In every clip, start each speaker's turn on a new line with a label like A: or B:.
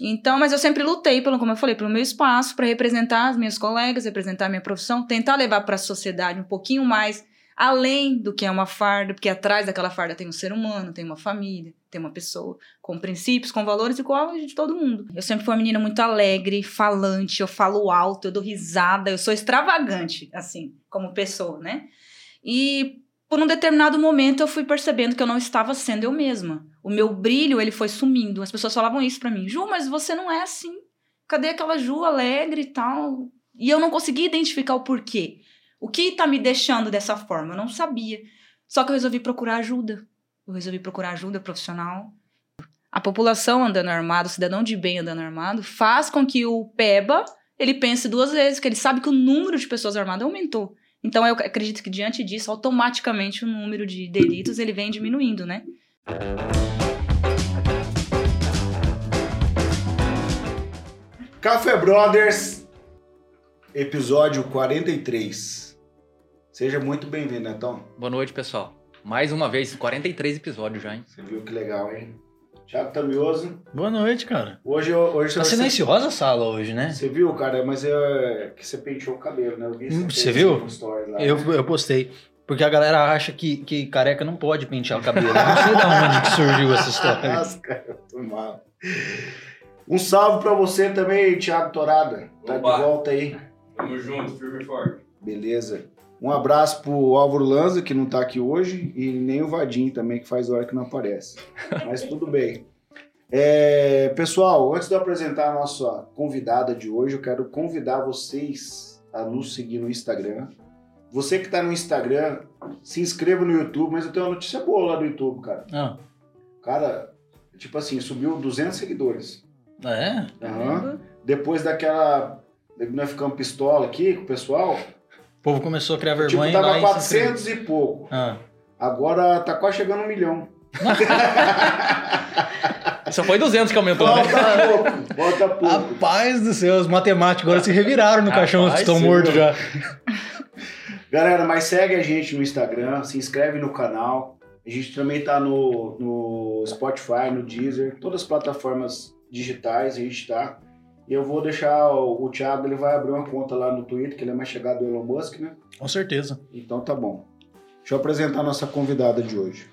A: Então, mas eu sempre lutei, pelo, como eu falei, pelo meu espaço, para representar as minhas colegas, representar a minha profissão, tentar levar para a sociedade um pouquinho mais além do que é uma farda, porque atrás daquela farda tem um ser humano, tem uma família, tem uma pessoa com princípios, com valores igual a de todo mundo. Eu sempre fui uma menina muito alegre, falante, eu falo alto, eu dou risada, eu sou extravagante, assim, como pessoa, né? E por um determinado momento eu fui percebendo que eu não estava sendo eu mesma. O meu brilho, ele foi sumindo. As pessoas falavam isso para mim. Ju, mas você não é assim. Cadê aquela Ju alegre e tal? E eu não conseguia identificar o porquê. O que tá me deixando dessa forma? Eu não sabia. Só que eu resolvi procurar ajuda. Eu resolvi procurar ajuda profissional. A população andando armado, o cidadão de bem andando armado, faz com que o PEBA ele pense duas vezes, que ele sabe que o número de pessoas armadas aumentou. Então eu acredito que diante disso, automaticamente o número de delitos ele vem diminuindo, né?
B: Café Brothers, episódio 43. Seja muito bem-vindo, Netão.
C: Boa noite, pessoal. Mais uma vez, 43 episódios já, hein?
B: Você viu que legal, hein? Thiago Tamioso.
D: Boa noite, cara.
B: Hoje, hoje
D: Tá
B: você,
D: silenciosa a sala hoje, né?
B: você viu, cara, mas é que você penteou o cabelo, né? Eu vi
D: Hum, você viu?
B: lá,
D: Eu,
B: né?
D: eu postei. Porque a galera acha que, que careca não pode pentear o cabelo. Eu Não sei de onde que surgiu essa história.
B: Nossa, cara, eu tô mal. Um salve pra você também, Thiago Torada. Tá
E: Opa.
B: de volta aí.
E: Tamo junto, firme e forte.
B: Beleza. Um abraço pro Álvaro Lanza, que não tá aqui hoje, e nem o Vadim também, que faz hora que não aparece. Mas tudo bem. É, pessoal, antes de eu apresentar a nossa convidada de hoje, eu quero convidar vocês a nos seguir no Instagram. Você que tá no Instagram, se inscreva no YouTube, mas eu tenho uma notícia boa lá no YouTube, cara.
D: Ah,
B: Cara, tipo assim, subiu 200 seguidores.
D: é?
B: Aham. Depois daquela. Nós ficamos pistola aqui com o pessoal.
D: O povo começou a criar
B: Tipo,
D: vergonha. lá
B: tava
D: e se inscrever.
B: 400 e pouco.
D: Ah.
B: Agora tá quase chegando um milhão.
C: Só foi 200 que aumentou, né?
B: Volta pouco, volta pouco.
D: Rapaz do céu, os matemáticos agora se reviraram no caixão,
C: Rapaz,
D: estão
B: sim.
D: mortos já.
B: Galera, mas segue a gente no Instagram, se inscreve no canal. A gente também tá no, no Spotify, no Deezer, todas as plataformas digitais a gente tá. E eu vou deixar o, o Thiago, ele vai abrir uma conta lá no Twitter, que ele é mais chegado do Elon Musk, né?
D: Com certeza.
B: Então tá bom. Deixa eu apresentar a nossa convidada de hoje.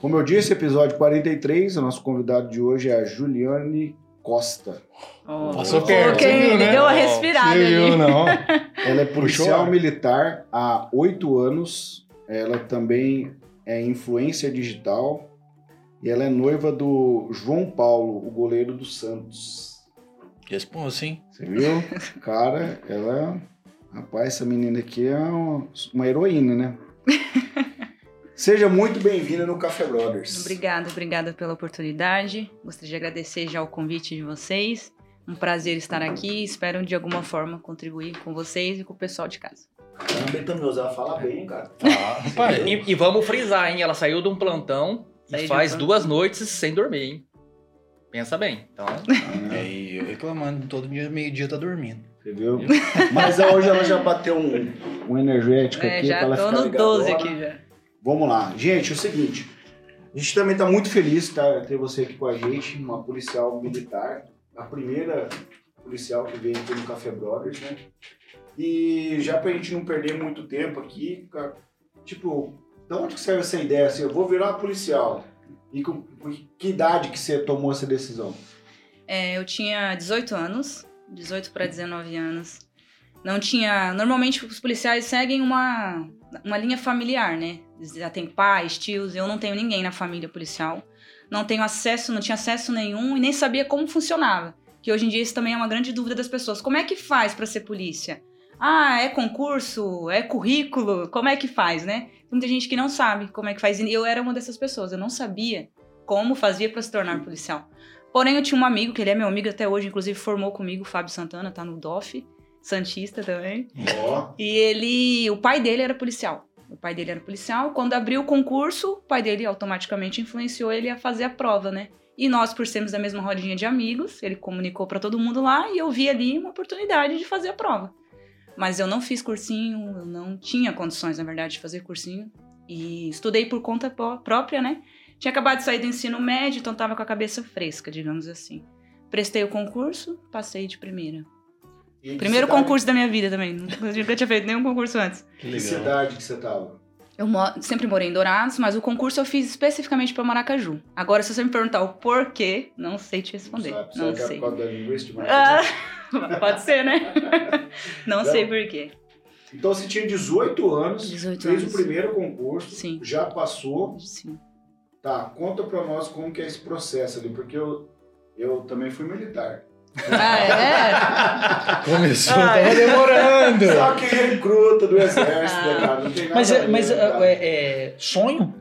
B: Como eu disse, episódio 43, o nosso convidado de hoje é a Juliane Costa.
A: Oh,
D: Passou perto,
A: quem-
D: você viu, né?
A: Deu uma respirada
D: Você viu,
A: ali.
D: não?
B: Ela é policial
D: ar.
B: militar há oito anos. Ela também é influência digital. E ela é noiva do João Paulo, o goleiro do Santos.
D: Responsa, hein?
B: Você viu? Cara, ela. Rapaz, essa menina aqui é uma, uma heroína, né? Seja muito bem-vinda no Café Brothers.
A: Obrigada, obrigada pela oportunidade. Gostaria de agradecer já o convite de vocês. Um prazer estar aqui. Espero de alguma forma contribuir com vocês e com o pessoal de casa.
B: Caramba, Tamioso, ela fala bem, cara.
D: Ah.
C: E, e vamos frisar, hein? Ela saiu de um plantão
A: Saiu
C: e
A: de um
C: faz
A: plantão.
C: duas noites sem dormir, hein? Pensa bem. Então,
D: É, e eu reclamando, todo dia, meio-dia tá dormindo.
B: Você viu? Mas hoje ela já bateu um, um energético
A: É,
B: aqui pra
A: já
B: ela
A: tô
B: ficar
A: no 12
B: ligadona.
A: aqui já.
B: Vamos lá. Gente, é o seguinte. A gente também está muito feliz tá, ter você aqui com a gente, uma policial militar. A primeira policial que veio aqui no Café Brothers, né? E já pra gente não perder muito tempo aqui, tipo, de onde que saiu essa ideia? Assim, eu vou virar policial. E com, com que idade que você tomou essa decisão?
A: É, eu tinha 18 anos, 18 para 19 anos. Não tinha. Normalmente os policiais seguem uma, uma linha familiar, né? Já tem pais, tios, eu não tenho ninguém na família policial. Não tenho acesso, não tinha acesso nenhum e nem sabia como funcionava. Que hoje em dia isso também é uma grande dúvida das pessoas. Como é que faz para ser polícia? Ah, é concurso? É currículo? Como é que faz, né? Tem muita gente que não sabe como é que faz. E eu era uma dessas pessoas. Eu não sabia como fazia para se tornar policial. Porém, eu tinha um amigo, que ele é meu amigo até hoje, inclusive formou comigo, Fábio Santana, tá no DOF, Santista também.
B: Ó,
A: E ele, o pai dele era policial. O pai dele era policial. Quando abriu o concurso, o pai dele automaticamente influenciou ele a fazer a prova, né? E nós, por sermos da mesma rodinha de amigos, ele comunicou pra todo mundo lá e eu vi ali uma oportunidade de fazer a prova. Mas eu não fiz cursinho, eu não tinha condições, na verdade, de fazer cursinho. E estudei por conta pró- própria, né? Tinha acabado de sair do ensino médio, então tava com a cabeça fresca, digamos assim. Prestei o concurso, passei de primeira.
B: E
A: Primeiro
B: cidade-
A: concurso da minha vida também. Nunca tinha feito nenhum concurso antes.
D: Que
B: Que cidade que você tava?
A: Eu mo- sempre morei em Dourados, mas o concurso eu fiz especificamente para Maracaju. Agora, se você me perguntar o porquê, não sei te responder.
B: Não sabe?
A: Não
B: é
A: sei.
B: por causa da linguística?
A: Ah, pode ser, né? Não
B: Não.
A: sei porquê.
B: Então você tinha 18 anos,
A: 18
B: fez
A: anos.
B: o primeiro concurso,
A: Sim.
B: já passou.
A: Sim.
B: Tá, conta pra nós como que é esse processo ali, porque eu, eu também fui militar.
A: Ah,
D: Começou,
A: Ah,
D: tava
A: é.
D: demorando.
B: Só que recruta do exército,
A: Ah.
B: cara? Não tem nada
D: Mas, é, mas é, é- é sonho?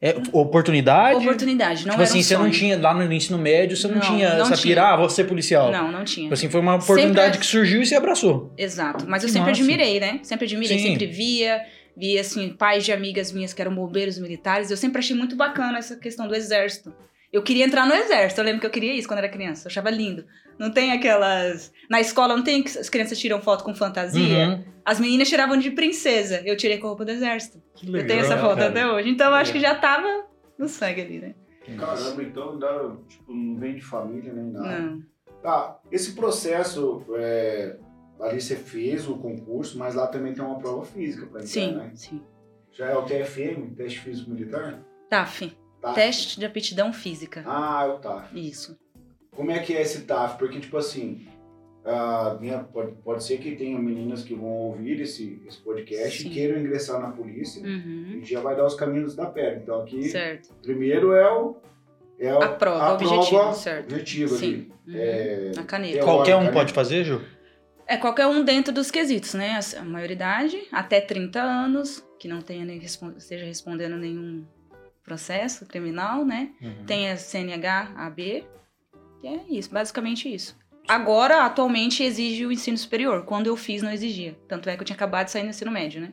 D: É
A: é?
D: oportunidade?
A: Oportunidade, não
D: tipo
A: era
D: assim,
A: um
D: você não
A: sonho.
D: tinha, lá no ensino médio, você não,
A: Não,
D: tinha
A: não
D: essa
A: tinha.
D: pira, ah, vou ser policial.
A: Não, não tinha.
D: Tipo assim, foi uma oportunidade
A: Sempre-
D: que surgiu e você abraçou.
A: Exato. Mas eu sempre
D: massa.
A: admirei, né? Sempre admirei,
D: Sim.
A: sempre via. Via, assim, pais de amigas minhas que eram bombeiros militares. Eu sempre achei muito bacana essa questão do exército. Eu queria entrar no exército. Eu lembro que eu queria isso quando era criança. Eu achava lindo. Não tem aquelas... Na escola não tem que as crianças tiram foto com fantasia?
D: Uhum.
A: As meninas tiravam de princesa. Eu tirei com a roupa do exército.
D: Que
A: eu tenho essa foto
D: cara.
A: até hoje. Então eu acho que já tava no sangue ali, né?
B: Caramba, então dá, tipo, não vem de família nem nada.
A: Não.
B: Tá, esse processo, é, ali você fez o concurso, mas lá também tem uma prova física pra entrar,
A: Sim,
B: né?
A: sim.
B: Já é o TFM, Teste Físico Militar?
A: TAF. Teste de aptidão física.
B: Ah, é o TAF.
A: Isso.
B: Como é que é esse TAF? Porque, tipo assim, minha- pode, pode ser que tenha meninas que vão ouvir esse, esse podcast
A: Sim.
B: e queiram ingressar na polícia
A: Uhum.
B: e já vai dar os caminhos da pedra. Então aqui,
A: Certo.
B: primeiro é o... É o-
A: A prova, o objetivo, certo.
B: objetivo
A: Sim.
B: ali.
A: Uhum.
B: É,
A: A caneta.
B: Teórica,
D: Qualquer um
B: né?
D: pode fazer, Ju?
A: É qualquer um dentro dos quesitos, né? A a maioridade, até 30 anos, que não tenha nem esteja respondendo nenhum processo criminal, né?
D: Uhum.
A: Tem a CNH, AB, e é isso, basicamente isso. Agora, atualmente, exige o ensino superior. Quando eu fiz, não exigia. Tanto é que eu tinha acabado de sair no ensino médio, né?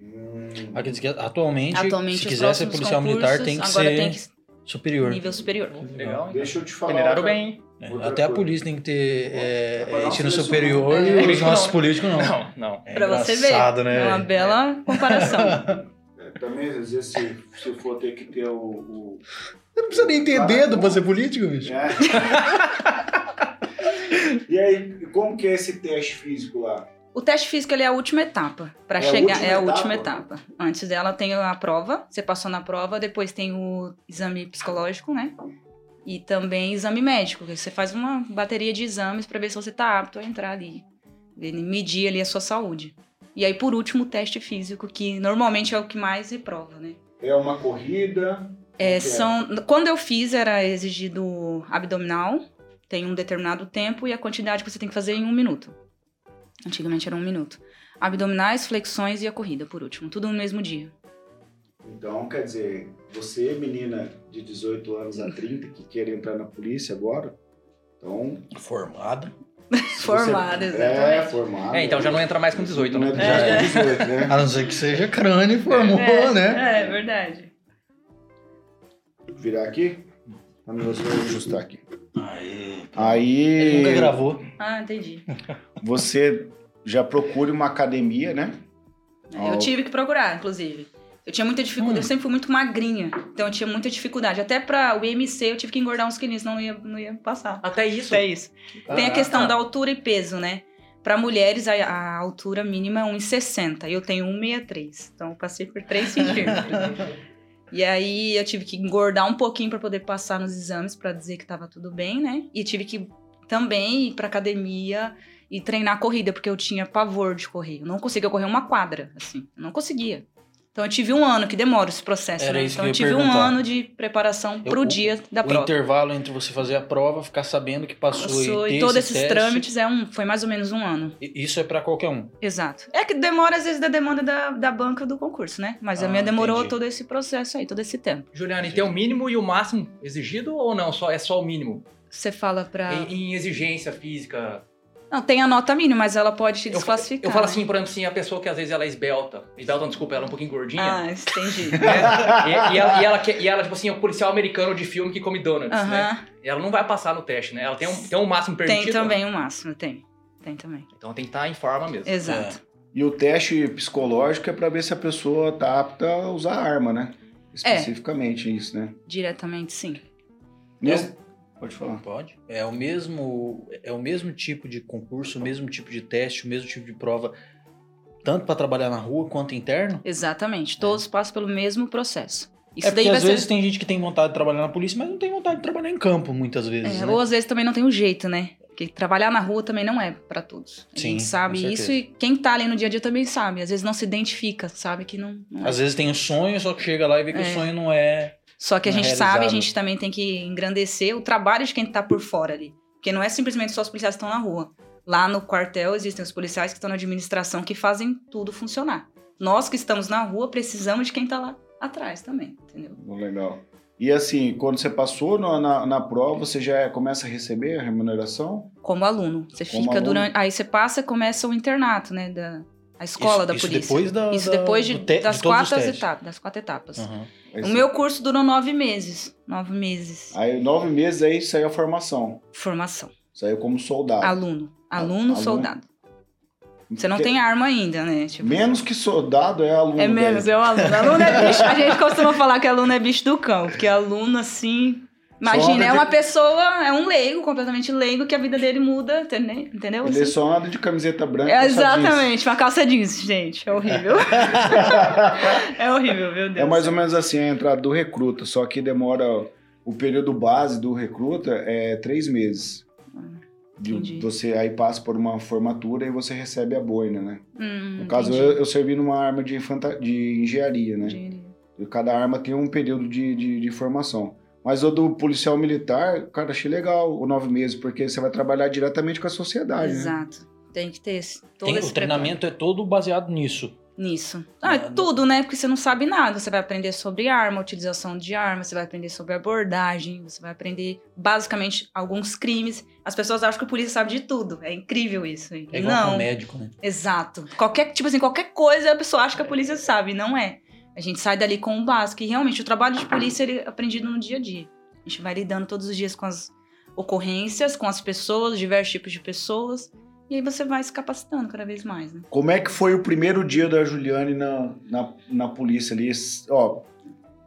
B: hum,
D: quer dizer que atualmente,
A: Atualmente,
D: se quiser ser policial militar, tem que ser
A: tem que
D: superior.
A: nível superior.
C: Legal, hein?
B: deixa eu te falar.
C: Peneiraram bem, hein?
D: É, Até a
B: coisa.
D: polícia tem que ter é, ensino superior
A: né?
D: e
C: É.
D: os nossos
C: Não.
D: políticos não.
C: Não, não.
D: É
A: Pra você ver.
D: engraçado, né?
A: É uma bela comparação.
B: É, também, às vezes, se, se for ter que ter o. o
D: Você não precisa nem ter dedo pra ser político, bicho.
B: né? e aí, como que é esse teste físico lá?
A: O teste físico ele é a última etapa. Para
B: É a
A: chegar,
B: última
A: é a
B: etapa?
A: última etapa. Antes dela tem a prova, você passou na prova, depois tem o exame psicológico, né? E também exame médico, que você faz uma bateria de exames para ver se você tá apto a entrar ali. Medir ali a sua saúde. E aí, por último, o teste físico, que normalmente é o que mais reprova, né?
B: É uma corrida?
A: É,
B: Ok.
A: são, quando eu fiz, era exigido abdominal, tem um determinado tempo e a quantidade que você tem que fazer em um minuto. Antigamente era um minuto. Abdominais, flexões e a corrida, por último. Tudo no mesmo dia.
B: Então, quer dizer, você, menina de 18 anos a 30, que quer entrar na polícia agora, então.
A: Formada,
B: você-
A: exatamente.
B: É, formada.
C: É, então já não entra mais com 18,
B: Não
C: né?
B: mais
A: É.
B: com 18, né?
D: A não ser que seja crânio e formou, né?
A: É, verdade.
B: Virar aqui? Vamos ajustar aqui.
D: Aí.
B: Aí.
D: Ele nunca gravou.
A: Ah, entendi.
B: Você já procure uma academia, né?
A: Eu tive que procurar, inclusive. Eu tinha muita dificuldade,
D: Hum.
A: eu sempre fui muito magrinha. Então eu tinha muita dificuldade. Até pra o IMC eu tive que engordar uns quilinhos, senão não ia, não ia passar.
C: Até isso.
A: É isso. Tem a
C: Ah,
A: questão
C: tá.
A: da altura e peso, né? Para mulheres, a, a altura mínima é 1,60. Eu tenho 1,63. Então, eu passei por 3 centímetros. e aí, eu tive que engordar um pouquinho para poder passar nos exames, para dizer que tava tudo bem, né? E tive que também ir pra academia e treinar corrida, porque eu tinha pavor de correr. Eu não conseguia correr uma quadra, assim. Eu não conseguia. Então, eu tive um ano, que demora esse processo,
D: Era
A: né?
D: isso
A: Então,
D: que
A: eu
D: eu
A: tive um
D: perguntar.
A: ano de preparação pro
D: o-
A: dia da
D: O
A: prova.
D: intervalo entre você fazer a prova, ficar sabendo que passou,
A: Passou,
D: e ter
A: e todos
D: esse
A: esses
D: teste,
A: trâmites é um, foi mais ou menos um ano.
D: i- Isso é pra qualquer um.
A: Exato. É que demora, às vezes, da demanda da, da banca do concurso, né? Mas a
D: Ah,
A: minha demorou
D: entendi.
A: todo esse processo aí, todo esse tempo.
C: Juliane, tem o mínimo e o máximo exigido ou não? Só, é só o mínimo?
A: Você fala pra.
C: Em, em exigência física.
A: Não, tem a nota mínima, mas ela pode te
C: Eu,
A: desclassificar.
C: eu falo
A: né?
C: assim, por exemplo, assim, a pessoa que às vezes ela é esbelta. Esbelta, não, desculpa, ela é um pouquinho gordinha.
A: Ah, entendi.
C: né? e, e ela, e, ela, e ela, tipo assim, é um policial americano de filme que come donuts, né?
A: Aham.
C: E ela não vai passar no teste, né? Ela tem um, tem um máximo permitido.
A: Tem também o máximo, tem. Tem também.
C: Então tem que estar em forma mesmo.
A: Exato.
B: E o teste psicológico é pra ver se a pessoa tá apta a usar arma, né?
A: É.
B: Especificamente isso, né?
A: Diretamente, sim.
B: Nesse- Pode falar.
D: Pode. É o mesmo, é o mesmo tipo de concurso, o mesmo tipo de teste, o mesmo tipo de prova, tanto para trabalhar na rua quanto interno?
A: Exatamente. Todos passam pelo mesmo processo. Isso
D: é porque às
A: ser.
D: vezes tem gente que tem vontade de trabalhar na polícia, mas não tem vontade de trabalhar em campo, muitas vezes.
A: É,
D: né?
A: Ou às vezes também não tem o jeito, né? Porque trabalhar na rua também não é pra todos. A
D: Sim,
A: gente sabe
D: com
A: isso e quem tá ali no dia a dia também sabe. Às vezes não se identifica, sabe que não. não é.
D: Às vezes tem um sonho, só que chega lá e vê que
A: É.
D: o sonho não é.
A: Só que a gente sabe, a gente também tem que engrandecer o trabalho de quem tá por fora ali. Porque não é simplesmente só os policiais que estão na rua. Lá no quartel existem os policiais que estão na administração que fazem tudo funcionar. Nós que estamos na rua precisamos de quem tá lá atrás também, entendeu?
B: Legal. E assim, quando você passou na, na, na prova, você já começa a receber a remuneração?
A: Como aluno. Você
B: Como
A: fica
B: aluno.
A: durante. Aí você passa e começa o internato, né? Da, a escola
D: Isso-
A: da
D: isso
A: polícia.
D: depois da-
A: Isso
D: da-
A: depois de,
D: te- de
A: das,
D: os
A: quatro etapas, das quatro etapas.
B: Aí
A: O meu curso durou nove meses. Nove meses.
B: Aí, nove meses aí saiu a formação.
A: Formação.
B: Saiu como soldado.
A: Aluno. Aluno,
B: Aluno.
A: soldado. Você não tem arma ainda, né? Tipo,
B: Menos que soldado é aluno.
A: É menos, é o aluno. Aluno é bicho. A gente costuma falar que aluno é bicho do cão, porque aluno, assim. Imagina, é
B: de-
A: uma pessoa, é um leigo, completamente leigo, que a vida dele muda, entendeu?
B: Ele
A: Assim?
B: só anda de camiseta branca.
A: É, exatamente, uma calça jeans, gente. É horrível. é horrível, meu Deus.
B: É mais ou menos assim a entrada do recruta, só que demora. O período base do recruta é três meses. De-
A: entendi.
B: você aí passa por uma formatura e você recebe a boina, né?
A: Hum,
B: No caso, eu, eu servi numa arma de, infanta- de engenharia, né?
A: Entendi.
B: E Cada arma tem um período de, de, de formação. Mas o do policial militar, cara, achei legal o nove meses, porque você vai trabalhar diretamente com a sociedade, né?
A: Exato. Tem que ter esse, todo
D: Tem-
A: esse
D: o treinamento é todo baseado nisso.
A: preparo. Nisso. Ah,
D: Nada.
A: tudo, né? Porque você não sabe nada. Você vai aprender sobre arma, utilização de arma, você vai aprender sobre abordagem, você vai aprender basicamente alguns crimes. As pessoas acham que o polícia sabe de tudo. É incrível isso.
D: É igual
A: não.
D: médico, né?
A: Exato. Qualquer, tipo assim, qualquer coisa a pessoa acha que a polícia sabe, não é. A gente sai dali com o básico. E realmente o trabalho de polícia ele é aprendido no dia a dia. A gente vai lidando todos os dias com as ocorrências, com as pessoas, diversos tipos de pessoas. E aí você vai se capacitando cada vez mais, né?
B: Como é que foi o primeiro dia da Juliane na, na, na polícia ali? Ó,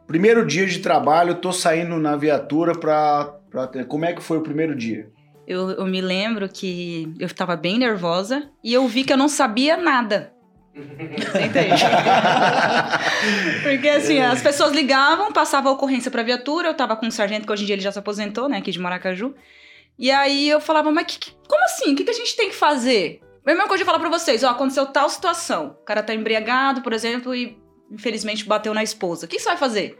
B: primeiro dia de trabalho, tô saindo na viatura pra, pra ter. Como é que foi o primeiro dia?
A: Eu, eu me lembro que eu estava bem nervosa e eu vi que eu não sabia nada. Entende? Porque assim, as pessoas ligavam, passava a ocorrência pra viatura, eu tava com um sargento que hoje em dia ele já se aposentou, né, aqui de Maracaju. E aí eu falava, mas que, que- como assim? O que, que a gente tem que fazer? A mesma coisa de falar pra vocês, ó, aconteceu tal situação. O cara tá embriagado, por exemplo, e infelizmente bateu na esposa. O que você vai fazer?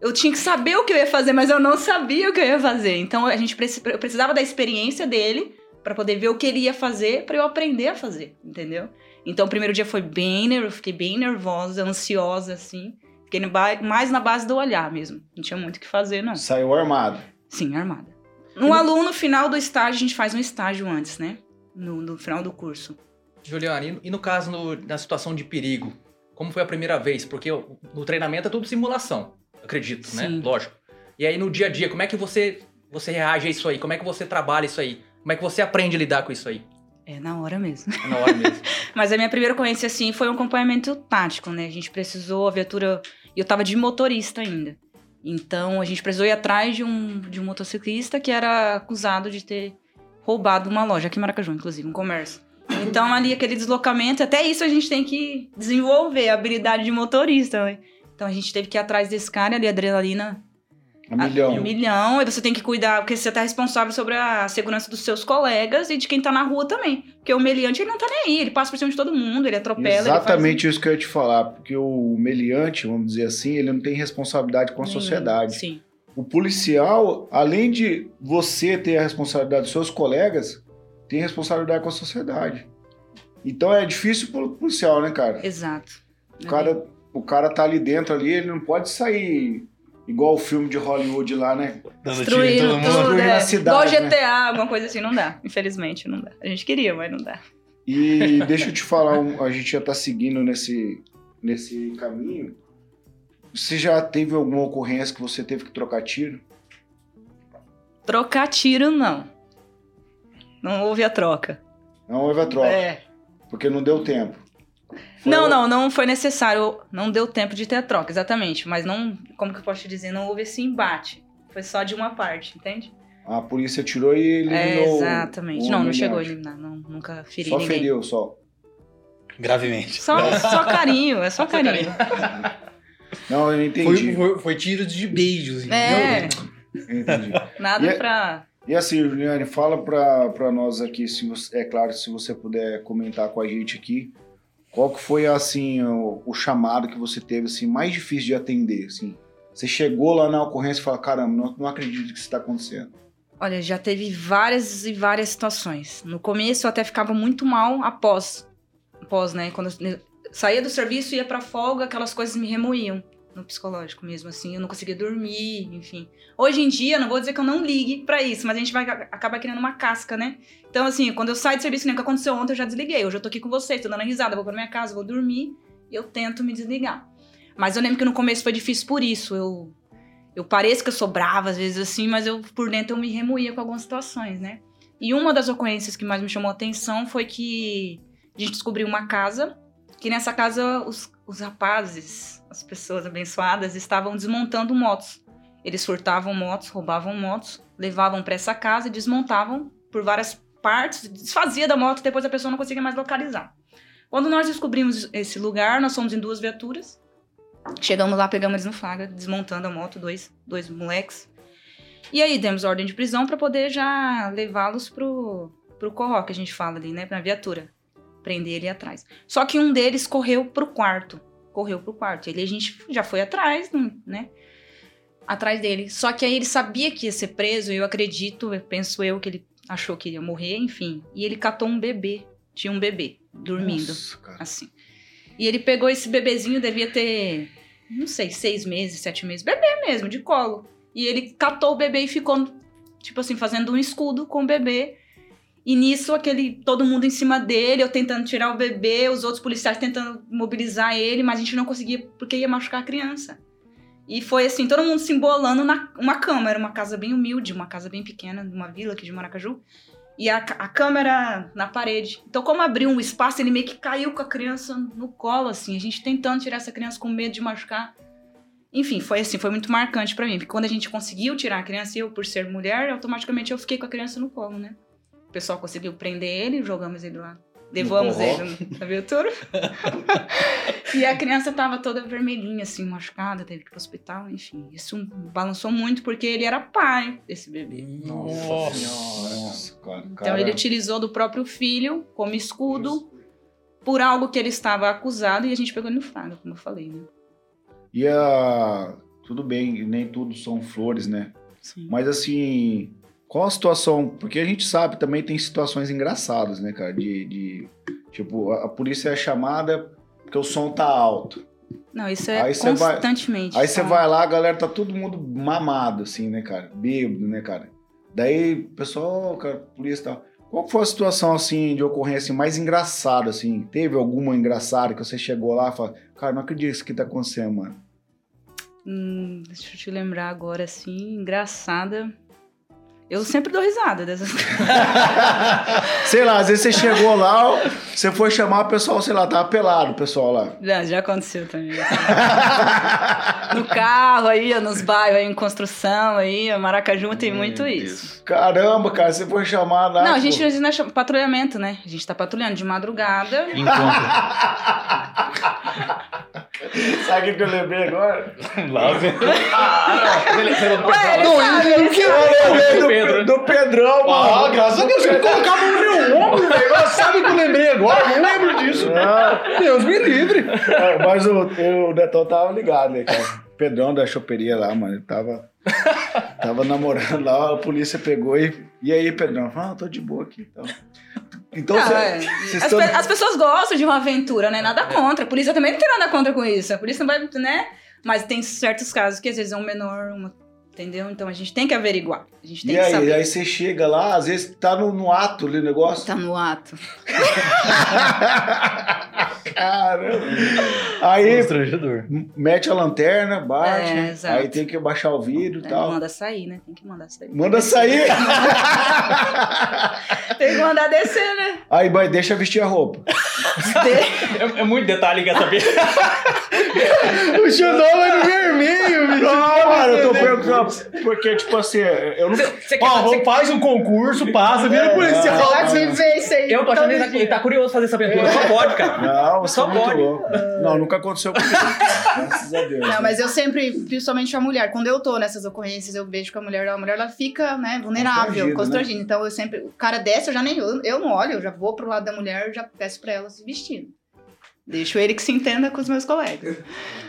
A: Eu tinha que saber o que eu ia fazer, mas eu não sabia o que eu ia fazer. Então a gente precisava da experiência dele pra poder ver o que ele ia fazer, pra eu aprender a fazer, entendeu? Então o primeiro dia foi bem, ner- eu fiquei bem nervosa, ansiosa assim. Fiquei no ba- mais na base do olhar mesmo. Não tinha muito o que fazer, não.
B: Saiu armado.
A: Sim, armada. No aluno, final do estágio, a gente faz um estágio antes, né? No, no final do curso.
C: Juliana, e no- caso, no- na situação de perigo? Como foi a primeira vez? Porque o- no treinamento é tudo simulação, acredito, né?
A: Sim.
C: Lógico. E aí no dia a dia, como é que você, você reage a isso aí? Como é que você trabalha isso aí? Como é que você aprende a lidar com isso aí?
A: É na hora mesmo.
C: É na hora mesmo.
A: Mas a minha primeira ocorrência, assim, foi um acompanhamento tático, né? A gente precisou, a viatura. E eu tava de motorista ainda. Então a gente precisou ir atrás de um, de um motociclista que era acusado de ter roubado uma loja, aqui em Maracaju, inclusive, um comércio. Então ali aquele deslocamento, até isso a gente tem que desenvolver, a habilidade de motorista, né? Então a gente teve que ir atrás desse cara ali, adrenalina
B: Um milhão.
A: um milhão, e você tem que cuidar, porque você tá responsável sobre a segurança dos seus colegas e de quem tá na rua também. Porque o meliante, ele não tá nem aí, ele passa por cima de todo mundo, ele atropela, ele faz-
B: Exatamente isso que eu ia te falar, porque o meliante, vamos dizer assim, ele não tem responsabilidade com a
A: Nenhum.
B: sociedade.
A: Sim,
B: O policial, além de você ter a responsabilidade dos seus colegas, tem responsabilidade com a sociedade. Então é difícil pro policial, né, cara?
A: exato.
B: O cara, o cara tá ali dentro ali, ele não pode sair igual o filme de Hollywood lá, né?
A: Destruindo
D: todo
A: tudo,
D: mundo.
B: Destruindo
A: é.
B: a cidade,
A: Igual
B: né?
A: GTA, alguma coisa assim, não dá. Infelizmente, não dá. A gente queria, mas não dá.
B: E deixa eu te falar, um- a gente já tá seguindo nesse, nesse caminho. Você já teve alguma ocorrência que você teve que trocar tiro?
A: Trocar tiro, não. Não houve a troca.
B: Não houve a troca,
A: É.
B: porque não deu tempo. Foi
A: Não, não, não foi necessário. Não deu tempo de ter a troca, exatamente. Mas não, como que eu posso te dizer, não houve esse embate. Foi só de uma parte, entende?
B: A polícia tirou e
A: É,
B: eliminou.
A: exatamente.
B: o
A: não, não chegou a eliminar, não, nunca feri
B: Só
A: ninguém.
B: feriu, só.
D: Gravemente.
A: Só, só carinho, é só carinho.
B: Não, eu entendi.
D: Foi, foi, foi tiro de beijos,
A: É,
D: entendeu?
B: eu entendi.
A: nada
B: E é-
A: pra.
B: E assim, Juliane, fala pra, pra nós aqui, se você, é claro, se você puder comentar com a gente aqui, qual que foi, assim, o, o chamado que você teve, assim, mais difícil de atender, assim? Você chegou lá na ocorrência e falou, caramba, não, não acredito que isso tá acontecendo.
A: Olha, já teve várias e várias situações. No começo eu até ficava muito mal após. Após, né? Quando eu saía do serviço ia pra folga, aquelas coisas me remoíam no psicológico mesmo, assim. Eu não conseguia dormir, enfim. Hoje em dia, não vou dizer que eu não ligue pra isso, mas a gente vai acabar criando uma casca, né? Então, assim, quando eu saio do serviço, nem o que aconteceu ontem, eu já desliguei. Hoje eu tô aqui com vocês, tô dando risada, vou pra minha casa, vou dormir e eu tento me desligar. Mas eu lembro que no começo foi difícil por isso. Eu, eu pareço que eu sou brava às vezes assim, mas eu por dentro eu me remoía com algumas situações, né? E uma das ocorrências que mais me chamou a atenção foi que a gente descobriu uma casa, que nessa casa os, os rapazes, as pessoas abençoadas, estavam desmontando motos. Eles furtavam motos, roubavam motos, levavam para essa casa e desmontavam por várias partes, desfazia da moto, depois a pessoa não conseguia mais localizar. Quando nós descobrimos esse lugar, nós fomos em duas viaturas. Chegamos lá, pegamos eles no flagra, desmontando a moto, dois, dois moleques. E aí demos ordem de prisão para poder já levá-los pro, pro corró, que a gente fala ali, né? Pra viatura. Prender ele atrás. Só que um deles correu pro quarto. Correu pro quarto. Ele a gente já foi atrás, né? Atrás dele. Só que aí ele sabia que ia ser preso, eu acredito, eu penso eu que ele achou que ia morrer, enfim. E ele catou um bebê. Tinha um bebê dormindo
B: Nossa,
A: assim. E ele pegou esse bebezinho, devia ter, não sei, seis meses, sete meses, bebê mesmo, de colo. E ele catou o bebê e ficou, tipo assim, fazendo um escudo com o bebê. E nisso, aquele, todo mundo em cima dele, eu tentando tirar o bebê, os outros policiais tentando mobilizar ele, mas a gente não conseguia porque ia machucar a criança. E foi assim, todo mundo se embolando na uma cama. Era uma casa bem humilde, uma casa bem pequena, numa vila aqui de Maracaju. E a, a câmera na parede. Então, como abriu um espaço, ele meio que caiu com a criança no colo, assim. A gente tentando tirar essa criança com medo de machucar. Enfim, foi assim, foi muito marcante pra mim. Porque quando a gente conseguiu tirar a criança, eu, por ser mulher, automaticamente eu fiquei com a criança no colo, né? O pessoal conseguiu prender ele, jogamos ele lá. Levamos ele na viatura. e a criança tava toda vermelhinha, assim, machucada, teve que ir pro hospital, enfim. Isso balançou muito porque ele era pai desse bebê.
D: Nossa
B: Nossa, cara.
A: Então ele utilizou do próprio filho como escudo por algo que ele estava acusado e a gente pegou ele no flagra, como eu falei, né?
B: E a... Tudo bem, nem tudo são flores, né?
A: Sim.
B: Mas assim, qual a situação? Porque a gente sabe também tem situações engraçadas, né, cara? De, de- tipo, a, a polícia é chamada porque o som tá alto.
A: Não, isso é
B: Aí você vai-
A: constantemente.
B: Aí você
A: tá?
B: vai lá, a galera tá todo mundo mamado, assim, né, cara? Bêbado, né, cara? Daí, o pessoal, "Ô, cara, polícia e tal. Qual foi a situação, assim, de ocorrência mais engraçada, assim? Teve alguma engraçada que você chegou lá e falou, cara, não acredito que isso que tá acontecendo, mano.
A: Hum, deixa eu te lembrar agora, assim, engraçada. Eu sempre dou risada dessas coisas.
B: Sei lá, às vezes você chegou lá, você foi chamar o pessoal, sei lá, tava pelado o pessoal lá.
A: Já, já aconteceu também. no carro aí, nos bairros aí, em construção aí, Maracaju tem muito
B: Meu
A: isso.
B: Caramba, cara, você foi chamar lá.
A: Não, a gente não é patrulhamento, né? A gente tá patrulhando de madrugada.
D: Encontro.
B: Sabe o que eu lembrei agora?
D: Lá vem.
A: Ué, ele
B: Não,
A: sabe,
B: eu
A: ele sabe.
B: lembrei do,
C: Pedro.
B: do Pedrão, mano.
D: Ah, graças a Deus, você colocar a mão no meu ombro, velho. Mas Sabe o que eu lembrei agora? Eu não lembro disso.
B: Ah,
D: Deus me livre.
B: É, Mas o, o Netão tava ligado, né, cara? Pedrão da choperia lá, mano, ele tava, tava namorando lá, a polícia pegou e... E aí, Pedrão? Ah, tô de boa aqui, então... Então,
A: Não,
B: cê-
A: é.
B: vocês
A: As,
B: tão-
A: pe- as pessoas gostam de uma aventura, né? Nada contra. A polícia também não tem nada contra com isso. A polícia não vai, né? Mas tem certos casos que às vezes é um menor, uma- entendeu? Então a gente tem que averiguar. A gente tem
B: E
A: que
B: aí,
A: saber.
B: aí você chega lá, às vezes tá no, no ato ali o negócio.
A: Tá no ato.
B: Caramba. Aí
D: Constrangedor.
B: mete a lanterna, bate,
A: É, exato.
B: aí tem que baixar o vidro e
A: É,
B: tal.
A: manda sair, né? Tem que mandar sair.
B: Manda sair.
A: Tem que mandar descer, né?
B: aí, vai, deixa vestir a roupa.
A: De-
C: É, é muito detalhe, quer saber?
D: O Xandão vai no vermelho, bicho.
B: Não, mano, eu tô perguntando. Porque, tipo assim, eu não.
C: Você quer,
D: Ó, vamos- faz um concurso, passa, vira
B: É,
D: policial.
B: não.
F: Pode viver isso aí.
C: eu tô achando que ele tá, ele tá curioso fazer essa aventura. Só pode, cara.
B: Não, você
C: Só
B: é muito
C: pode.
B: louco. Não, nunca aconteceu comigo. Graças a Deus.
F: Não, mas eu sempre, principalmente a mulher, quando eu tô nessas ocorrências, eu vejo que a mulher, a mulher ela fica, né, vulnerável,
B: Constrangida,
F: constrangida. Então eu sempre, o cara desce, eu já nem, eu, eu não olho, eu já vou pro lado da mulher, eu já peço pra ela se vestir. Deixo ele que se entenda com os meus colegas.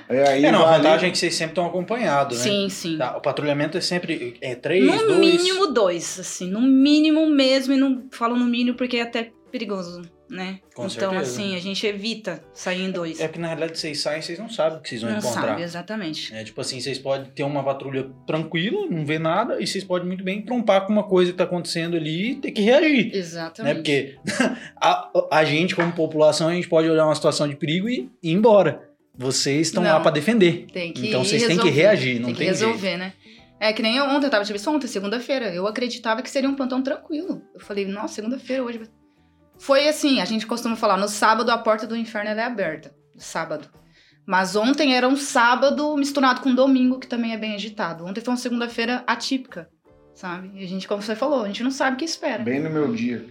B: É, aí
D: É, não, a vantagem é que vocês sempre estão acompanhados, né?
F: Sim, sim.
D: Tá, o patrulhamento é sempre é, três,
A: No
D: dois...
A: mínimo dois, assim, no mínimo mesmo, e não falo no mínimo porque é até perigoso, né?
D: Com
A: então,
D: certeza.
A: assim, a gente evita sair em dois.
D: É porque na realidade vocês saem, vocês não sabem o que vocês vão
A: não
D: encontrar.
A: sabe, exatamente.
D: É, tipo assim, vocês podem ter uma patrulha tranquila, não ver nada, e vocês podem muito bem trompar com uma coisa que tá acontecendo ali e ter que reagir. Né?
A: Exatamente.
D: Porque a, a gente, como população, a gente pode olhar uma situação de perigo e ir embora. Vocês estão lá para defender.
F: Tem que
D: Então vocês têm que reagir, não
F: tem que
D: tem
F: resolver, né? É que nem eu ontem, eu tava tive isso ontem, segunda-feira. Eu acreditava que seria um plantão tranquilo. Eu falei, nossa, segunda-feira hoje. vai- Foi assim, a gente costuma falar, no sábado a porta do inferno ela é aberta. Sábado. Mas ontem era um sábado misturado com domingo, que também é bem agitado. Ontem foi uma segunda-feira atípica, sabe? E a gente, como você falou, a gente não sabe o que espera.
B: Bem no meu dia.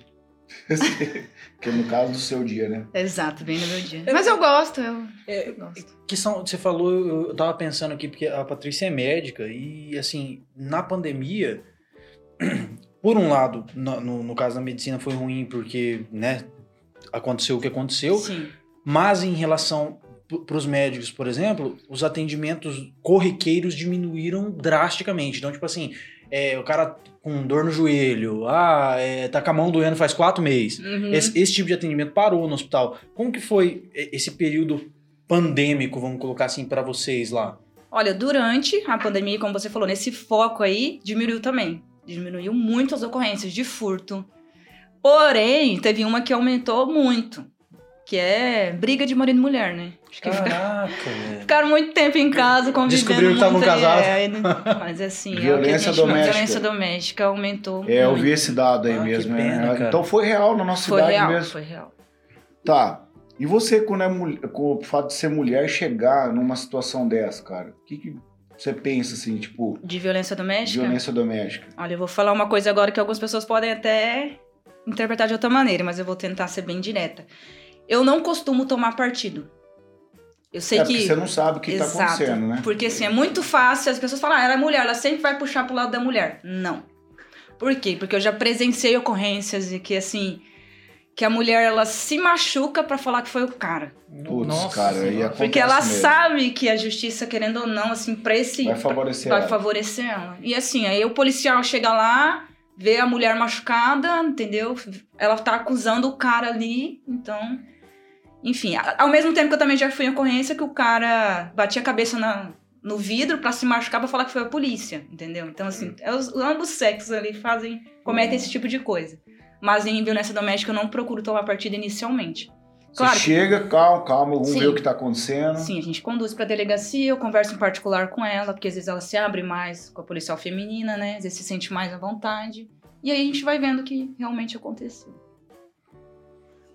B: que no caso do seu dia, né?
F: Exato, bem no meu dia. Mas eu gosto, eu,
D: É,
F: eu gosto.
D: Que são, você falou, eu, eu tava pensando aqui, porque a Patrícia é médica, e assim, na pandemia, por um lado, no, no, no caso da medicina foi ruim porque, né, aconteceu o que aconteceu,
A: Sim.
D: mas em relação para os médicos, por exemplo, os atendimentos corriqueiros diminuíram drasticamente. Então, tipo assim, é, o cara com dor no joelho, ah, é, tá com a mão doendo faz quatro meses.
A: Uhum.
D: Esse, esse tipo de atendimento parou no hospital. Como que foi esse período pandêmico, vamos colocar assim, para vocês lá?
A: Olha, durante a pandemia, como você falou, nesse foco aí, diminuiu também. Diminuiu muito as ocorrências de furto. Porém, teve uma que aumentou muito, que é briga de marido e mulher, né? Acho que fica-
D: Caraca, velho.
A: ficaram muito tempo em casa, convivendo
D: Descobriram que estavam casados.
A: é, mas assim, é
B: Violência
A: gente-
B: doméstica.
A: violência doméstica aumentou
B: É, eu
A: muito.
B: vi esse dado aí
D: Ah,
B: mesmo. é.
D: pena, cara.
B: Então foi real na nossa
A: Foi
B: cidade
A: real,
B: mesmo.
A: foi real.
B: Tá. E você, quando é mulher, com o fato de ser mulher, chegar numa situação dessa, cara? O que, que você pensa, assim, tipo,
A: De violência doméstica?
B: violência doméstica?
A: Olha, eu vou falar uma coisa agora que algumas pessoas podem até interpretar de outra maneira, mas eu vou tentar ser bem direta. Eu não costumo tomar partido. Eu sei
B: é
A: que.
B: você não sabe o que tá
A: Exato.
B: acontecendo, né?
A: Porque assim, é muito fácil as pessoas falam, ah, ela é mulher, ela sempre vai puxar pro lado da mulher. Não. Por quê? Porque eu já presenciei ocorrências de que assim, que a mulher ela se machuca pra falar que foi o cara.
B: Putz,
C: Nossa
B: cara, aí acontece
A: Porque ela
B: mesmo.
A: sabe que a justiça, querendo ou não, assim, pra esse.
B: Vai favorecer
A: vai
B: ela.
A: favorecer ela. E assim, aí o policial chega lá, vê a mulher machucada, entendeu? Ela tá acusando o cara ali, então. Enfim, ao mesmo tempo que eu também já fui em ocorrência que o cara batia a cabeça na, no vidro pra se machucar pra falar que foi a polícia, entendeu? Então, assim, é os, ambos sexos ali fazem, cometem esse tipo de coisa. Mas em violência doméstica eu não procuro tomar partido inicialmente.
B: Você
A: Claro que-
B: chega, calma, calma, vamos
A: Sim.
B: ver o que tá acontecendo.
A: Sim, a gente conduz pra delegacia, eu converso em particular com ela, porque às vezes ela se abre mais com a policial feminina, né? Às vezes se sente mais à vontade. E aí a gente vai vendo o que realmente aconteceu.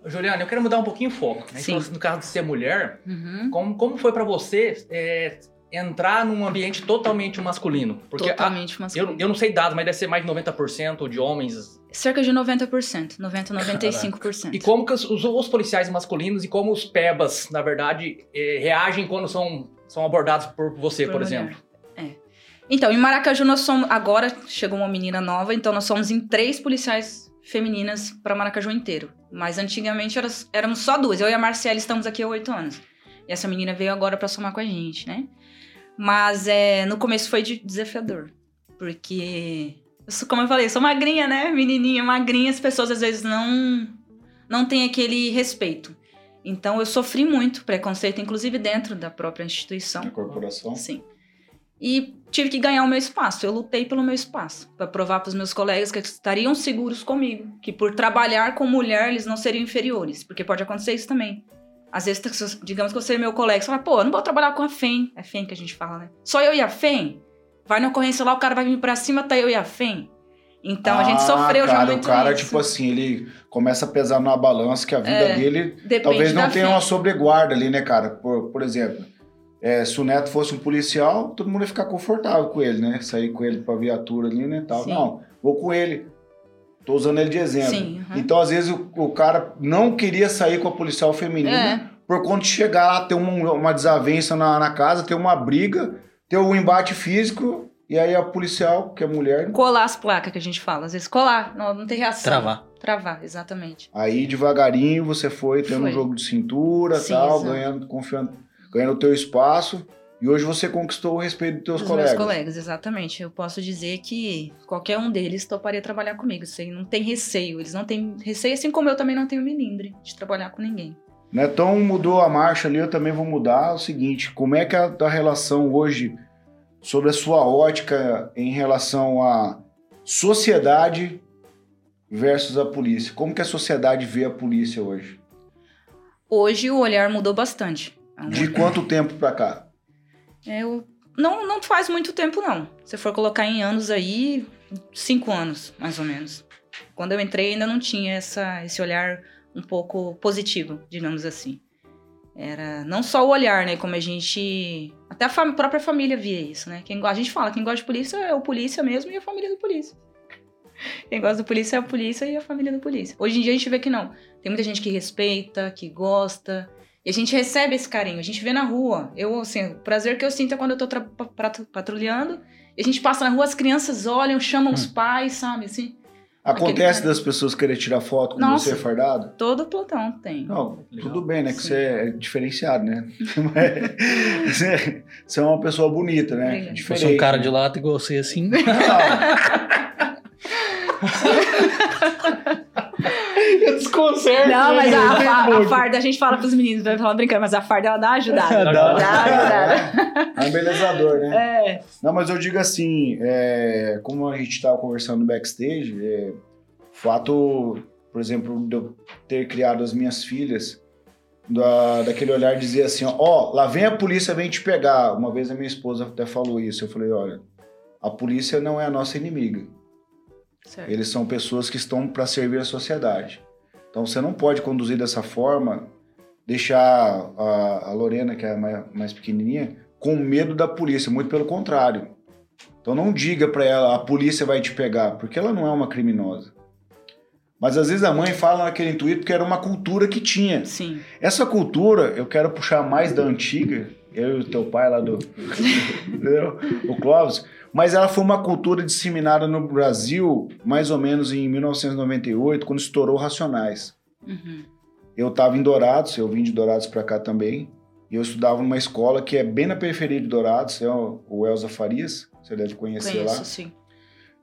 C: Juliana, eu quero mudar um pouquinho o foco. Né?
A: Sim.
C: Então, No caso de ser mulher,
A: Uhum.
C: como, como foi pra você é, entrar num ambiente totalmente masculino? Porque a-
A: Totalmente masculino.
C: eu, eu não sei dados, mas deve ser mais de 90% de homens.
A: Cerca de 90%, 90, 95%.
C: E como que os, os- os policiais masculinos e como os pebas, na verdade, é, reagem quando são, são abordados por você, por,
A: Por
C: exemplo?
A: É. Então, em Maracaju nós somos. Agora chegou uma menina nova, então nós somos em três policiais femininas para Maracaju inteiro. Mas antigamente eras- éramos só duas. Eu e a Marcela estamos aqui há oito anos. E essa menina veio agora para somar com a gente, né? Mas é, no começo foi de- desafiador. Porque, eu sou- como eu falei, eu sou magrinha, né? Menininha, magrinha, as pessoas às vezes não, não têm aquele respeito. Então eu sofri muito preconceito, inclusive dentro da própria instituição.
B: Na corporação.
A: Sim. E tive que ganhar o meu espaço. Eu lutei pelo meu espaço para provar para os meus colegas que estariam seguros comigo, que por trabalhar com mulher eles não seriam inferiores, porque pode acontecer isso também. Às vezes, digamos que você é meu colega, você fala, pô, eu não vou trabalhar com a FEM. É FEM que a gente fala, né? Só eu e a FEM? Vai na ocorrência lá, o cara vai vir pra cima, tá eu e a FEM. Então a gente
B: Ah,
A: sofreu já
B: cara,
A: muito
B: O cara,
A: isso.
B: tipo assim, ele começa a pesar numa balança que a vida
A: É,
B: dele talvez não tenha
A: FEM.
B: uma sobreguarda ali, né, cara? Por, por exemplo, é, se o Neto fosse um policial, todo mundo ia ficar confortável com ele, né? Sair com ele pra viatura ali, né? Tal.
A: Sim.
B: Não, vou com ele. Tô usando ele de exemplo.
A: Sim, aham.
B: Então, às vezes, o, o cara não queria sair com a policial feminina
A: É.
B: por conta de chegar lá, ter uma, uma desavença na, na casa, ter uma briga, ter um embate físico, e aí a policial, que é mulher,
A: Colar as placas que a gente fala. Às vezes colar, não, não tem reação.
D: Travar.
A: Travar, exatamente.
B: aí devagarinho você foi tendo
A: Foi.
B: um jogo de cintura,
A: Sim,
B: tal,
A: exato.
B: ganhando, confiando, ganhando o teu espaço, e hoje você conquistou o respeito dos teus
A: Dos
B: colegas.
A: meus colegas, exatamente. Eu posso dizer que qualquer um deles toparia trabalhar comigo. Isso aí não tem receio. Eles não têm receio, assim como eu também não tenho milindre de trabalhar com ninguém.
B: Netão mudou a marcha ali, eu também vou mudar. É o seguinte, como é que é a tua relação hoje sobre a sua ótica em relação à sociedade versus a polícia? Como que a sociedade vê a polícia hoje?
A: Hoje o olhar mudou bastante.
B: De quanto tempo pra cá?
A: É, eu, não, não faz muito tempo, não. Se for colocar em anos aí, cinco anos, mais ou menos. Quando eu entrei, ainda não tinha essa, esse olhar um pouco positivo, digamos assim. Era não só o olhar, né? Como a gente. Até a fam- própria família via isso, né? Quem, a gente fala, quem gosta de polícia é o polícia mesmo e a família do polícia. Quem gosta do polícia é a polícia e a família do polícia. Hoje em dia a gente vê que não. Tem muita gente que respeita, que gosta. E a gente recebe esse carinho, a gente vê na rua. Eu, assim, o prazer que eu sinto é quando eu tô patrulhando. E a gente passa na rua, as crianças olham, chamam os pais, sabe? Assim,
B: Acontece das pessoas querem tirar foto com
A: Nossa.
B: você fardado?
A: todo plantão tem.
B: Não,
C: Legal.
B: tudo bem, né? Que
A: Sim.
B: você é diferenciado, né? Você, é uma pessoa bonita, né?
D: Se fosse um cara de
B: lá.
D: lata igual você, assim.
B: Eu desconcerto.
A: Não, mas a,
B: né?
A: a- a farda, a gente fala pros meninos, vai falar brincando, mas a farda ela dá uma ajudada.
D: Dá.
A: dá uma ajudada.
B: É um embelezador, né?
A: É.
B: Não, mas eu digo assim, é, como a gente estava conversando no backstage, é, o fato, por exemplo, de eu ter criado as minhas filhas, da, daquele olhar dizer assim, ó, ó, lá vem a polícia, vem te pegar. Uma vez a minha esposa até falou isso, eu falei, olha, a polícia não é a nossa inimiga.
A: Certo.
B: Eles são pessoas que estão para servir a sociedade. Então você não pode conduzir dessa forma, deixar a, a Lorena, que é a mais, mais pequenininha, com medo da polícia, muito pelo contrário. Então não diga para ela, a polícia vai te pegar, porque ela não é uma criminosa. Mas às vezes a mãe fala naquele intuito porque era uma cultura que tinha.
A: Sim.
B: Essa cultura, eu quero puxar mais da antiga, eu e o teu pai lá do. o Clóvis. Mas ela foi uma cultura disseminada no Brasil, mais ou menos em 1998, quando estourou Racionais.
A: Uhum.
B: Eu estava em Dourados, eu vim de Dourados para cá também, e eu estudava numa escola que é bem na periferia de Dourados, é o, Elza Farias, você deve conhecer
A: Conheço,
B: lá.
A: sim.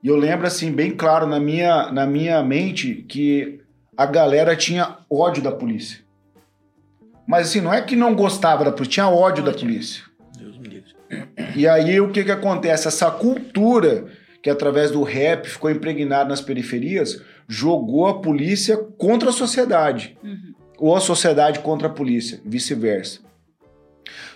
B: E eu lembro, assim, bem claro na minha, na minha mente que a galera tinha ódio da polícia. Mas, assim, não é que não gostava da polícia, tinha ódio, da
A: Ódio.
B: polícia. E aí, o que que acontece? Essa cultura que, através do rap, ficou impregnada nas periferias, jogou a polícia contra a sociedade.
A: Uhum.
B: Ou a sociedade contra a polícia, vice-versa.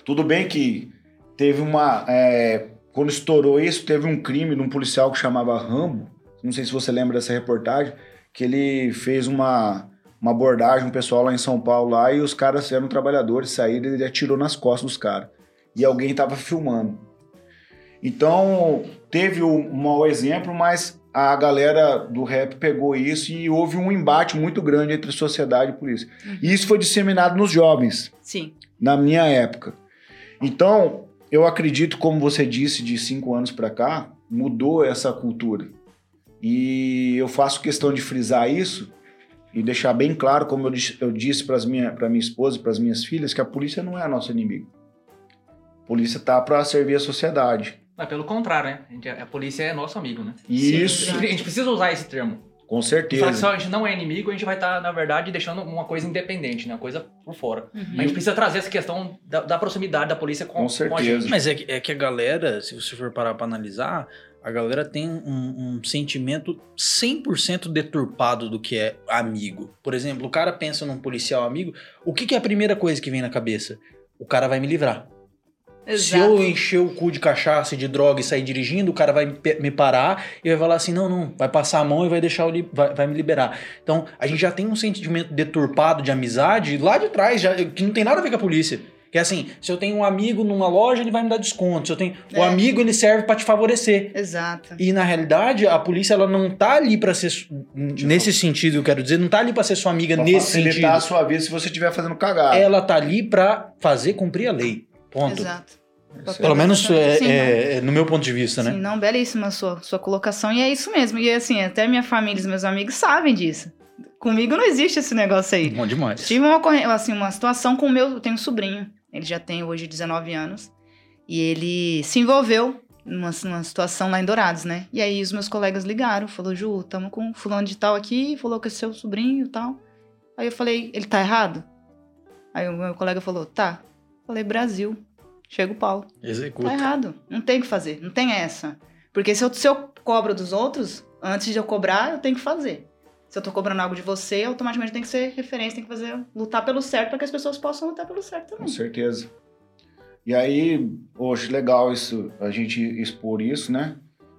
B: Tudo bem que teve uma... é, quando estourou isso, teve um crime de um policial que chamava Rambo. Não sei se você lembra dessa reportagem, que ele fez uma, uma abordagem, um pessoal lá em São Paulo lá, e os caras eram trabalhadores, saíram e ele atirou nas costas dos caras. E alguém estava filmando. Então, teve um mau exemplo, mas a galera do rap pegou isso e houve um embate muito grande entre sociedade e polícia. E isso foi disseminado nos jovens
A: Sim.
B: na minha época. Então, eu acredito, como você disse, de cinco anos para cá, mudou essa cultura. E eu faço questão de frisar isso e deixar bem claro, como eu, dis- eu disse para minha, minha esposa e para as minhas filhas, que a polícia não é a nossa inimiga. A polícia tá para servir a sociedade.
C: Mas pelo contrário, né? A, gente- a polícia é nosso amigo, né?
B: E
A: Sim,
B: isso,
C: A gente precisa usar esse termo.
B: com
C: Se falar que
B: certeza.
C: só a gente não é inimigo, a gente vai estar, na verdade, deixando uma coisa independente, né? Uma coisa por fora.
A: Uhum.
C: A gente precisa trazer essa questão da, da proximidade da polícia com,
B: Com
C: com a
B: certeza.
C: gente.
D: Mas é que, é que a galera, se você for parar pra analisar, a galera tem um, um sentimento 100% deturpado do que é amigo. Por exemplo, o cara pensa num policial amigo, o que, que é a primeira coisa que vem na cabeça? O cara vai me livrar. Se eu encher o cu de cachaça e de droga e sair dirigindo, o cara vai me parar e vai falar assim: não, não, vai passar a mão e vai deixar o li- vai, vai me liberar. Então, a gente já tem um sentimento deturpado de amizade lá de trás, já, que não tem nada a ver com a polícia. Que é assim, se eu tenho um amigo numa loja, ele vai me dar desconto. Se eu tenho. O
A: É.
D: amigo, ele serve pra te favorecer.
A: Exato.
D: E na realidade, a polícia ela não tá ali pra ser. Nesse sentido, eu quero dizer, não tá ali pra ser sua amiga
B: Pra
D: nesse
B: facilitar
D: sentido.
B: a sua vida se você estiver fazendo cagada.
D: Ela tá ali pra fazer cumprir a lei. Ponto.
A: Exato.
D: Pelo menos é,
A: Sim,
D: é- é no meu ponto de vista,
A: Sim,
D: né?
A: não, belíssima a sua, sua colocação. E é isso mesmo. E assim, até minha família e os meus amigos sabem disso. Comigo não existe esse negócio aí.
D: Bom demais.
A: Tive uma, assim, uma situação com o meu. Eu tenho um sobrinho. Ele já tem hoje 19 anos. E ele se envolveu numa, numa situação lá em Dourados, né? E aí os meus colegas ligaram. Falou, Ju, tamo com fulano de tal aqui. Falou que é seu sobrinho e tal. Aí eu falei, ele tá errado? Aí o meu colega falou, tá. Falei, Brasil. Chega o pau.
D: Executa.
A: Tá errado. Não tem o que fazer. Não tem essa. Porque se eu, se eu cobro dos outros, antes de eu cobrar, eu tenho que fazer. Se eu tô cobrando algo de você, automaticamente tem que ser referência, tem que fazer, lutar pelo certo para que as pessoas possam lutar pelo certo
B: Com
A: também.
B: certeza. E aí, hoje, legal isso, a gente expor isso, né?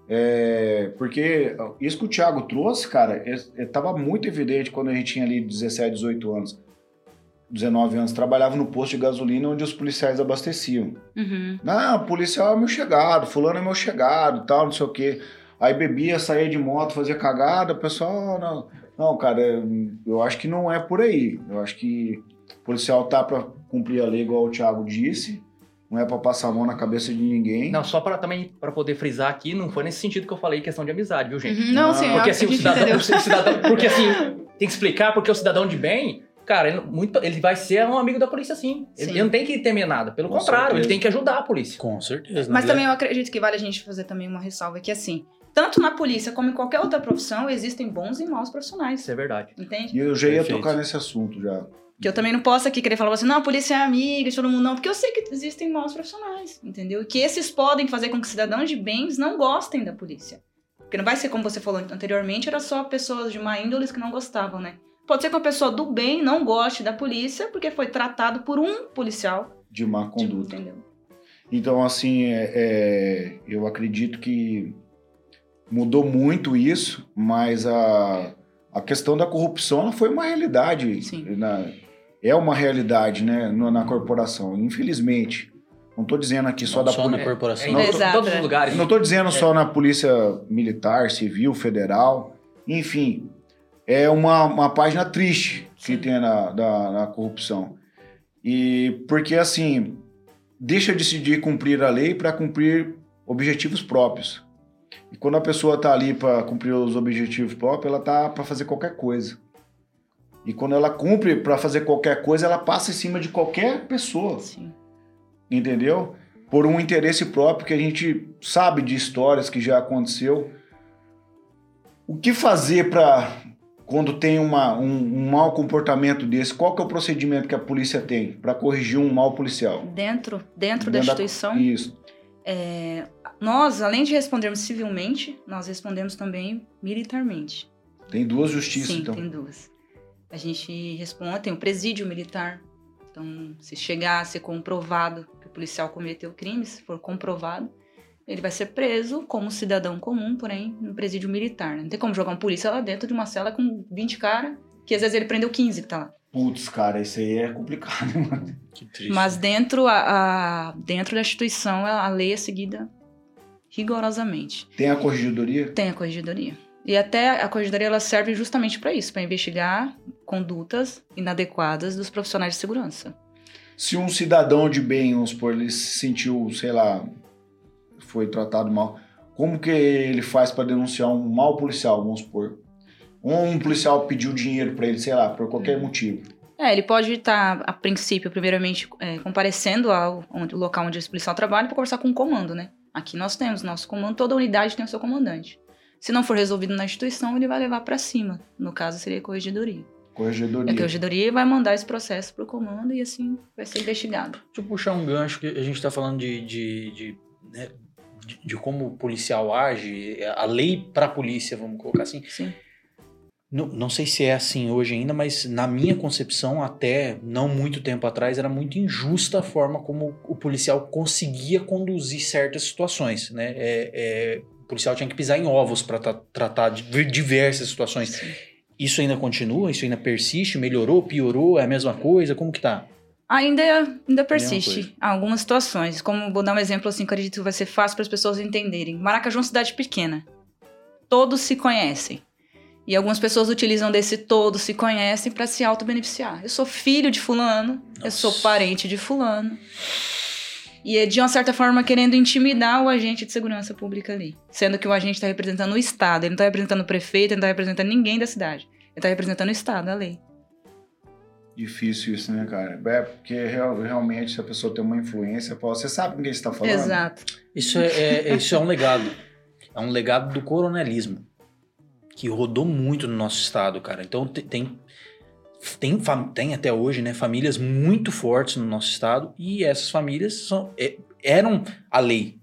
B: É, porque isso que o Thiago trouxe, cara, estava muito evidente quando a gente tinha ali 17, 18 anos, 19 anos, trabalhava no posto de gasolina onde os policiais abasteciam.
A: Uhum.
B: Não, policial é meu chegado, fulano é meu chegado, tal, não sei o quê. Aí bebia, saía de moto, fazia cagada, o pessoal, não, não, cara, eu acho que não é por aí. Eu acho que o policial tá para cumprir a lei, igual o Thiago disse, não é para passar a mão na cabeça de ninguém.
C: Não, só para também para poder frisar aqui, não foi nesse sentido que eu falei questão de amizade, viu, gente?
A: Uhum. Não, sim,
B: Porque
C: Porque
A: a
C: assim, o cidadão, o cidadão- porque assim, tem que explicar porque o cidadão de bem, cara, ele, muito, ele vai ser um amigo da polícia sim. Ele,
A: Sim.
C: ele não tem que temer nada, pelo
B: Com
C: contrário,
B: certeza.
C: ele tem que ajudar a polícia.
D: Com certeza.
A: Mas
D: né?
A: também eu acredito que vale a gente fazer também uma ressalva que assim, tanto na polícia como em qualquer outra profissão, existem bons e maus profissionais.
C: Isso é verdade.
A: Entende?
B: E eu já ia
D: Perfeito.
B: tocar nesse assunto já.
A: Que eu também não posso aqui querer falar assim, não, a polícia é amiga todo mundo, não, porque eu sei que existem maus profissionais, entendeu? E que esses podem fazer com que cidadãos de bens não gostem da polícia. Porque não vai ser como você falou anteriormente, era só pessoas de má índole que não gostavam, né? Pode ser que uma pessoa do bem não goste da polícia porque foi tratado por um policial.
B: De má
A: de-
B: conduta.
A: entendeu?
B: Então, assim, é, é, eu acredito que mudou muito isso, mas a, a questão da corrupção ela foi uma realidade.
A: Sim.
B: na- é uma realidade, né, no- na corporação, infelizmente. Não estou dizendo aqui só
D: Não
B: da
D: só na
B: polícia.
D: corporação.
C: É, em
B: Não,
C: to-
A: Exato,
C: todos
A: é.
C: os lugares.
B: Não estou dizendo só na polícia militar, civil, federal, enfim. É uma, uma página triste que tem na, da, na corrupção. E porque, assim, deixa de se de cumprir a lei para cumprir objetivos próprios. E quando a pessoa está ali para cumprir os objetivos próprios, ela está para fazer qualquer coisa. E quando ela cumpre para fazer qualquer coisa, ela passa em cima de qualquer pessoa
A: Sim.
B: entendeu? Por um interesse próprio que a gente sabe de histórias que já aconteceu. O que fazer para quando tem uma, um, um mau comportamento desse? Qual que é o procedimento que a polícia tem para corrigir um mau policial?
A: Dentro, dentro da
B: Dentro
A: instituição,
B: Isso.
A: é, nós, além de respondermos civilmente, nós respondemos também militarmente.
B: Tem duas justiças,
A: Sim,
B: então.
A: tem duas. A gente responde, tem o presídio militar. Então, se chegar a ser comprovado que o policial cometeu crime, se for comprovado, ele vai ser preso como cidadão comum, porém, no presídio militar. né? Não tem como jogar um polícia lá dentro de uma cela com 20 caras, que às vezes ele prendeu 15 que tá lá.
B: Putz, cara, isso aí é complicado, mano.
D: Que triste.
A: Mas dentro, a, a- dentro da instituição, a lei é seguida rigorosamente.
B: Tem a corregedoria?
A: Tem a corregedoria. E até a corregedoria ela serve justamente para isso, para investigar condutas inadequadas dos profissionais de segurança.
B: Se um cidadão de bem, vamos supor, ele se sentiu, sei lá, foi tratado mal, como que ele faz para denunciar um mau policial, vamos supor? Ou um policial pediu dinheiro para ele, sei lá, por qualquer motivo.
A: É, ele pode estar, a princípio, primeiramente, é, comparecendo ao onde- o local onde esse policial trabalha para conversar com o comando, né? Aqui nós temos nosso comando, toda unidade tem o seu comandante. Se não for resolvido na instituição, ele vai levar para cima. No caso, seria a corregedoria.
B: Corregedoria.
A: A corregedoria vai mandar esse processo para o comando e assim vai ser investigado.
D: Deixa eu puxar um gancho que a gente tá falando de, de, de, né, de- de como o policial age, a lei pra polícia, vamos colocar assim.
A: Sim.
D: Não, não sei se é assim hoje ainda, mas na minha concepção, até não muito tempo atrás, era muito injusta a forma como o policial conseguia conduzir certas situações. Né? É, é, o policial tinha que pisar em ovos para tratar de diversas situações. Isso ainda continua? Isso ainda persiste? Melhorou? Piorou? É a mesma coisa? Como que tá?
A: Ainda, ainda persiste algumas situações. Como vou dar um exemplo assim, que eu acredito que vai ser fácil para as pessoas entenderem. Maracaju é uma cidade pequena. Todos se conhecem. E algumas pessoas utilizam desse todos se conhecem para se auto-beneficiar. Eu sou filho de fulano, eu sou
D: Nossa.
A: parente de fulano. E é de uma certa forma querendo intimidar o agente de segurança pública ali. Sendo que o agente está representando o Estado, ele não está representando o prefeito, ele não está representando ninguém da cidade. Ele está representando o Estado, a lei.
B: Difícil isso, né, cara? É porque real- realmente se a pessoa tem uma influência, você sabe com quem você tá falando?
A: Exato.
D: Isso é, é- isso é um legado. É um legado do coronelismo. Que rodou muito no nosso estado, cara. Então te- tem, tem, tem até hoje, né, famílias muito fortes no nosso estado. E essas famílias são, é- eram a lei.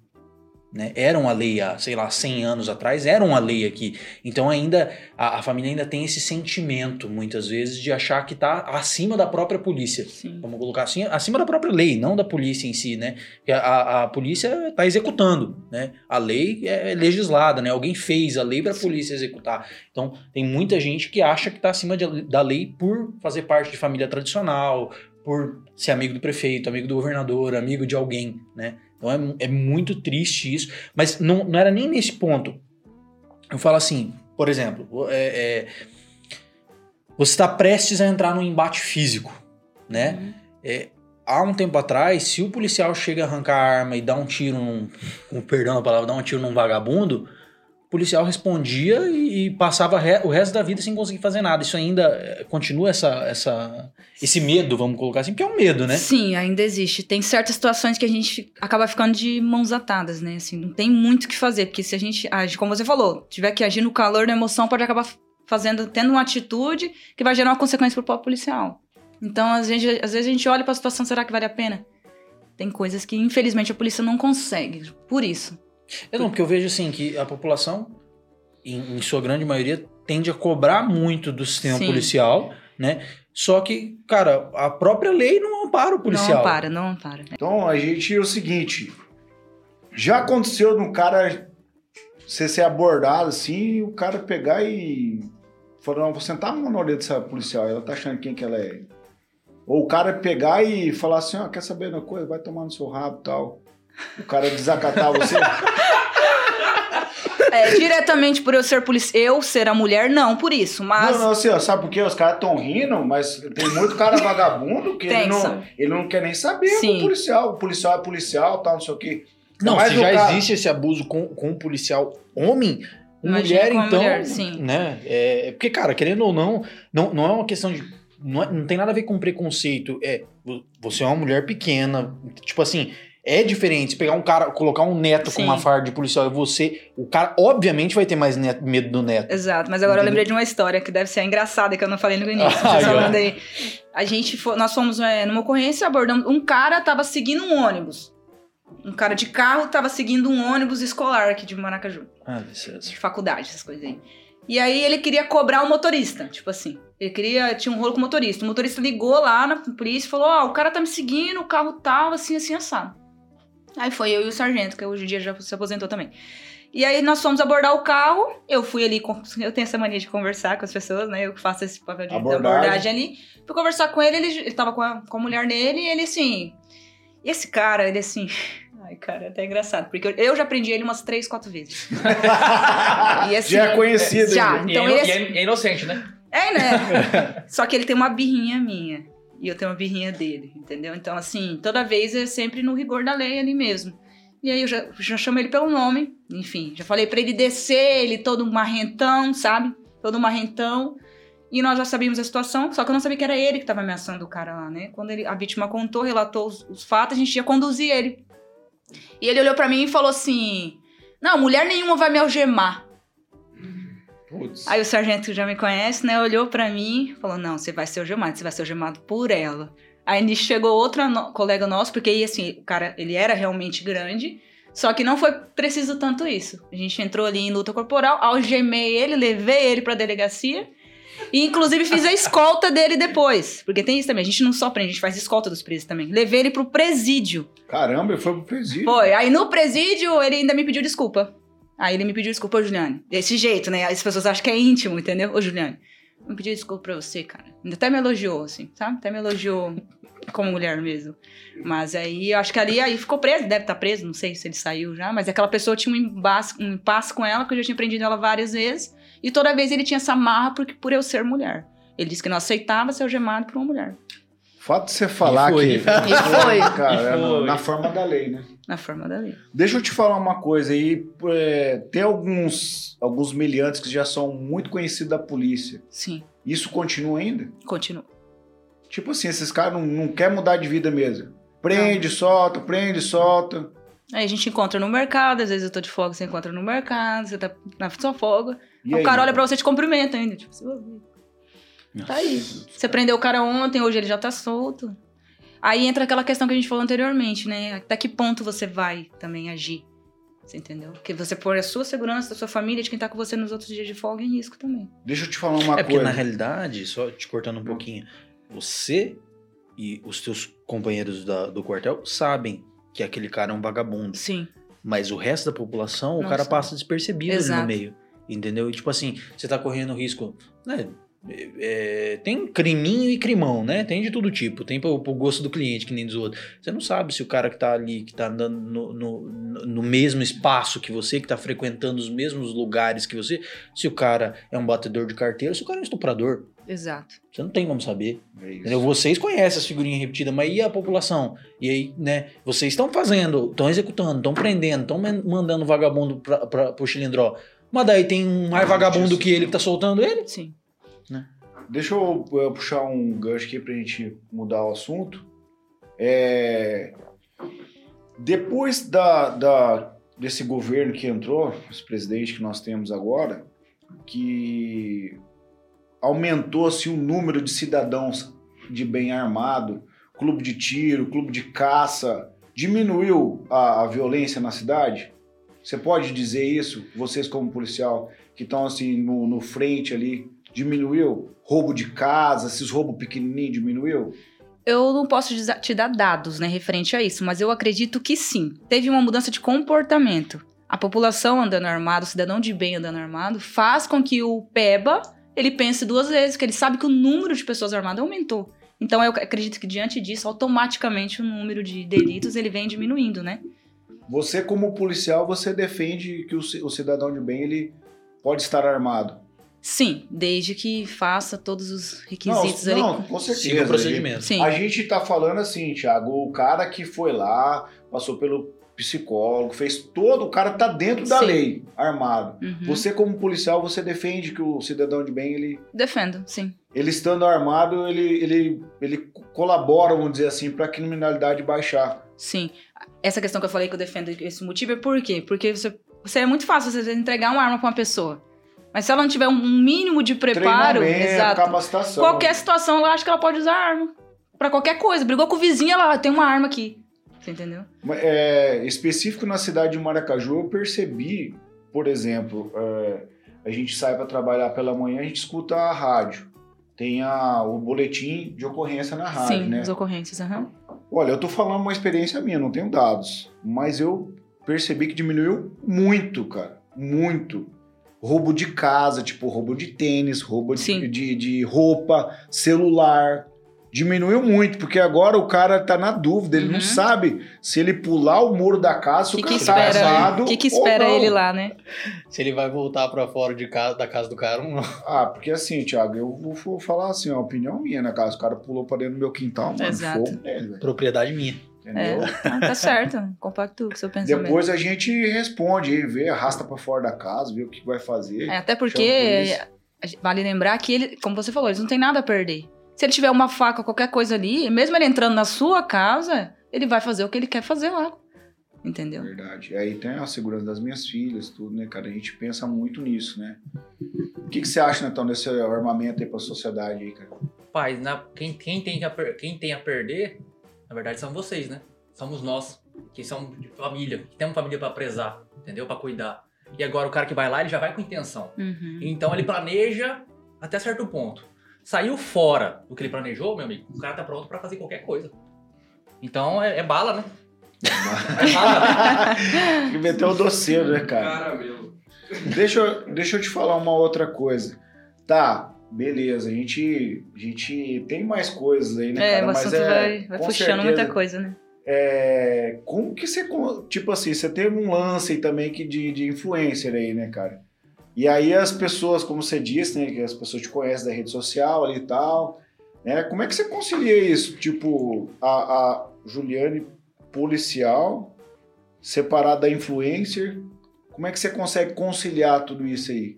D: Né? Eram a lei há, sei lá, 100 anos atrás, eram a lei aqui. Então ainda a, a família ainda tem esse sentimento, muitas vezes, de achar que tá acima da própria polícia.
A: Sim.
D: Vamos colocar assim, acima da própria lei, não da polícia em si, né? Porque a, a polícia está executando, né? A lei é legislada, né? Alguém fez a lei para a polícia executar. Então, tem muita gente que acha que está acima de- da lei por fazer parte de família tradicional, por ser amigo do prefeito, amigo do governador, amigo de alguém, né? Então, é, é muito triste isso. Mas não, não era nem nesse ponto. Eu falo assim, por exemplo, é, é, você está prestes a entrar num embate físico, né?
A: Uhum.
D: É, há um tempo atrás, se o policial chega a arrancar a arma e dá um tiro, num, com perdão da palavra, dá um tiro num vagabundo, policial respondia e, e passava re- o resto da vida sem conseguir fazer nada. Isso ainda eh, continua essa, essa, esse medo, vamos colocar assim, porque é um medo, né?
A: Sim, ainda existe. Tem certas situações que a gente acaba ficando de mãos atadas, né? Assim, não tem muito o que fazer, porque se a gente age, como você falou, tiver que agir no calor da emoção, pode acabar fazendo, tendo uma atitude que vai gerar uma consequência pro próprio policial. Então, às vezes, às vezes a gente olha pra situação, será que vale a pena? Tem coisas que, infelizmente, a polícia não consegue. Por isso.
D: Eu não, porque eu vejo assim que a população, em, em sua grande maioria, tende a cobrar muito do sistema
A: Sim.
D: policial, né? Só que, cara, a própria lei não ampara o policial.
A: Não para, não para.
B: Então a gente é o seguinte: já aconteceu de um cara você ser abordado assim, e o cara pegar e falar, não, vou sentar a mão na orelha dessa policial, ela tá achando quem que ela é. Ou o cara pegar e falar assim, ó, quer saber uma coisa? Vai tomar no seu rabo e tal. O cara desacatar você.
A: É, diretamente por eu ser policial, eu ser a mulher, não por isso, mas.
B: Não, não, assim, ó, sabe por quê? Os caras tão rindo, mas tem muito cara vagabundo que ele não, ele não quer nem saber
A: Sim.
B: do policial. O policial é policial, tal, não sei o quê.
D: Não,
B: Mas
D: se já
B: caso-
D: existe esse abuso com, com o policial homem,
A: Imagina
D: mulher, então.
A: mulher, sim.
D: Né? É, porque, cara, querendo ou não, não, não é uma questão de. Não, é- não tem nada a ver com preconceito. É, vo- você é uma mulher pequena. Tipo assim, é diferente. Pegar um cara, colocar um neto
A: Sim.
D: com uma farda de policial e você. O cara, obviamente, vai ter mais neto- medo do neto.
A: Exato, mas agora eu
D: Entendeu?
A: lembrei de uma história que deve ser engraçada, que eu não falei no início.
D: Ah,
A: falando aí. A gente foi, nós fomos é, numa ocorrência, abordamos. Um cara tava seguindo um ônibus. Um cara de carro tava seguindo um ônibus escolar aqui de Maracaju.
D: Ah, licença.
A: De faculdade, essas coisas aí. E aí ele queria cobrar o motorista, tipo assim. Ele queria, tinha um rolo com o motorista. O motorista ligou lá na polícia e falou: Ó, o cara tá me seguindo, o carro tal, assim, assim, assado. Aí foi eu e o sargento, que hoje em dia já se aposentou também. E aí nós fomos abordar o carro. Eu fui ali, com- eu tenho essa mania de conversar com as pessoas, né? Eu que faço esse papel de
B: Abordagem.
A: abordagem, ali. Fui conversar com ele, ele, ele tava com a, com a mulher dele e ele assim. E esse cara, ele assim. Ai, cara, é até engraçado, porque eu, eu já aprendi ele umas três, quatro vezes. E assim,
B: Já é conhecido.
A: já. Então
C: e, é,
A: ele
C: e é- e é inocente, né?
A: É, né? Só que ele tem uma birrinha minha. E eu tenho uma birrinha dele, entendeu? Então, assim, toda vez é sempre no rigor da lei ali mesmo. E aí eu já, já chamo ele pelo nome, enfim, já falei pra ele descer, ele todo marrentão, sabe? Todo marrentão. E nós já sabíamos a situação, só que eu não sabia que era ele que tava ameaçando o cara lá, né? Quando ele, a vítima contou, relatou os, os fatos, a gente ia conduzir ele. E ele olhou pra mim e falou assim: Não, mulher nenhuma vai me algemar.
B: Putz.
A: Aí o sargento que já me conhece, né, olhou pra mim falou: Não, você vai ser algemado, você vai ser algemado por ela. Aí nisso chegou outra no- colega nosso, porque assim, o cara, ele era realmente grande, só que não foi preciso tanto isso. A gente entrou ali em luta corporal, algemei ele, levei ele pra delegacia. E inclusive fiz a escolta dele depois. Porque tem isso também, a gente não só prende, a gente faz escolta dos presos também. Levei ele pro presídio.
B: Caramba, ele foi pro presídio.
A: Foi. Aí no presídio ele ainda me pediu desculpa. Aí ele me pediu desculpa, Juliane. Desse jeito, né? As pessoas acham que é íntimo, entendeu? Ô Juliane, me pediu desculpa pra você, cara. Ainda até me elogiou, assim, sabe? Até me elogiou. como mulher mesmo. Mas aí, eu acho que ali aí ficou preso, deve estar preso, não sei se ele saiu já, mas aquela pessoa tinha um impasse, um impasse com ela, que eu já tinha prendido ela várias vezes, e toda vez ele tinha essa marra porque, por eu ser mulher. Ele disse que não aceitava ser algemado por uma mulher,
B: fato de você falar
C: E foi,
B: que.
C: e foi.
F: Foi.
B: Cara,
C: E
B: na-
C: foi.
B: na forma da lei, né?
A: na forma da lei.
B: Deixa eu te falar uma coisa aí. é, tem alguns, alguns meliantes que já são muito conhecidos da polícia.
A: Sim,
B: Isso continua ainda?
A: continua.
B: Tipo assim, esses caras não, não querem mudar de vida mesmo. Prende, solta, prende, solta.
A: Aí a gente encontra no mercado, às vezes eu tô de folga, você encontra no mercado, você tá na sua folga.
B: E
A: o
B: aí?
A: cara olha pra você e te cumprimenta ainda. Tipo, você Tá aí. Você prendeu o cara ontem, hoje ele já tá solto. Aí entra aquela questão que a gente falou anteriormente, né? Até que ponto você vai também agir? Você entendeu? Porque você pôr a sua segurança, da sua família, de quem tá com você nos outros dias de folga em risco também.
B: Deixa eu te falar uma
D: É porque
B: coisa.
D: na realidade, só te cortando um pouquinho, você e os teus companheiros da- do quartel sabem que aquele cara é um vagabundo.
A: Sim.
D: Mas o resto da população, o
A: Não
D: cara passa despercebido ali no meio. Entendeu? E tipo assim, você tá correndo risco. Né? É, tem criminho e crimão, né? Tem de todo tipo. Tem pro, pro gosto do cliente, que nem dos outros. Você não sabe se o cara que tá ali, que tá andando no, no, no mesmo espaço que você, que tá frequentando os mesmos lugares que você, se o cara é um batedor de carteira, se o cara é um estuprador.
A: Exato.
D: Você não tem como saber.
B: É?
D: Vocês conhecem as figurinhas repetidas, mas e a população? E aí, né? Vocês estão fazendo, estão executando, estão prendendo, estão mandando vagabundo pra, pra, pro chilindró. Mas daí tem um mais vagabundo que ele que tá soltando ele?
A: Sim.
B: Deixa eu, eh, puxar um gancho aqui pra gente mudar o assunto. É, Depois da, da- desse governo que entrou, esse presidente que nós temos agora, que aumentou-se o número de cidadãos de bem armado, clube de tiro, clube de caça, diminuiu a, a violência na cidade? Você pode dizer isso, vocês como policial, que estão assim no, no frente ali, diminuiu? Roubo de casa, esses roubos pequenininhos diminuiu?
A: Eu não posso te dar dados, né, referente a isso, mas eu acredito que sim. Teve uma mudança de comportamento. A população andando armado, o cidadão de bem andando armado, faz com que o PEBA ele pense duas vezes, que ele sabe que o número de pessoas armadas aumentou. Então eu acredito que diante disso, automaticamente o número de delitos ele vem diminuindo, né?
B: Você como policial, você defende que o cidadão de bem ele pode estar armado?
A: Sim, desde que faça todos os requisitos
B: não,
A: ali.
B: não, com certeza.
D: Siga o procedimento.
A: Sim.
B: A gente tá falando assim, Thiago, o cara que foi lá, passou pelo psicólogo, fez todo, o cara tá dentro da
A: Sim.
B: lei, armado.
A: Uhum.
B: Você como policial, você defende que o cidadão de bem, ele,
A: Defendo, sim.
B: ele estando armado, ele, ele, ele colabora, vamos dizer assim, para a criminalidade baixar.
A: Sim. Essa questão que eu falei que eu defendo esse motivo é por quê? Porque você, você é muito fácil você entregar uma arma pra uma pessoa. Mas se ela não tiver um mínimo de preparo, exato.
B: capacitação.
A: Qualquer situação, ela acha que ela pode usar arma. Pra qualquer coisa. Brigou com o vizinho, ela "Ah, tem uma arma aqui. Você entendeu?
B: É, específico na cidade de Maracaju, eu percebi, por exemplo, é, a gente sai para trabalhar pela manhã, a gente escuta a rádio. Tem a- o boletim de ocorrência na rádio,
A: Sim,
B: né?
A: as ocorrências, aham.
B: Olha, eu tô falando uma experiência minha, não tenho dados, mas eu percebi que diminuiu muito, cara, muito. Roubo de casa, tipo roubo de tênis, roubo de, de, de roupa, celular. Diminuiu muito, porque agora o cara tá na dúvida, ele
A: Uhum.
B: não sabe se ele pular o muro da casa, se
A: O
B: o
A: que, que
B: cara tá
A: espera,
B: armado
A: o que, que
B: ou
A: espera
B: não.
A: ele lá, né?
D: Se ele vai voltar pra fora de casa, da casa do cara ou não.
B: Ah, porque assim, Thiago, eu vou, vou falar assim, ó, a opinião minha, né, cara? O cara pulou pra dentro do meu quintal, mano,
A: Exato.
B: fogo nele.
D: Propriedade minha.
B: Entendeu?
A: É. Ah, tá certo. Compacto com o seu pensamento.
B: Depois a gente responde aí, vê, arrasta pra fora da casa, vê o que vai fazer.
A: É, até porque vale lembrar que ele, como você falou, eles não têm nada a perder. Se ele tiver uma faca, qualquer coisa ali, mesmo ele entrando na sua casa, ele vai fazer o que ele quer fazer lá. Entendeu?
B: Verdade. E aí tem a segurança das minhas filhas, tudo, né, cara? A gente pensa muito nisso, né? O que, que você acha, então, desse armamento aí pra sociedade aí, cara?
C: Pai, na- quem, quem, tem a quem tem a perder, na verdade, são vocês, né? Somos nós, que somos de família, que temos família pra prezar, entendeu? Pra cuidar. E agora o cara que vai lá, ele já vai com intenção.
A: Uhum.
C: Então ele planeja até certo ponto. Saiu fora do que ele planejou, meu amigo, o cara tá pronto pra fazer qualquer coisa. Então é, é bala, né? É bala.
B: Tem que meter o doceiro, né, cara?
E: Caramelo.
B: Deixa eu, deixa eu te falar uma outra coisa. Tá, beleza, a gente, a gente tem mais coisas aí, né,
A: É,
B: cara?
A: o
B: Mas
A: assunto
B: é,
A: vai, vai
B: com
A: puxando
B: certeza,
A: muita coisa, né?
B: É, como que você, tipo assim, você teve um lance aí também que de, de influencer aí, né, cara? E aí as pessoas, como você disse, né, que as pessoas te conhecem da rede social ali e tal, né? Como é que você concilia isso? Tipo, a, a Juliane policial separada da influencer, como é que você consegue conciliar tudo isso aí?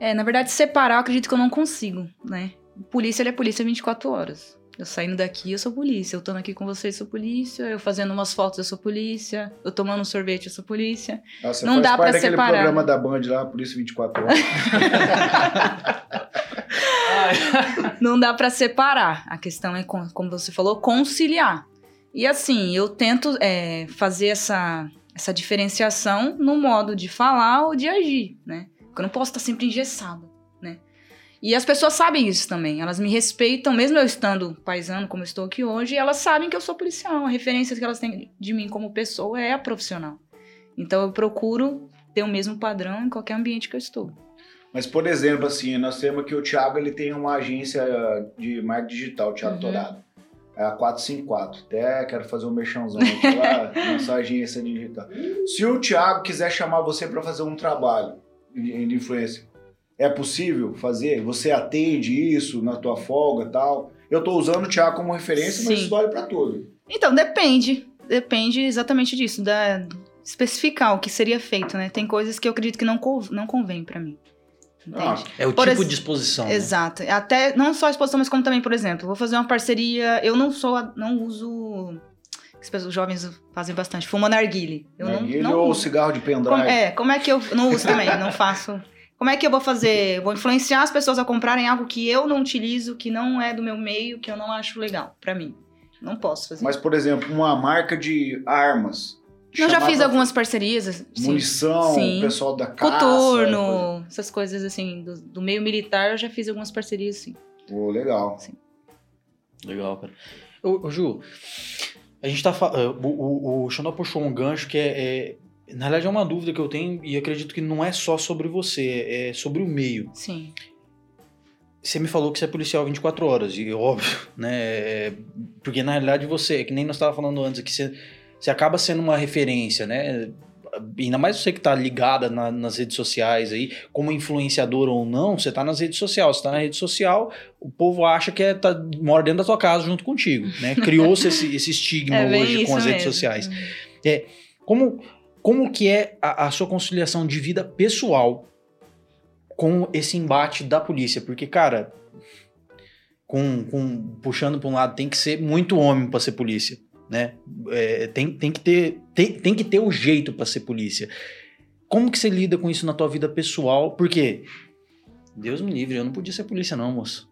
A: É, na verdade, separar, eu acredito que eu não consigo, né? Polícia, ele é polícia 24 horas. Eu saindo daqui, eu sou polícia. Eu estando aqui com vocês, eu sou polícia. Eu fazendo umas fotos, eu sou polícia. Eu tomando um sorvete, eu sou polícia.
B: Você
A: Não dá
B: daquele
A: separar.
B: programa da Band lá, Polícia 24 Horas.
A: Não dá pra separar. A questão é, com- como você falou, conciliar. E assim, eu tento é, fazer essa, essa diferenciação no modo de falar ou de agir, né? Eu não posso estar sempre engessada, né? E as pessoas sabem isso também. Elas me respeitam, mesmo eu estando paisano como estou aqui hoje, elas sabem que eu sou policial. A referência que elas têm de mim como pessoa é a profissional. Então eu procuro ter o mesmo padrão em qualquer ambiente que eu estou.
B: Mas, por exemplo, assim, nós temos aqui o Thiago, ele tem uma agência de marketing digital, o Thiago
A: Uhum.
B: Torado. É a 454. Até quero fazer um merchãozão aqui lá, nossa agência digital. Se o Thiago quiser chamar você para fazer um trabalho de, de influência, é possível fazer? Você atende isso na tua folga e tal? Eu tô usando o Thiago como referência, mas
A: Sim.
B: isso vale para tudo.
A: Então, depende. Depende exatamente disso, da especificar o que seria feito, né? Tem coisas que eu acredito que não, não convém pra mim.
B: Ah,
D: É o
A: Por
D: tipo
A: ex-
D: de exposição. né?
A: Exato. Até não só a exposição, mas como também, por exemplo, vou fazer uma parceria. Eu não sou, a- não uso. Que os jovens fazem bastante. Fuma narguile. Eu não,
B: Narguilé
A: não
B: ou
A: uso.
B: cigarro de pendrive?
A: Como, é, como é que eu não uso também? não faço. Como é que eu vou fazer? Eu Vou influenciar as pessoas a comprarem algo que eu não utilizo, que não é do meu meio, que eu não acho legal pra mim. Não posso fazer.
B: Mas, por exemplo, uma marca de armas.
A: eu já fiz algumas parcerias. assim,
B: Munição,
A: Sim.
B: pessoal da caça. coisa-
A: Coturno, essas coisas assim, do, do meio militar, eu já fiz algumas parcerias, sim.
B: Pô, legal.
D: Legal, cara. Ô, ô, Ju, a gente tá falando. O, o, o Xandó puxou um gancho que é, é- Na realidade, é uma dúvida que eu tenho e acredito que não é só sobre você, é sobre o meio.
A: Sim.
D: Você me falou que você é policial 24 horas, e óbvio, né? é, Porque na realidade você, que nem nós estávamos falando antes, que você, você acaba sendo uma referência, né? Ainda mais você que tá ligada na- nas redes sociais aí, como influenciador ou não, você tá nas redes sociais. Você tá na rede social, o povo acha que é, tá, mora dentro da tua casa junto contigo, né? Criou-se esse, esse estigma
A: É
D: hoje com as redes
A: mesmo.
D: sociais. Como, como que é a, a sua conciliação de vida pessoal com esse embate da polícia? Porque, cara, com, com- puxando para um lado, tem que ser muito homem para ser polícia, né? É, tem, tem, que ter, tem, tem que ter o jeito para ser polícia. Como que você lida com isso na tua vida pessoal? Porque, Deus me livre, eu não podia ser polícia não, moço.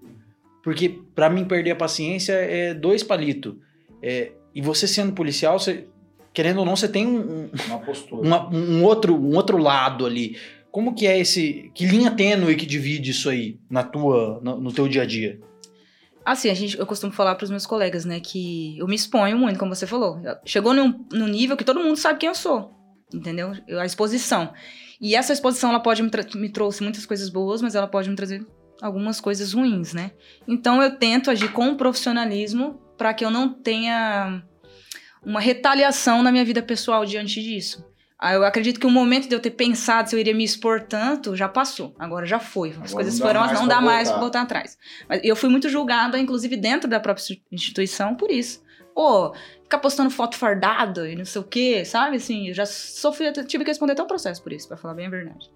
D: Porque para mim perder a paciência é dois palitos. É, e você sendo policial, você, querendo ou não, você tem um, um-
B: Uma postura.
D: uma- um, outro, um outro lado ali. Como que é esse. Que linha tênue que divide isso aí na tua, no, no teu dia a dia?
A: Assim, a gente, eu costumo falar pros meus colegas, né, que eu me exponho muito, como você falou. Chegou num, num nível que todo mundo sabe quem eu sou, entendeu? Eu- a exposição. E essa exposição, ela pode me, me trouxe muitas coisas boas, mas ela pode me trazer algumas coisas ruins, né? Então eu tento agir com profissionalismo para que eu não tenha uma retaliação na minha vida pessoal diante disso. Ah, Eu acredito que o momento de eu ter pensado se eu iria me expor tanto já passou. Agora já foi. As
B: Agora
A: coisas
B: não dá
A: foram,
B: mais
A: não dá mais
B: voltar.
A: pra voltar atrás. Mas eu fui muito julgada, inclusive dentro da própria instituição, por isso. Pô, ficar postando foto fardada e não sei o quê, sabe? Assim, eu já sofri, tive que responder até um processo por isso, pra falar bem a verdade.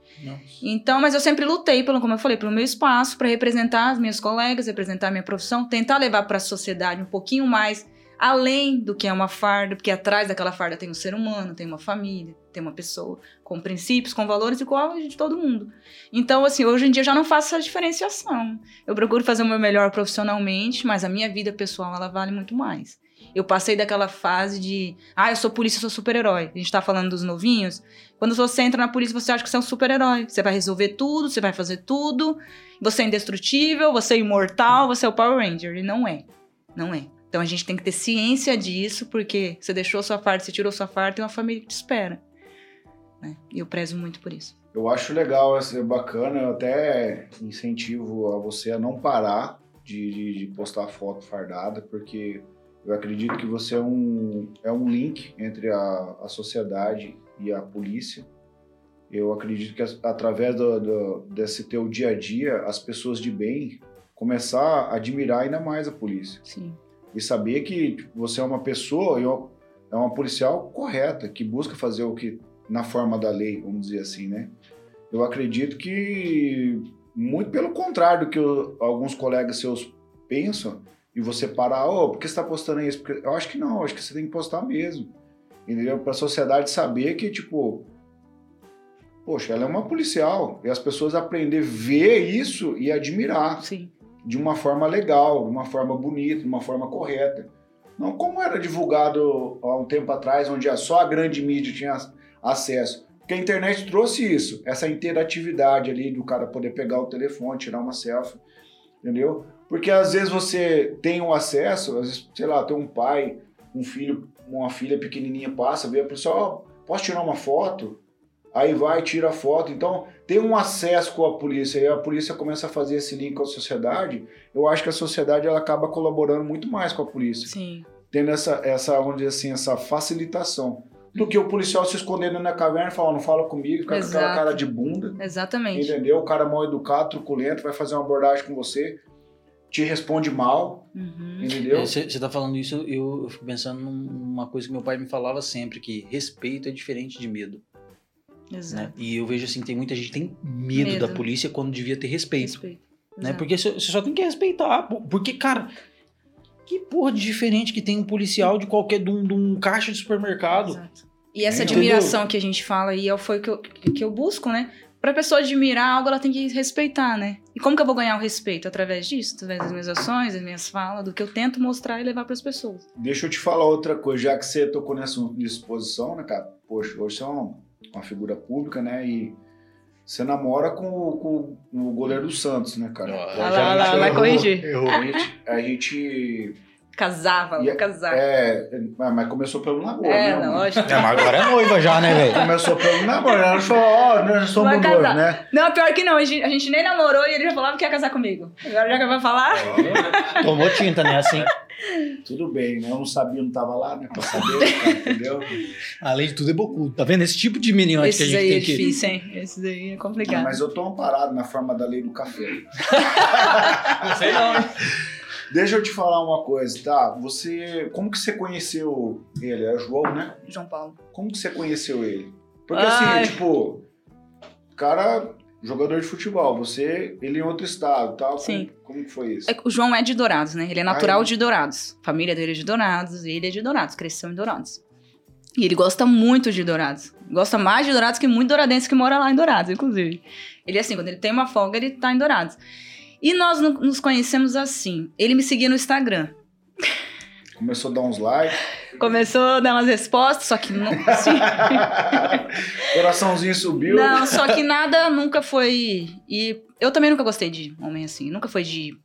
A: Então, mas eu sempre lutei, pelo, como eu falei, pelo meu espaço, para representar as minhas colegas, representar a minha profissão, tentar levar para a sociedade um pouquinho mais além do que é uma farda, porque atrás daquela farda tem um ser humano, tem uma família, tem uma pessoa com princípios, com valores igual a de todo mundo. Então, assim, hoje em dia eu já não faço essa diferenciação. Eu procuro fazer o meu melhor profissionalmente, mas a minha vida pessoal ela vale muito mais. Eu passei daquela fase de, ah, eu sou polícia, eu sou super-herói. A gente tá falando dos novinhos. Quando você entra na polícia, você acha que você é um super-herói. Você vai resolver tudo, você vai fazer tudo. Você é indestrutível, você é imortal, você é o Power Ranger. E não é. Não é. Então a gente tem que ter ciência disso, porque você deixou sua farda, você tirou sua farda, tem uma família que te espera. Né? E eu prezo muito por isso.
B: Eu acho legal, é bacana, eu até incentivo a você a não parar de, de, de postar foto fardada, porque eu acredito que você é um, é um link entre a, a sociedade e a polícia. Eu acredito que através do, do- desse teu dia a dia, as pessoas de bem começar a admirar ainda mais a polícia
A: Sim.
B: e saber que tipo, você é uma pessoa e uma- é uma policial correta, que busca fazer o que na forma da lei, vamos dizer assim, né? Eu acredito que muito pelo contrário do que o- alguns colegas seus pensam e você parar, ô, por que você tá postando isso? Porque eu acho que não, eu acho que você tem que postar mesmo. Entendeu? Para a sociedade saber que tipo Poxa, ela é uma policial e as pessoas aprender a ver isso e admirar
A: Sim.
B: de uma forma legal, de uma forma bonita, de uma forma correta. Não como era divulgado há um tempo atrás, onde só a grande mídia tinha acesso. Porque a internet trouxe isso, essa interatividade ali do cara poder pegar o telefone, tirar uma selfie, entendeu? Porque às vezes você tem um acesso, às vezes, sei lá, tem um pai, um filho, uma filha pequenininha passa, vê a pessoa, ó, posso tirar uma foto? Aí vai, tira a foto. Então, tem um acesso com a polícia e a polícia começa a fazer esse link com a sociedade, eu acho que a sociedade ela acaba colaborando muito mais com a polícia,
A: Sim.
B: tendo essa, essa vamos dizer assim, essa facilitação. Do que o policial se escondendo na caverna e falar, não fala comigo, fica com aquela
A: Exato.
B: cara de bunda,
A: Exatamente.
B: entendeu? O cara mal educado, truculento, vai fazer uma abordagem com você, te responde mal,
A: Uhum.
B: entendeu?
D: Você tá falando isso, eu, eu fico pensando numa coisa que meu pai me falava sempre, que respeito é diferente de medo.
A: Exato.
D: Né? E eu vejo assim, tem muita gente que tem medo,
A: Medo.
D: da polícia quando devia ter respeito.
A: Respeito.
D: né?
A: Exato.
D: Porque você só tem que respeitar. Porque, cara, que porra de diferente que tem um policial de qualquer. de um, de um caixa de supermercado.
A: Exato. E essa
B: Entendeu?
A: admiração que a gente fala aí é o- foi o que eu, que eu busco, né? Pra pessoa admirar algo, ela tem que respeitar, né? E como que eu vou ganhar o respeito? Através disso, através das minhas ações, das minhas falas, do que eu tento mostrar e levar pras pessoas.
B: Deixa eu te falar outra coisa, já que você tocou nessa disposição, né, cara? Poxa, hoje você é uma, uma figura pública, né? E você namora com, o- com o goleiro do Santos, né, cara?
D: Ah,
A: lá, lá,
B: gente
A: vai corrigir.
B: A gente, a gente
A: Casava,
B: E é-
A: casar.
B: É, mas mas começou pelo namoro,
A: É,
B: né?
A: não, lógico.
D: É, mas agora é noiva já, né, velho?
B: Começou pelo namoro, ela falou, ó, nós somos noivos, né?
A: Não, pior que não, a gente, a gente nem namorou e ele já falava que ia casar comigo. Agora já que vai falar.
D: Tomou tinta, né? Assim.
B: Tudo bem, né? Eu não sabia, não tava lá, né? Pra saber, cara, entendeu?
D: Além de tudo, é bocudo. Tá vendo? Esse tipo de meninos que a
A: Esses
D: gente
A: aí é
D: tem que.
A: difícil, hein? Esses aí é complicado.
B: Mas eu tô amparado na forma da lei do café.
C: Não sei não, hein?
B: Deixa eu te falar uma coisa, tá? Você, como que você conheceu ele? É João, né?
A: João Paulo.
B: Como que você conheceu ele? Porque
A: Ai.
B: assim, tipo, cara, jogador de futebol, você, ele em outro estado, tal.
A: Sim.
B: Como, como que foi isso?
A: É o João é de Dourados, né? Ele é natural
B: Ai.
A: de Dourados. A família dele é de Dourados, ele é de Dourados, cresceu em Dourados. E ele gosta muito de Dourados. Gosta mais de Dourados que muito douradense que mora lá em Dourados, inclusive. Ele, assim, quando ele tem uma folga, ele tá em Dourados. E nós no- nos conhecemos assim. Ele me seguia no Instagram.
B: Começou a dar uns likes.
A: Começou a dar umas respostas, só que não.
B: Coraçãozinho subiu.
A: Não, só que nada nunca foi. E eu também nunca gostei de homem assim. Nunca foi de.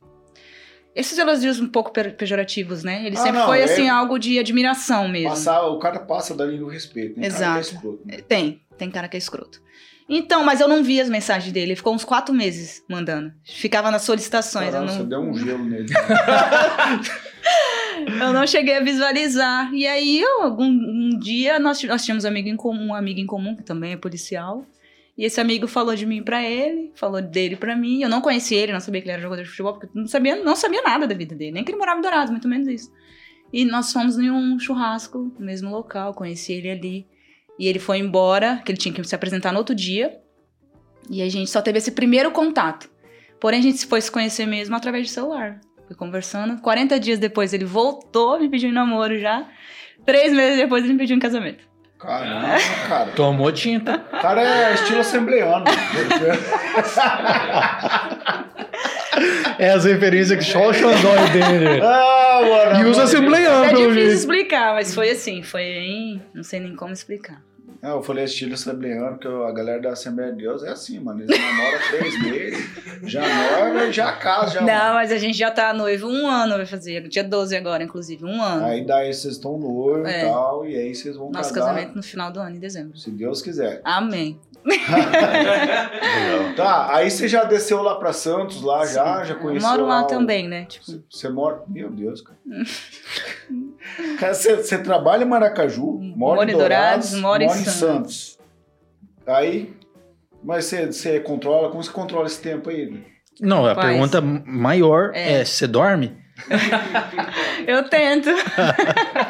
A: Esses elogios um pouco pe- pejorativos, né? Ele
B: Ah,
A: sempre
B: não,
A: foi
B: é-
A: assim, algo de admiração mesmo.
B: Passar, o cara passa dali do respeito. Né? Cara, que é
A: Exato.
B: escroto, né?
A: Tem, tem cara que é escroto. Então, mas eu não vi as mensagens dele. Ele ficou uns quatro meses mandando. Ficava nas solicitações.
B: Caralho,
A: eu,
B: você
A: não,
B: deu um gelo nele.
A: eu não cheguei a visualizar. E aí, eu, algum um dia, nós, nós tínhamos um amigo em comum, um amigo em comum, que também é policial. E esse amigo falou de mim pra ele, falou dele pra mim. Eu não conhecia ele, não sabia que ele era jogador de futebol, porque eu não sabia, não sabia nada da vida dele. Nem que ele morava em Dourados, muito menos isso. E nós fomos em um churrasco no mesmo local, conheci ele ali. E ele foi embora, que ele tinha que se apresentar no outro dia. E a gente só teve esse primeiro contato. Porém, a gente foi se conhecer mesmo através de celular. Fui conversando. 40 dias depois ele voltou, me pediu em namoro já. Três meses depois ele me pediu em casamento.
B: Caramba, cara.
D: Tomou tinta.
B: O cara é estilo assembleano.
D: É as referências que só o Xandó entende.
B: ah, mano.
D: E usa assembleiano,
A: É difícil explicar, mas foi assim, foi em. Não sei nem como explicar.
B: Não, eu falei estilo assembleano, porque a galera da Assembleia de Deus é assim, mano. Eles namoram três meses, já noiva, já casa, já.
A: Não, mas a gente já tá noivo um ano, vai fazer. Dia 12 agora, inclusive, um ano.
B: Aí daí vocês estão noivos
A: É.
B: e tal, e aí vocês vão
A: Nosso
B: casar.
A: casamento no final do ano, em dezembro.
B: Se Deus quiser.
A: Amém.
B: Tá, aí você já desceu lá pra Santos, lá já, já
A: Eu
B: conheceu
A: moro lá
B: o-
A: também, né? Tipo,
B: Você- Você mora. Meu Deus, cara. cara, você, você trabalha em Maracaju, mora
A: Moro
B: em Dourados,
A: Dourados, moro em
B: Santos.
A: Santos.
B: Aí. Mas você, você controla, como você controla esse tempo aí?
D: Não, a
A: Faz.
D: pergunta maior é,
A: É.
D: você dorme?
A: Eu tento.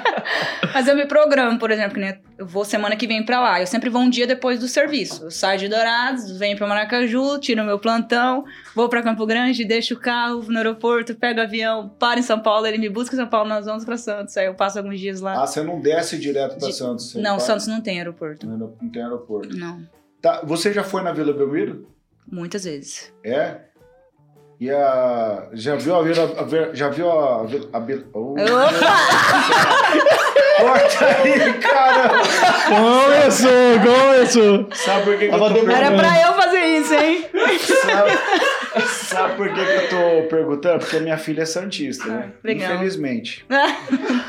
A: Mas eu me programo, por exemplo, que nem eu vou semana que vem pra lá. Eu sempre vou um dia depois do serviço. Eu saio de Dourados, venho pra Maracaju, tiro meu plantão, vou pra Campo Grande, deixo o carro no aeroporto, pego o avião, paro em São Paulo, ele me busca em São Paulo, nós vamos pra Santos. Aí eu passo alguns dias lá.
B: Ah, você não desce direto pra
A: De-
B: Santos?
A: não,
B: para-
A: Santos não tem aeroporto.
B: Não, não tem aeroporto.
A: Não,
B: Tá, você já foi na Vila Belmiro?
A: muitas vezes.
B: É? E a. Já viu a Vila. a já viu a. Vila- a Vila- Oh, Corta aí, cara!
D: Começou, começou.
B: Sabe por que, que eu tô
D: demorando.
A: Era
B: perguntando?
A: pra eu fazer isso, hein?
B: Sabe, sabe por que, que eu tô perguntando? Porque minha filha é Santista, né?
A: Ah, legal.
B: Infelizmente.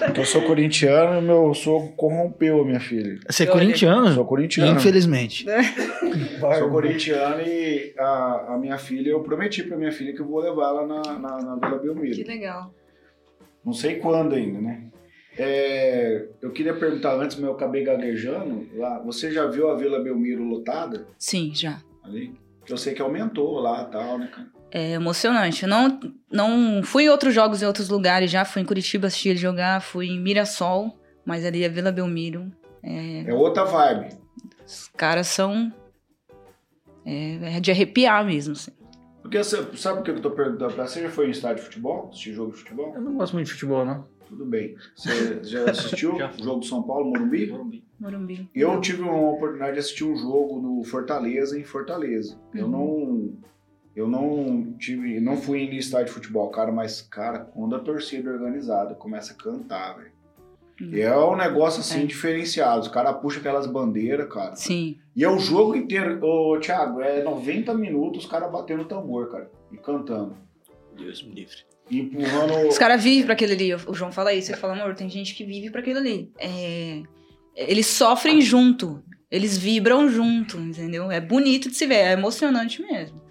B: Porque eu sou corintiano e meu sogro corrompeu a minha filha.
D: Você é corintiano?
B: Sou corintiano.
D: Infelizmente.
B: Sou corintiano e a, a minha filha, eu prometi pra minha filha que eu vou levar ela na, na, na Vila
A: Que
B: Belmiro.
A: legal.
B: Não sei quando ainda, né? É, eu queria perguntar antes, mas eu acabei gaguejando. Lá, você já viu a Vila Belmiro lotada
A: Sim, já.
B: ali? Que eu sei que aumentou lá e tal, né, cara?
A: É emocionante. Eu não, não fui em outros jogos em outros lugares já. Fui em Curitiba assistir ele jogar, fui em Mirassol, mas ali a Vila Belmiro. É,
B: É outra vibe.
A: os caras são. É, é de arrepiar mesmo. Assim.
B: Porque você, sabe o que eu tô perguntando pra você? Você já foi em estádio de futebol? Assistir jogo de futebol?
D: Eu não gosto muito de futebol, não.
B: Tudo bem. Você já assistiu o jogo do São Paulo, Morumbi?
C: Morumbi.
A: Morumbi.
B: Eu tive uma oportunidade de assistir um jogo do Fortaleza em Fortaleza. Eu
A: Uhum.
B: não. Eu não tive. Não fui em estádio de futebol, cara, mas, cara, quando a torcida organizada começa a cantar, velho.
A: Uhum.
B: É um negócio assim
A: É.
B: diferenciado. Os caras puxam aquelas bandeiras, cara.
A: Sim.
B: E é o jogo inteiro. Ô, Thiago, é 90 minutos os caras batendo tambor, cara. E cantando.
D: Deus me livre.
B: Empurrando.
A: Os caras vivem pra aquilo ali. O João fala isso. Ele fala, amor, tem gente que vive pra aquilo ali. É, Eles sofrem junto. Eles vibram junto, entendeu? É bonito de se ver. É emocionante mesmo.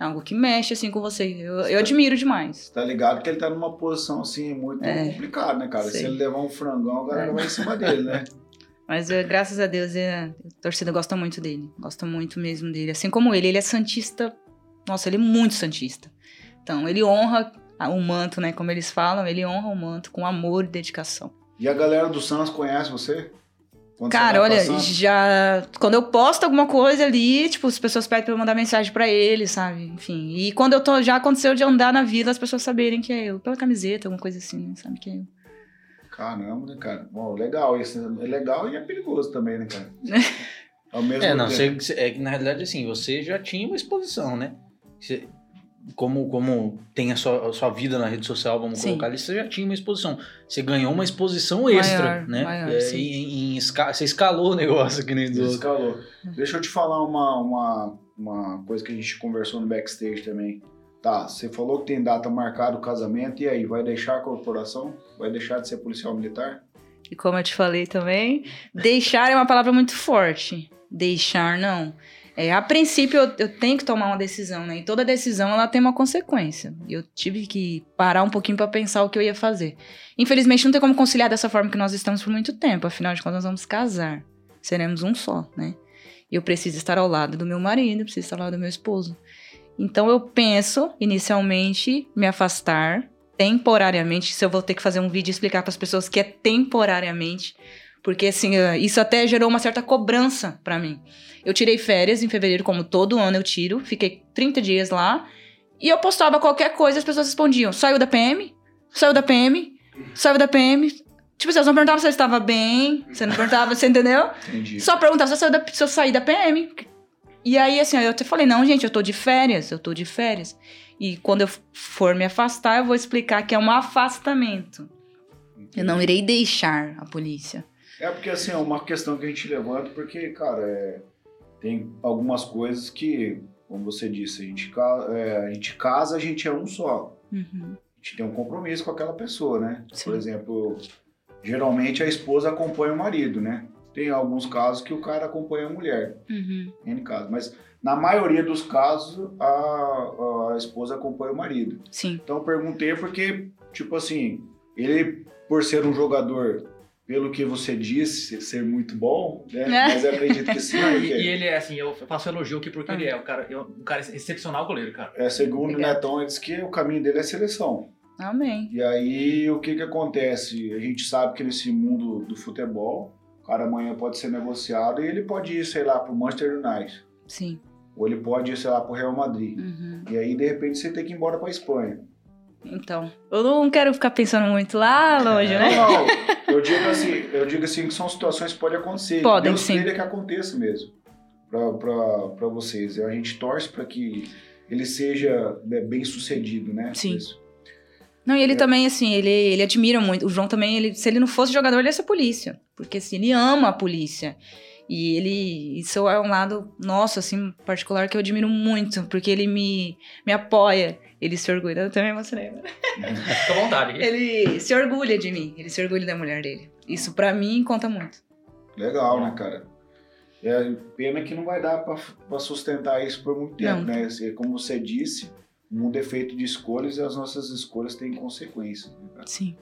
A: É algo que mexe assim com você. Eu, eu admiro demais.
B: Tá ligado que ele tá numa posição assim muito
A: É.
B: complicada, né, cara? Se
A: Sei.
B: ele levar um frangão, a galera
A: É.
B: vai em cima dele, né?
A: Mas é, graças a Deus é, a torcida gosta muito dele. Gosta muito mesmo dele. Assim como ele, ele é santista. Nossa, ele é muito santista. Então, ele honra o manto, né? Como eles falam, ele honra o manto com amor e dedicação.
B: E a galera do Santos conhece você? Quando
A: Cara, olha,
B: Santos?
A: já. Quando eu posto alguma coisa ali, tipo, as pessoas pedem pra eu mandar mensagem pra ele, sabe? Enfim. E quando eu tô. Já aconteceu de andar na vila, as pessoas saberem que é eu. Pela camiseta, alguma coisa assim, né? Sabe que é eu.
B: Caramba, né, cara? Bom, legal. Isso é legal e é perigoso também, né, cara? Ao mesmo
D: É, não,
B: tempo.
D: você, você- é que na realidade assim, você já tinha uma exposição, né? Você- como, como tem a sua, a sua vida na rede social, vamos
A: Sim.
D: colocar ali, você já tinha uma exposição. Você ganhou uma exposição extra,
A: Maior,
D: né?
A: maior,
D: É,
A: sim.
D: em, em esca- você escalou o negócio que nem do outro.
B: Escalou. Deixa eu te falar uma, uma, uma coisa que a gente conversou no backstage também. Tá, você falou que tem data marcada o casamento, e aí, vai deixar a corporação? Vai deixar de ser policial militar?
A: E como eu te falei também, deixar é uma palavra muito forte. Deixar, não. É, a princípio, eu, eu tenho que tomar uma decisão, né? E toda decisão, ela tem uma consequência. Eu tive que parar um pouquinho pra pensar o que eu ia fazer. Infelizmente, não tem como conciliar dessa forma que nós estamos por muito tempo. Afinal de contas, nós vamos casar. Seremos um só, né? Eu preciso estar ao lado do meu marido, preciso estar ao lado do meu esposo. Então, eu penso, inicialmente, me afastar temporariamente. Se eu vou ter que fazer um vídeo e explicar para as pessoas que é temporariamente, porque assim, eh, isso até gerou uma certa cobrança para mim. Eu tirei férias em fevereiro, como todo ano eu tiro, fiquei 30 dias lá, e eu postava qualquer coisa, as pessoas respondiam: saiu da PM? Saiu da PM? Saiu da PM? Tipo, assim, elas não perguntavam se eu estava bem, você não perguntava, você entendeu?
B: Entendi.
A: Só perguntava se eu, da, se eu saí da PM. E aí, assim, eu até falei, não, gente, eu tô de férias, eu tô de férias. E quando eu for me afastar, eu vou explicar que é um afastamento. Eu não irei deixar a polícia.
B: É porque, assim, é uma questão que a gente levanta, porque, cara, é, tem algumas coisas que, como você disse, a gente, é, a gente casa, a gente é um só.
A: Uhum.
B: A gente tem um compromisso com aquela pessoa, né?
A: Sim.
B: Por exemplo, geralmente a esposa acompanha o marido, né? Tem alguns casos que o cara acompanha a mulher,
A: Uhum.
B: N casos. Mas na maioria dos casos, a, a esposa acompanha o marido.
A: Sim.
B: Então eu perguntei porque, tipo assim, ele, por ser um jogador, pelo que você disse, ser muito bom, né?
A: É.
B: Mas eu acredito que sim.
C: E,
B: porque,
C: e ele é assim, eu faço elogio aqui porque ele é um cara, eu- um cara excepcional goleiro, cara.
B: é, segundo o
A: Obrigada.
B: Netão, ele disse que o caminho dele é seleção.
A: Amém.
B: E aí, o que que acontece? A gente sabe que nesse mundo do futebol, o cara amanhã pode ser negociado e ele pode ir, sei lá, pro Manchester United.
A: Sim.
B: Ou ele pode ir, sei lá, pro Real Madrid.
A: Uhum.
B: E aí, de repente, você tem que ir embora pra Espanha.
A: Então, eu não quero ficar pensando muito lá longe, né?
B: Não, não. Eu digo assim, eu digo assim que são situações que podem acontecer. que
A: Podem,
B: Deus
A: sim.
B: queira que aconteça mesmo. Pra vocês. A gente torce pra que ele seja né, bem sucedido, né?
A: Sim.
B: Isso.
A: Não, e ele
B: É.
A: também, assim, ele, ele admira muito. O João também, ele, se ele não fosse jogador, ele ia ser polícia. Porque, assim, ele ama a polícia. E ele. Isso é um lado nosso, assim, particular, que eu admiro muito. Porque ele me, me apoia. Ele se orgulha. Eu também emocionei. né?
C: Fica à vontade.
A: Ele se orgulha de mim. Ele se orgulha da mulher dele. Isso, pra mim, conta muito.
B: Legal, né, cara? É pena que não vai dar pra, pra sustentar isso por muito tempo,
A: Não.
B: né? Assim, Como você disse, o mundo é feito de escolhas e as nossas escolhas têm consequências. Né, cara?
A: Sim.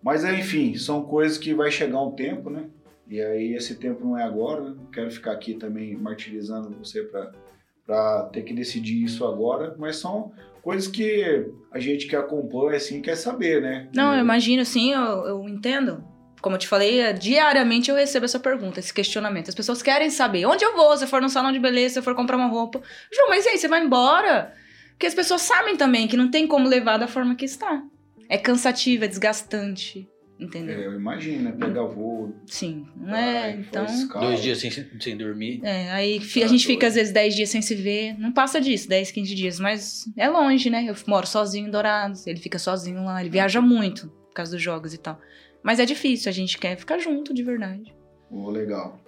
B: Mas, enfim, são coisas que vai chegar um tempo, né? E aí esse tempo não é agora, né? Não quero ficar aqui também martirizando você pra ter que decidir isso agora, mas são coisas que a gente que acompanha, assim, quer saber, né?
A: Não, eu imagino, sim, eu, eu entendo. Como eu te falei, é, diariamente eu recebo essa pergunta, esse questionamento. As pessoas querem saber onde eu vou, se eu for num salão de beleza, se eu for comprar uma roupa. João, mas e aí, você vai embora? Porque as pessoas sabem também que não tem como levar da forma que está. É cansativo, é desgastante, entendeu?
B: É, eu imagino, né? Pegar voo,
A: Sim, não é? Então.
D: Dois dias sem, sem dormir.
A: É, aí fi- a
B: Tá
A: gente fica às vezes 10 dias sem se ver. Não passa disso, 10, 15 dias, mas é longe, né? Eu moro sozinho em Dourados, ele fica sozinho lá, ele viaja muito por causa dos jogos e tal. Mas é difícil, a gente quer ficar junto de verdade.
B: Oh, legal.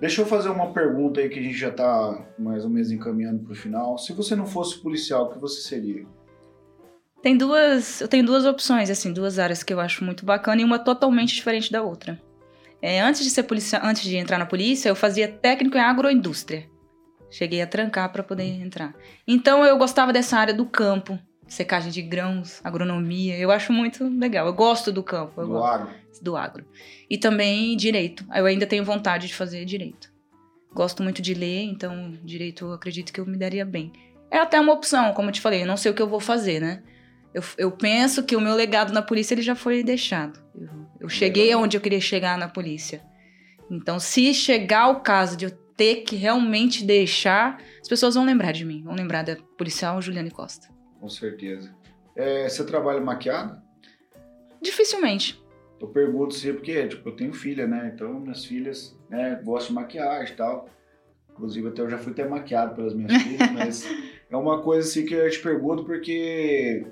B: Deixa eu fazer uma pergunta aí que a gente já tá mais ou menos encaminhando pro final. Se você não fosse policial, o que você seria?
A: Tem duas, eu tenho duas opções, assim, duas áreas que eu acho muito bacana e uma totalmente diferente da outra. É, antes de ser policial, antes de entrar na polícia, eu fazia técnico em agroindústria. Cheguei a trancar para poder entrar. Então eu gostava dessa área do campo, secagem de grãos, agronomia. Eu acho muito legal. Eu gosto do campo,
B: Do agro?
A: do agro. E também direito. Eu ainda tenho vontade de fazer direito. Gosto muito de ler, então direito eu acredito que eu me daria bem. É até uma opção, como eu te falei, eu não sei o que eu vou fazer, né? Eu, eu penso que o meu legado na polícia ele já foi deixado. Eu, eu cheguei aonde eu queria chegar na polícia. Então, se chegar o caso de eu ter que realmente deixar, as pessoas vão lembrar de mim. Vão lembrar da policial Juliane Costa.
B: Com certeza. É, você trabalha maquiado?
A: Dificilmente.
B: Eu pergunto sempre porque, tipo, eu tenho filha, né? Então, minhas filhas, né, gostam de maquiagem e tal. Inclusive, até eu já fui até maquiado pelas minhas filhas, mas é uma coisa assim que eu te pergunto porque,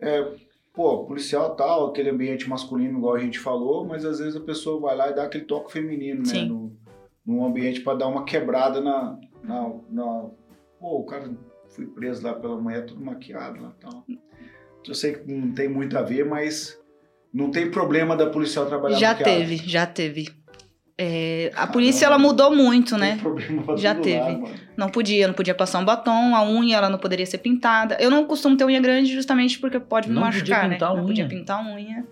B: é, pô, policial tal, aquele ambiente masculino, igual a gente falou, mas às vezes a pessoa vai lá e dá aquele toque feminino, né?
A: Sim.
B: No, num ambiente para dar uma quebrada na, na, na. Pô, o cara fui preso lá pela manhã, tudo maquiado lá tal. Eu sei que não tem muito a ver, mas não tem problema da policial trabalhar
A: Já
B: maquiado.
A: teve, já teve. É, a polícia ela mudou muito, né? Já teve.
B: mano.
A: Não podia, não podia passar um batom, a unha ela não poderia ser pintada. Eu não costumo ter unha grande justamente porque pode me
D: Não podia
A: machucar, né? Não podia
D: unha.
A: pintar a unha.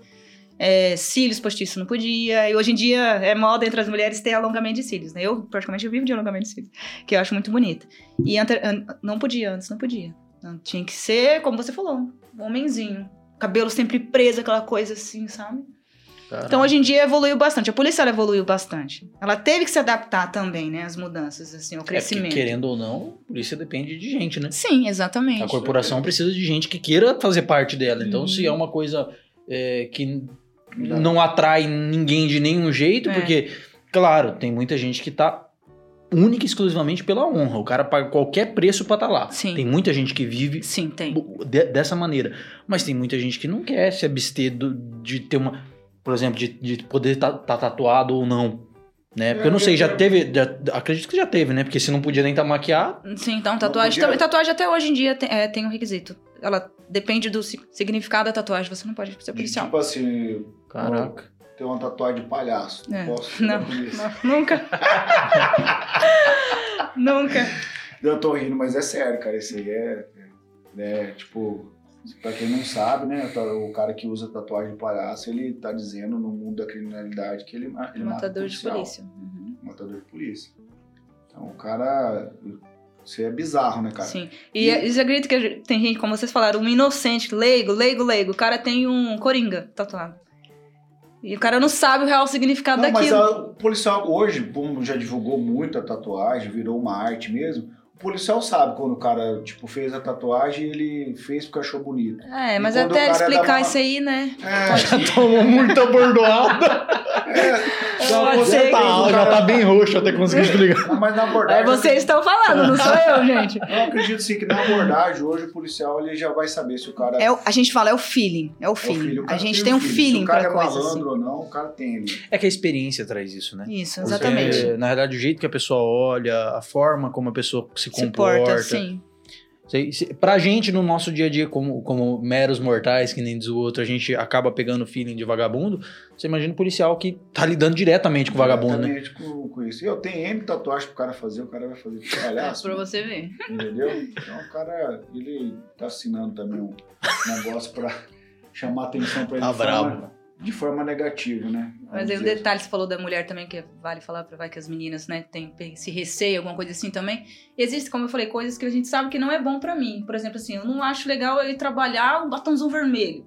A: É, cílios postiços não podia. E hoje em dia é moda entre as mulheres ter alongamento de cílios, né? Eu praticamente vivo de alongamento de cílios, que eu acho muito bonito. E ante- an- não podia, antes não podia. Não, tinha que ser, como você falou, um homenzinho. Cabelo sempre preso, aquela coisa assim, sabe? Então hoje em dia evoluiu bastante. A polícia ela evoluiu bastante. Ela teve que se adaptar também, né? Às mudanças, assim, ao
D: É porque,
A: crescimento.
D: querendo ou não, a polícia depende de gente, né?
A: Sim, exatamente.
D: A corporação precisa de gente que queira fazer parte dela. Então,
A: Uhum.
D: se é uma coisa é, que
B: Não.
D: não atrai ninguém de nenhum jeito,
A: É.
D: porque, claro, tem muita gente que tá única e exclusivamente pela honra. O cara paga qualquer preço pra estar lá.
A: Sim.
D: Tem muita gente que vive
A: Sim, tem.
D: de- dessa maneira. Mas tem muita gente que não quer se abster do- de ter uma. Por exemplo, de, de poder estar tatuado ou não. Né? Porque eu não sei, já teve. já- acredito que já teve, né? Porque se não podia nem estar maquiado.
A: Sim, então tatuagem. Tatuagem até hoje em dia tem, é, tem um requisito. Ela depende do si- significado da tatuagem, você não pode ser policial.
B: Tipo assim,
D: Caraca.
B: ter uma tatuagem de palhaço. Não
A: É.
B: posso
A: Não,
B: isso.
A: não, nunca. nunca.
B: Eu tô rindo, mas é sério, cara. Esse aí é, é, tipo, pra quem não sabe, né? O cara que usa tatuagem de palhaço, ele tá dizendo no mundo da criminalidade que ele, ele mata
A: Matador de polícia. Uhum.
B: Matador de polícia. Então o cara. Isso é bizarro, né, cara?
A: Sim. E, e você acredita que tem gente, como vocês falaram, um inocente, leigo, leigo, leigo. O cara tem um coringa tatuado. E o cara não sabe o real significado
B: Não, mas
A: daquilo.
B: a- o policial hoje, como já divulgou muito a tatuagem, virou uma arte mesmo. O policial sabe quando o cara, tipo, fez a tatuagem ele fez porque achou bonito.
A: É, mas até
B: cara
A: explicar
B: uma-
A: isso aí, né?
B: É,
D: Já tomou muita bordoada. Já,
A: Pode
D: você tá, já tá bem roxo até conseguir explicar.
B: não, mas na abordagem.
A: Aí vocês estão falando, não sou eu, gente.
B: Eu acredito sim que na abordagem, hoje o policial ele já vai saber se o cara
F: É o- a gente fala, é o feeling. É o
B: é o
F: feeling.
B: filho. O
F: a gente tem um
B: filho.
F: feeling
B: Se o cara
F: pra
B: é
F: coisa.
B: malandro
F: Assim.
B: ou não, o cara tem ali.
D: É que a experiência traz isso, né?
A: Isso,
D: Porque,
A: exatamente.
D: na verdade, o jeito que a pessoa olha, a forma como a pessoa se
A: Se
D: comporta.
A: porta, sim.
D: Se- Pra gente, no nosso dia a dia, como, como meros mortais, que nem diz o outro, a gente acaba pegando feeling de vagabundo. Você imagina um policial que tá lidando diretamente com o vagabundo, né?
B: Exatamente com, com isso. Eu tenho M tatuagem pro cara fazer, o cara vai fazer de palhaço.
F: Pra você ver.
B: Entendeu? Então o cara, ele tá assinando também um negócio pra chamar atenção pra ele
D: Tá
B: forma,
D: bravo.
B: De forma negativa, né?
A: Mas aí um detalhe, você falou da mulher também, que vale falar pra vai que as meninas, né, tem esse receio, alguma coisa assim também. Existe, como eu falei, coisas que a gente sabe que não é bom pra mim. Por exemplo, assim, eu não acho legal eu ir trabalhar um batomzão vermelho.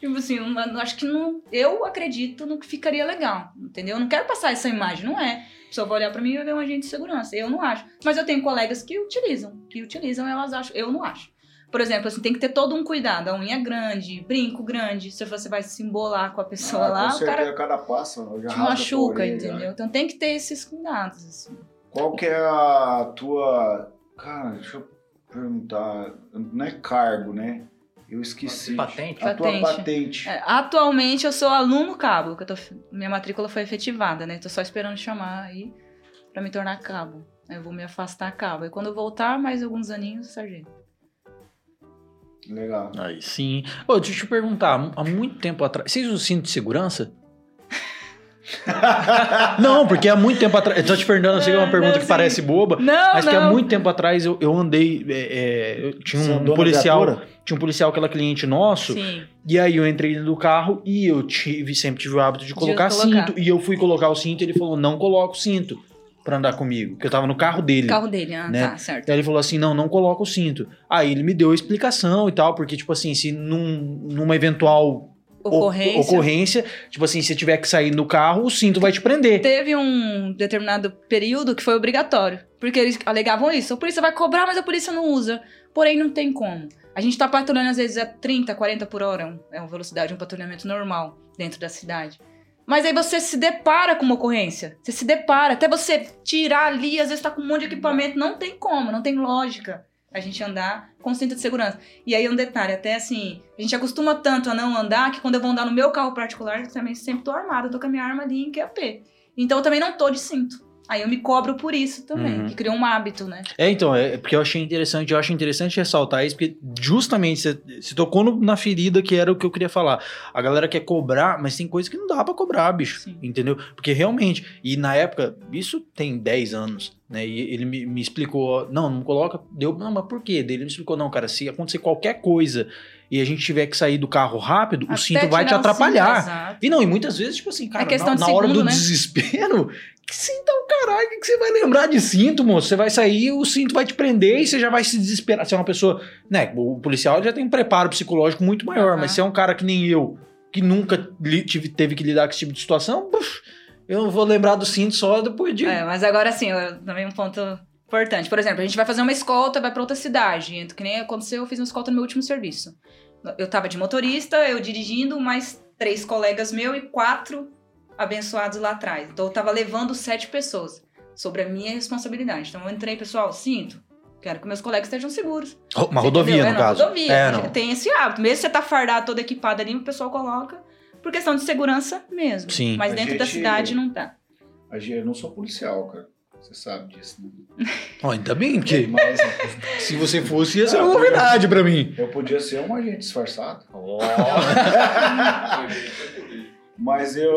A: Tipo assim, eu acho que não. Eu acredito no que ficaria legal, entendeu? Eu não quero passar essa imagem, não é. A pessoa vai olhar pra mim e vai ver um agente de segurança. Eu não acho. Mas eu tenho colegas que utilizam, que utilizam, elas acham. Eu não acho. Por exemplo, assim, tem que ter todo um cuidado. A unha grande, brinco grande. Se você vai se embolar com a pessoa
B: Ah,
A: lá,
B: com
A: o cara
B: cada passo já
A: te machuca,
B: orelha,
A: entendeu?
B: né?
A: Então tem que ter esses cuidados, assim.
B: Qual que é a tua. Cara, deixa eu perguntar. Não é cargo, né? Eu esqueci.
C: Patente?
B: A tua
A: Patente.
B: patente.
A: É, atualmente eu sou aluno cabo, que eu tô, minha matrícula foi efetivada, né? Tô só esperando chamar aí pra me tornar cabo. Aí Eu vou me afastar cabo. E quando eu voltar, mais alguns aninhos, sargento.
B: Legal.
D: Aí sim. Ô, deixa eu te perguntar, há muito tempo atrás. Vocês usam cinto de segurança? não, porque há muito tempo atrás. Eu tô te perguntando, eu sei que é uma
A: É,
D: pergunta
A: não,
D: que parece boba.
A: Não,
D: Mas
A: não.
D: que há muito tempo atrás eu, eu andei. é, é, eu tinha um
B: na
D: policial. Tinha um policial que era cliente nosso.
A: Sim.
D: E aí eu entrei dentro do carro e eu tive, sempre tive o hábito de colocar
A: colocar.
D: cinto. E eu fui colocar o cinto e ele falou: não coloca o cinto pra andar comigo. Porque eu tava no carro dele.
A: Carro dele, ah,
D: Né?
A: tá, certo.
D: Aí ele falou assim: não, não coloca o cinto. Aí ele me deu a explicação e tal, porque, tipo assim, se num, numa eventual
A: Ocorrência.
D: ocorrência, tipo assim, se tiver que sair do carro, o cinto vai te prender.
A: Teve um determinado período que foi obrigatório. Porque eles alegavam isso. A polícia vai cobrar, mas a polícia não usa. Porém, não tem como. A gente tá patrulhando às vezes a 30, 40 por hora. É uma velocidade, um patrulhamento normal dentro da cidade. Mas aí você se depara com uma ocorrência. Você se depara. Até você tirar ali, às vezes tá com um monte de equipamento. Não tem como, não tem lógica a gente andar com cinto de segurança. E aí um detalhe, até assim, a gente acostuma tanto a não andar que quando eu vou andar no meu carro particular, eu também sempre tô armada, tô com a minha arma ali em QAP. Então eu também não tô de cinto. Aí eu me cobro por isso também,
D: Uhum.
A: que criou um hábito, né?
D: É, então, é porque eu achei interessante, eu acho interessante ressaltar isso, porque justamente você, você tocou no- na ferida que era o que eu queria falar. A galera quer cobrar, mas tem coisa que não dá pra cobrar, bicho.
A: Sim.
D: Entendeu? Porque realmente, e na época, isso tem 10 anos, né? E ele me, me explicou, não, não coloca, deu, não, mas por quê? Ele me explicou, não, cara, se acontecer qualquer coisa e a gente tiver que sair do carro rápido, o
A: Até
D: cinto vai te
A: o cinto,
D: atrapalhar.
A: exato.
D: E não, e muitas vezes, tipo assim, cara,
A: É
D: na, na hora
A: segundo,
D: do
A: né?
D: desespero, que cinto é o caralho, o que você vai lembrar de cinto, moço? Você vai sair, o cinto vai te prender e você já vai se desesperar. Você é uma pessoa, né, o policial já tem um preparo psicológico muito maior,
A: Aham.
D: mas se é um cara que nem eu, que nunca li- tive- teve que lidar com esse tipo de situação, puf, eu vou lembrar do cinto só depois de...
A: É, mas agora sim, também um ponto importante. Por exemplo, a gente vai fazer uma escolta, vai pra outra cidade. Então, Que nem aconteceu, eu fiz uma escolta no meu último serviço. Eu tava de motorista, eu dirigindo, mais três colegas meus e quatro abençoados lá atrás. Então eu tava levando sete pessoas sobre a minha responsabilidade. Então eu entrei, pessoal, sinto. Quero que meus colegas estejam seguros.
D: Uma
A: Você
D: rodovia,
A: entendeu?
D: no
A: é,
D: caso.
A: Rodovia.
D: É, não.
A: Tem esse hábito. Mesmo se você tá fardado, todo equipado ali, o pessoal coloca por questão de segurança mesmo.
D: Sim.
A: Mas
B: A
A: dentro da
B: gente-
A: cidade não tá.
B: A gente- Eu não sou policial, cara. Você sabe disso, né?
D: Ó, ainda bem, porque
B: Mas
D: se você fosse, ia ser
B: Ah,
D: uma novidade pra mim.
B: eu podia ser um agente disfarçado. Mas eu.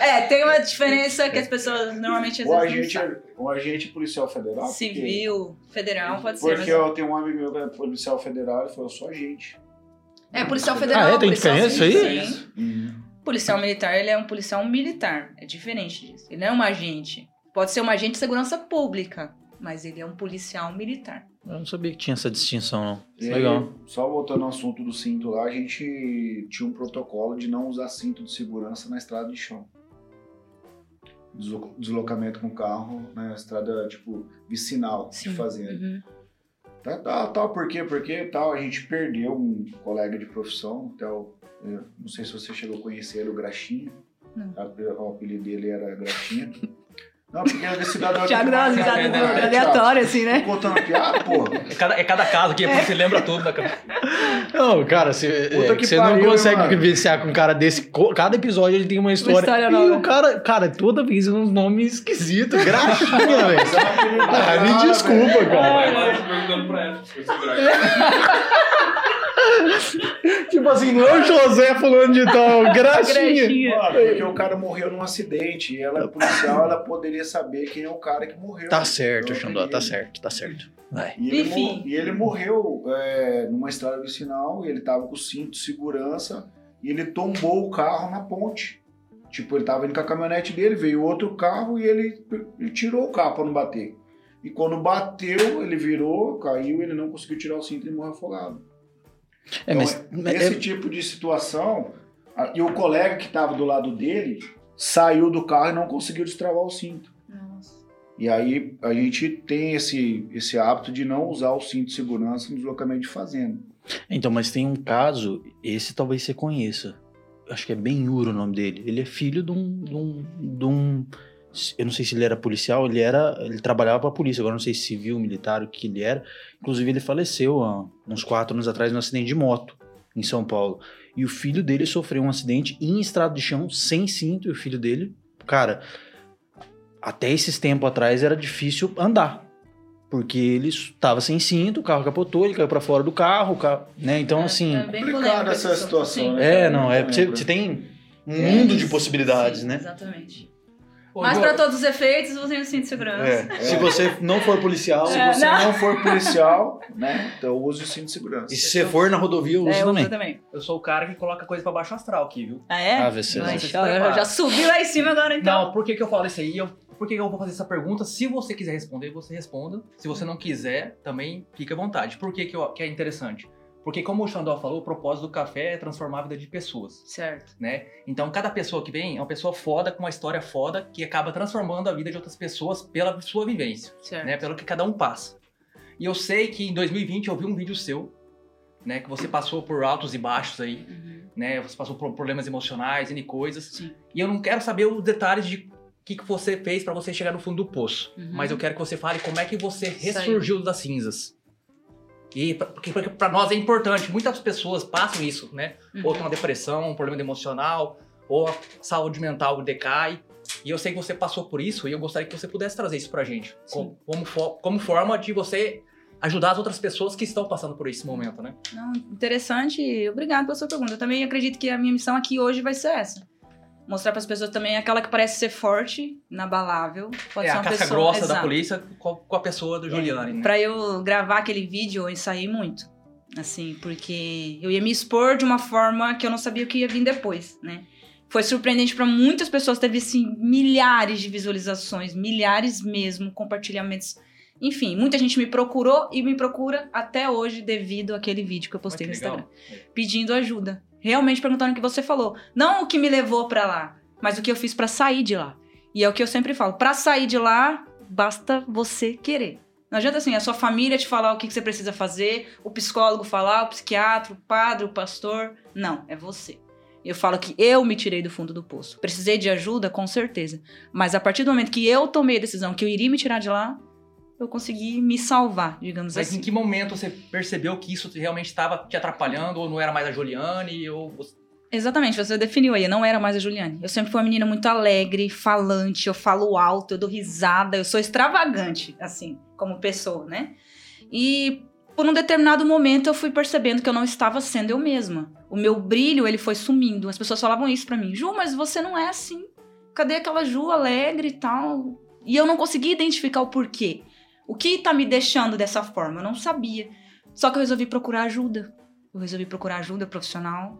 A: É, tem uma diferença que as pessoas normalmente às
B: o, agente,
A: sabem.
B: o agente policial federal. porque-
A: Civil, federal, pode ser.
B: Porque
A: mas-
B: eu tenho um amigo meu que é policial federal, ele falou, eu sou agente.
A: É, policial federal.
D: Ah, é? Tem diferença aí?
A: sim. Policial militar, ele é um policial militar. É diferente disso. Ele não é um agente. Pode ser um agente de segurança pública, mas ele é um policial militar.
D: Eu não sabia que tinha essa distinção, não.
B: E aí,
D: Legal.
B: Só voltando ao assunto do cinto lá, a gente tinha um protocolo de não usar cinto de segurança na estrada de chão. Deslo- Deslocamento com carro na estrada, tipo, vicinal de fazenda.
A: Uhum.
B: Tá, tá, tal, por quê? Porque tal, a gente perdeu um colega de profissão, até o, eu não sei se você chegou a conhecer ele, o Graxinha.
A: Não.
B: A- O apelido dele era Graxinha. Não, porque ele é cidadão de
F: Thiago dá umas
B: Marcos,
F: risadas
B: né, Thiago?
F: aleatórias, assim, né?
B: Contando piada, porra.
C: É cada, é cada caso aqui, você lembra tudo da cabeça.
D: Não, cara, você, é,
B: que
D: você
B: pariu,
D: não consegue
B: mano.
D: vivenciar com um cara desse. Cada episódio ele tem uma história.
F: história
D: e
F: nova.
D: o cara, cara, toda vez uns nomes esquisitos, graxinha, velho.
B: É
D: Ah, me desculpa, cara.
E: Lá perguntando pra ela.
D: Tipo assim, não é o José falando de tal, graxinha.
B: Porque o cara morreu num acidente e ela é policial, ela poderia saber quem é o cara que morreu.
D: Tá certo,
B: Eu
D: Xandó, tá certo, tá certo. Vai.
B: E ele,
A: Enfim.
B: mo- e ele morreu é, numa estrada vicinal e ele tava com o cinto de segurança e ele tombou o carro na ponte. Tipo, ele tava indo com a caminhonete dele, veio outro carro e ele, ele tirou o carro pra não bater. E quando bateu, ele virou, caiu, ele não conseguiu tirar o cinto e morreu afogado.
D: É, mas.
B: Então, esse tipo de situação, e o colega que estava do lado dele saiu do carro e não conseguiu destravar o cinto.
A: Nossa.
B: E aí a gente tem esse, esse hábito de não usar o cinto de segurança no deslocamento de fazenda.
D: Então, mas tem um caso, esse talvez você conheça. Acho que é Benhur o nome dele. Ele é filho de um, de um, de um- Eu não sei se ele era policial, ele era. Ele trabalhava pra polícia, agora não sei se civil, militar, o que ele era. Inclusive, ele faleceu há uns quatro anos atrás num acidente de moto em São Paulo. E o filho dele sofreu um acidente em estrada de chão, sem cinto, e o filho dele, cara, até esses tempos atrás era difícil andar. Porque ele estava sem cinto, o carro capotou, ele caiu pra fora do carro, o carro, né? Então, assim.
A: É bem
B: complicado essa situação,
A: sim.
B: né?
D: É, não, é. Você, você tem um
A: É,
D: mundo de possibilidades,
A: sim,
D: né?
A: Exatamente. Mas para todos os efeitos, usem o cinto de segurança.
D: É. Se você não for policial,
B: Se
A: É,
B: você
A: não.
B: não for policial, né, então use o cinto de segurança.
D: e se você for na rodovia, usa
A: É, eu
D: também.
A: uso também.
C: Eu sou o cara que coloca coisa pra baixo astral aqui, viu?
A: Ah, é?
D: Ah,
A: Mas,
C: Você
A: eu
C: prepara.
A: já subi lá em cima agora, então.
C: Não, por que, que eu falo isso aí? Eu, por que, que eu vou fazer essa pergunta? Se você quiser responder, você responda. Se você não quiser, também fique à vontade. Por que, que, eu- que é interessante? Porque, como o Xandó falou, o propósito do café é transformar a vida de pessoas.
A: Certo.
C: né? Então, cada pessoa que vem é uma pessoa foda, com uma história foda, que acaba transformando a vida de outras pessoas pela sua vivência,
A: Certo.
C: né? Pelo que cada um passa. E eu sei que em 2020 eu vi um vídeo seu, né? Que você passou por altos e baixos aí,
A: Uhum.
C: né? Você passou por problemas emocionais e coisas.
A: Sim.
C: E eu não quero saber os detalhes de o que, que você fez pra você chegar no fundo do poço.
A: Uhum.
C: Mas eu quero que você fale como é que você ressurgiu das cinzas. E pra- porque pra nós é importante. Muitas pessoas passam isso, né?
A: Uhum.
C: ou tem uma depressão, um problema emocional, ou a saúde mental decai. E eu sei que você passou por isso e eu gostaria que você pudesse trazer isso pra gente. Como, como, como forma de você ajudar as outras pessoas que estão passando por esse momento, né?
A: Não, interessante. Obrigado pela sua pergunta. Eu também acredito que a minha missão aqui hoje vai ser essa. Mostrar para as pessoas também aquela que parece ser forte, inabalável. Pode
C: é
A: ser
C: a
A: uma
C: casca
A: pessoa...
C: grossa da
A: Exato.
C: polícia com a, a pessoa do Giuliani, né?
A: Pra eu gravar aquele vídeo, eu ensaiei muito. Assim, porque eu ia me expor de uma forma que eu não sabia o que ia vir depois, né? Foi surpreendente pra muitas pessoas, teve assim milhares de visualizações, milhares mesmo, compartilhamentos. Enfim, muita gente me procurou e me procura até hoje devido àquele vídeo que eu postei
C: Olha
A: no
C: que legal.
A: Instagram, pedindo ajuda. Realmente perguntando o que você falou. Não o que me levou pra lá, mas o que eu fiz pra sair de lá. E é o que eu sempre falo, Pra sair de lá, basta você querer. Não adianta assim, a sua família te falar o que que você precisa fazer, o psicólogo falar, o psiquiatra, o padre, o pastor. Não, é você. Eu falo que eu me tirei do fundo do poço. Precisei de ajuda, com certeza. Mas a partir do momento que eu tomei a decisão que eu iria me tirar de lá, eu consegui me salvar, digamos
C: Mas
A: assim.
C: em que momento você percebeu que isso realmente estava te atrapalhando, ou não era mais a Giuliani, ou...
A: Exatamente, você definiu aí, eu não era mais a Juliane. Eu sempre fui uma menina muito alegre, falante, eu falo alto, eu dou risada, eu sou extravagante, assim, como pessoa, né? E por um determinado momento eu fui percebendo que eu não estava sendo eu mesma. O meu brilho, ele foi sumindo. As pessoas falavam isso pra mim. Ju, mas você não é assim. Cadê aquela Ju alegre e tal? E eu não conseguia identificar o porquê. O que tá me deixando dessa forma? Eu não sabia. Só que eu resolvi procurar ajuda. Eu resolvi procurar ajuda profissional.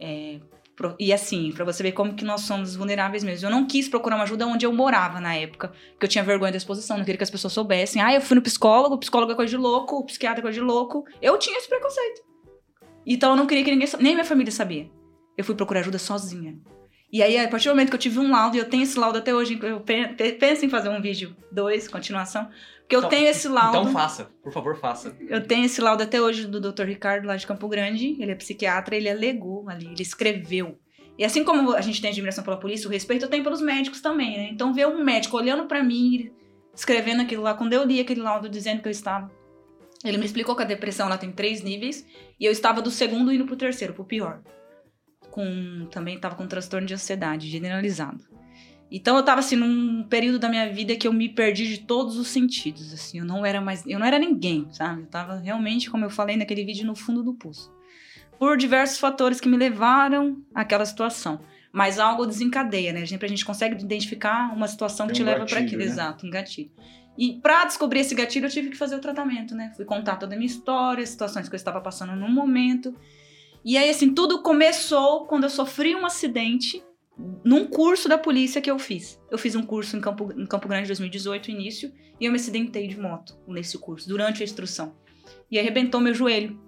A: É, pro- e assim, pra você ver como que nós somos vulneráveis mesmo. Eu não quis procurar uma ajuda onde eu morava na época, porque eu tinha vergonha da exposição, não queria que as pessoas soubessem. Ah, eu fui no psicólogo, psicólogo é coisa de louco, psiquiatra é coisa de louco. Eu tinha esse preconceito. Então eu não queria que ninguém, nem minha família sabia. Eu fui procurar ajuda sozinha. E aí, a partir do momento que eu tive um laudo, e eu tenho esse laudo até hoje, eu pe- pe- penso em fazer um vídeo 2, continuação, porque eu
C: Então-
A: tenho esse laudo.
C: Então faça, por favor, faça.
A: Eu tenho esse laudo até hoje do Dr. Ricardo, lá de Campo Grande. Ele é psiquiatra, ele alegou ali, ele escreveu. E assim como a gente tem admiração pela polícia, o respeito eu tenho pelos médicos também, né? Então ver um médico olhando pra mim, escrevendo aquilo lá, quando eu li aquele laudo dizendo que eu estava. Ele me explicou que a depressão ela tem três níveis, e eu estava do segundo indo pro terceiro, pro pior. Com, também estava com transtorno de ansiedade generalizado. Então eu tava assim num período da minha vida que eu me perdi de todos os sentidos, assim, eu não era mais, eu não era ninguém, sabe? Eu tava realmente, como eu falei naquele vídeo, no fundo do poço. Por diversos fatores que me levaram àquela situação. Mas algo desencadeia, né? Sempre a gente consegue identificar uma situação que
B: Tem
A: te
B: um
A: leva para aquilo,
B: né?
A: exato, um gatilho. E pra descobrir esse gatilho, eu tive que fazer o tratamento, né? Fui contar toda a minha história, situações que eu estava passando no momento. E aí, assim, tudo começou quando eu sofri um acidente num curso da polícia que eu fiz. Eu fiz um curso em Campo, em Campo Grande em 2018, início, e eu me acidentei de moto nesse curso, durante a instrução. E arrebentou meu joelho.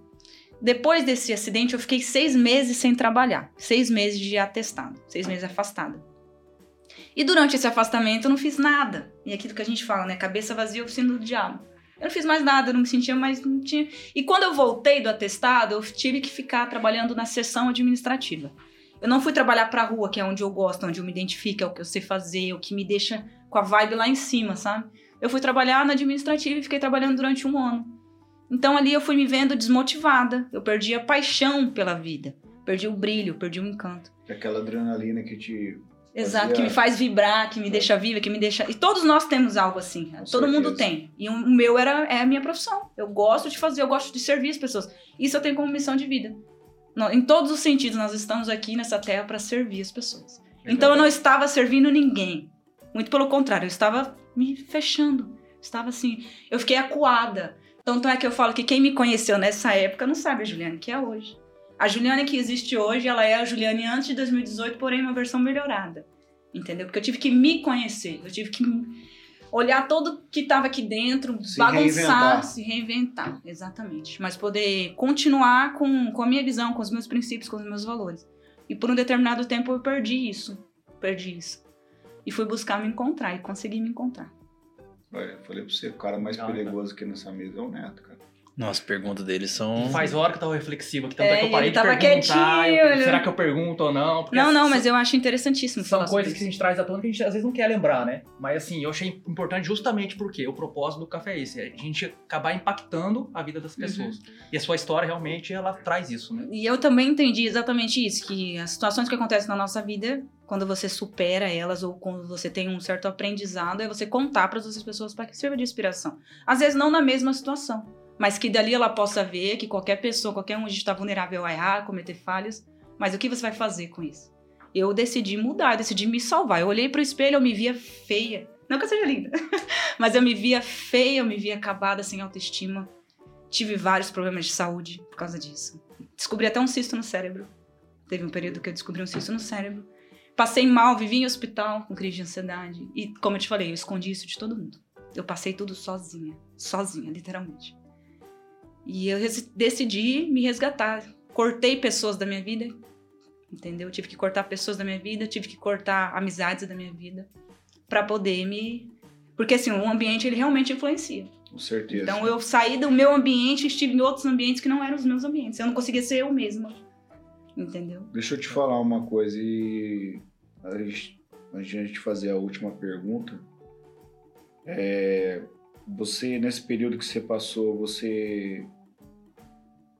A: Depois desse acidente, eu fiquei seis meses sem trabalhar. Seis meses de atestado. Seis meses afastada. E durante esse afastamento, eu não fiz nada. E é aquilo que a gente fala, né? Cabeça vazia, oficina do diabo. Eu não fiz mais nada, eu não me sentia mais. Não tinha... E quando eu voltei do atestado, eu tive que ficar trabalhando na seção administrativa. Eu não fui trabalhar pra rua, que é onde eu gosto, onde eu me identifico, é o que eu sei fazer, é o que me deixa com a vibe lá em cima, sabe? Eu fui trabalhar na administrativa e fiquei trabalhando durante um ano. Então ali eu fui me vendo desmotivada. Eu perdi a paixão pela vida. Perdi o brilho, perdi o encanto.
B: Aquela adrenalina que te.
A: Exato,
B: Fazia-
A: que me faz vibrar, que me deixa viva, que me deixa. E todos nós temos algo assim.
B: Com
A: Todo mundo
B: certeza.
A: tem. E o meu era é a minha profissão. Eu gosto de fazer, eu gosto de servir as pessoas. Isso eu tenho como missão de vida. Não, em todos os sentidos, nós estamos aqui nessa terra para servir as pessoas. Então eu não estava servindo ninguém. Muito pelo contrário, eu estava me fechando. Estava assim, eu fiquei acuada. Tanto é que eu falo que quem me conheceu nessa época não sabe a Juliane que é hoje. A Juliane que existe hoje, ela é a Juliane antes de 2018, porém uma versão melhorada. Entendeu? Porque eu tive que me conhecer, eu tive que olhar tudo que estava aqui dentro,
B: Se
A: bagunçar,
B: reinventar.
A: se reinventar, exatamente. Mas poder continuar com, com a minha visão, com os meus princípios, com os meus valores. E por um determinado tempo eu perdi isso. Perdi isso. E fui buscar me encontrar e consegui me encontrar.
B: Olha, eu falei pra você, o cara mais
C: Não,
B: perigoso aqui nessa mesa é o Neto, cara.
D: Nossa, as perguntas deles são.
C: Faz hora que eu tava reflexivo aqui, tanto
A: É,
C: é, que eu parei
A: ele
C: de perguntar.
A: quietinho,
C: eu-
A: ele-
C: Será que eu pergunto ou não? Porque
A: não, não, mas eu acho interessantíssimo
C: São
A: falar
C: coisas
A: sobre
C: que a gente traz à tona que a gente às vezes não quer lembrar, né? Mas assim, eu achei importante justamente porque o propósito do café é esse, é a gente acabar impactando a vida
A: Uhum.
C: das pessoas. E a sua história realmente ela traz isso, né?
A: E eu também entendi exatamente isso, que as situações que acontecem na nossa vida, quando você supera elas ou quando você tem um certo aprendizado, é você contar para as outras pessoas para que sirva de inspiração. Às vezes não na mesma situação, mas que dali ela possa ver que qualquer pessoa, qualquer um, está vulnerável a errar, cometer falhas, mas o que você vai fazer com isso? Eu decidi mudar, eu decidi me salvar. Eu olhei pro espelho, eu me via feia. Não que eu seja linda, mas eu me via feia, eu me via acabada, sem autoestima. Tive vários problemas de saúde por causa disso. Descobri até um cisto no cérebro. Teve um período que eu descobri um cisto no cérebro. Passei mal, vivi em hospital com crise de ansiedade. E, como eu te falei, eu escondi isso de todo mundo. Eu passei tudo sozinha. Sozinha, literalmente. E eu decidi me resgatar. Cortei pessoas da minha vida. Entendeu? Tive que cortar pessoas da minha vida, tive que cortar amizades da minha vida. Pra poder me. Porque, assim, o ambiente, ele realmente influencia.
B: Com certeza.
A: Então eu saí do meu ambiente e estive em outros ambientes que não eram os meus ambientes. Eu não conseguia ser eu mesma. Entendeu?
B: Deixa eu te falar uma coisa e antes de a gente fazer a última pergunta, é, você nesse período que você passou, você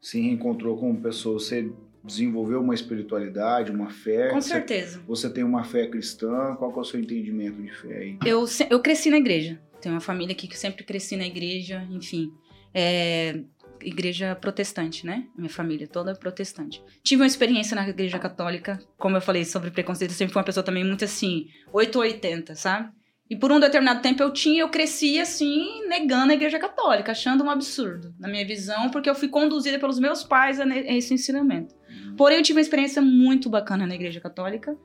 B: se reencontrou como pessoa, você desenvolveu uma espiritualidade, uma fé?
A: Com certeza.
B: Você tem uma fé cristã? Qual é o seu entendimento de fé aí?
A: Eu, eu cresci na igreja. Tenho uma família aqui que sempre cresci na igreja, enfim. É, igreja protestante, né? Minha família toda é protestante. Tive uma experiência na igreja católica, como eu falei sobre preconceito, eu sempre fui uma pessoa também muito assim, 8 ou 80, sabe? E por um determinado tempo eu tinha, eu cresci assim, negando a igreja católica, achando um absurdo, na minha visão, porque eu fui conduzida pelos meus pais a esse ensinamento. Porém, eu tive uma experiência muito bacana na igreja católica.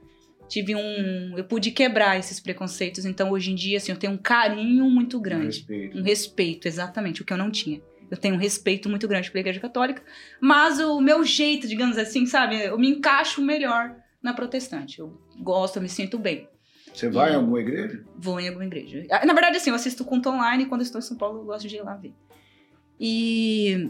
A: Tive um. Eu pude quebrar esses preconceitos, então hoje em dia, assim, eu tenho um carinho muito grande.
B: Respeito.
A: Um respeito, exatamente, o que eu não tinha. Eu tenho um respeito muito grande pela igreja católica, mas o meu jeito, digamos assim, sabe, eu me encaixo melhor na protestante. Eu gosto, eu me sinto bem.
B: Você vai em alguma igreja?
A: Vou em alguma igreja. Ah, Na verdade, assim, eu assisto culto online e quando estou em São Paulo eu gosto de ir lá ver. E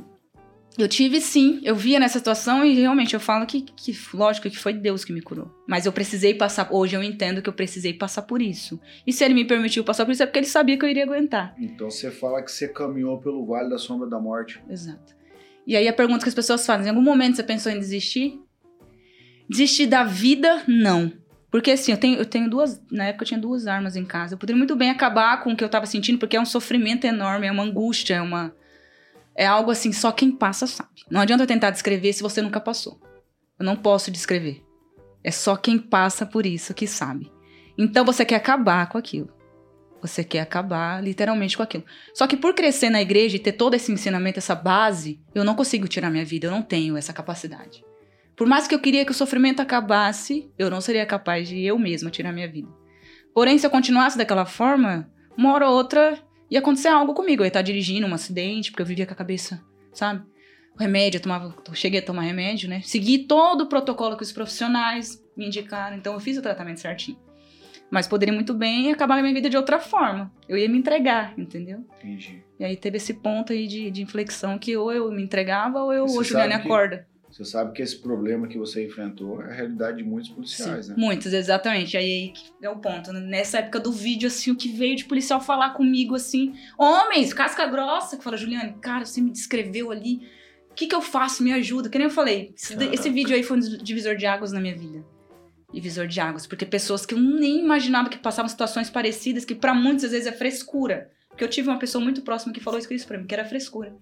A: eu tive sim, eu via nessa situação e realmente eu falo que, que, lógico, que foi Deus que me curou. Mas eu precisei passar, hoje eu entendo que eu precisei passar por isso. E se ele me permitiu passar por isso é porque ele sabia que eu iria aguentar.
B: Então você fala que você caminhou pelo Vale da Sombra da Morte.
A: Exato. E aí a pergunta que as pessoas fazem, em algum momento você pensou em desistir? Desistir da vida, não. Porque assim, eu tenho, eu tenho duas. Na época eu tinha duas armas em casa. Eu poderia muito bem acabar com o que eu tava sentindo, porque é um sofrimento enorme, é uma angústia, é uma. É algo assim, só quem passa sabe. Não adianta eu tentar descrever se você nunca passou. Eu não posso descrever. É só quem passa por isso que sabe. Então você quer acabar com aquilo. Você quer acabar literalmente com aquilo. Só que por crescer na igreja e ter todo esse ensinamento, essa base, eu não consigo tirar minha vida, eu não tenho essa capacidade. Por mais que eu queria que o sofrimento acabasse, eu não seria capaz de eu mesma tirar minha vida. Porém, se eu continuasse daquela forma, uma hora ou outra ia acontecer algo comigo. Eu ia estar dirigindo um acidente, porque eu vivia com a cabeça, sabe? O remédio, eu tomava, eu cheguei a tomar remédio, né? Segui todo o protocolo que os profissionais me indicaram, então eu fiz o tratamento certinho. Mas poderia muito bem acabar a minha vida de outra forma. Eu ia me entregar, entendeu?
B: Entendi.
A: E aí teve esse ponto aí de, de inflexão que ou eu me entregava ou eu, ou
B: que-
A: acorda.
B: Você sabe que esse problema que você enfrentou é a realidade de muitos policiais,
A: Sim,
B: né?
A: Muitos, exatamente. Aí, é o ponto. né? Nessa época do vídeo, assim, o que veio de policial falar comigo, assim, homens, casca grossa, que fala, Juliane, cara, você me descreveu ali. O que, que eu faço? Me ajuda. Que nem eu falei. Esse, esse vídeo aí foi um divisor de águas na minha vida. Divisor de águas. Porque pessoas que eu nem imaginava que passavam situações parecidas, que pra muitas às vezes é frescura. Porque eu tive uma pessoa muito próxima que falou isso pra mim, que era frescura.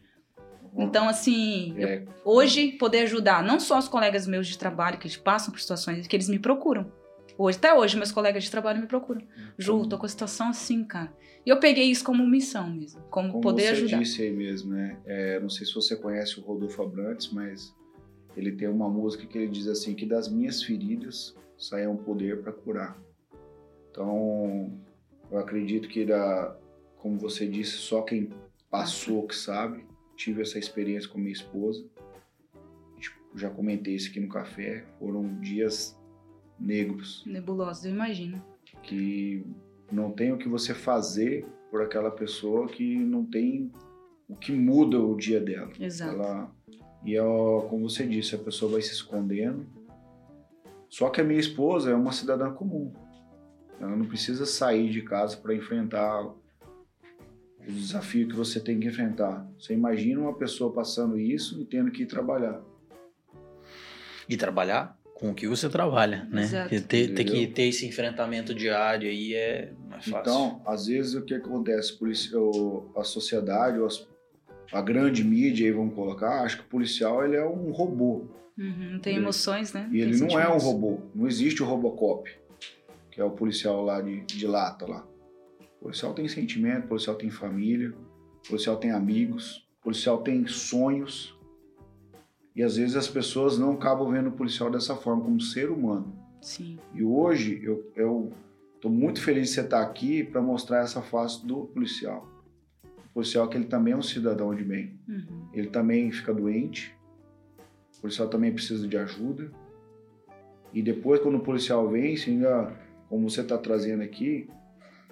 A: Então, assim, eu
B: É,
A: hoje poder ajudar não só os colegas meus de trabalho que passam por situações que eles me procuram. Hoje, até hoje, meus colegas de trabalho me procuram. Ju, tô com a situação assim, cara. E eu peguei isso como missão mesmo, como,
B: como
A: poder
B: você
A: ajudar.
B: disse aí mesmo, né? É, não sei se você conhece o Rodolfo Abrantes, mas ele tem uma música que ele diz assim que das minhas feridas sai um poder para curar. Então, eu acredito que da, como você disse, só quem passou que sabe. Tive essa experiência com minha esposa. Tipo, já comentei isso aqui no café. Foram dias negros
A: Nebulosa, eu imagino.
B: que não tem o que você fazer por aquela pessoa que não tem o que muda o dia dela.
A: Exato.
B: Ela, e ó, como você disse, a pessoa vai se escondendo. Só que a minha esposa é uma cidadã comum. Ela não precisa sair de casa para enfrentar o desafio que você tem que enfrentar. Você imagina uma pessoa passando isso e tendo que ir trabalhar.
D: E trabalhar com o que você trabalha, né?
A: Exato.
D: Ter, ter que ter esse enfrentamento diário aí é mais fácil.
B: Então, às vezes o que acontece? A sociedade, a grande mídia, aí vamos colocar, acha que o policial ele é um robô.
A: Uhum, não tem
B: Ele-
A: emoções, né?
B: E
A: Tem
B: ele não é um robô. Não existe o Robocop, que é o policial lá de, de lata lá. O policial tem sentimento, o policial tem família, o policial tem amigos, o policial tem sonhos. E às vezes as pessoas não acabam vendo o policial dessa forma, como ser humano.
A: Sim,
B: E hoje eu, eu tô muito feliz de você estar aqui para mostrar essa face do policial. O policial que ele também é um cidadão de bem.
A: uhum,
B: Ele também fica doente. O policial também precisa de ajuda. E depois, quando o policial vence, ainda, como você está trazendo aqui,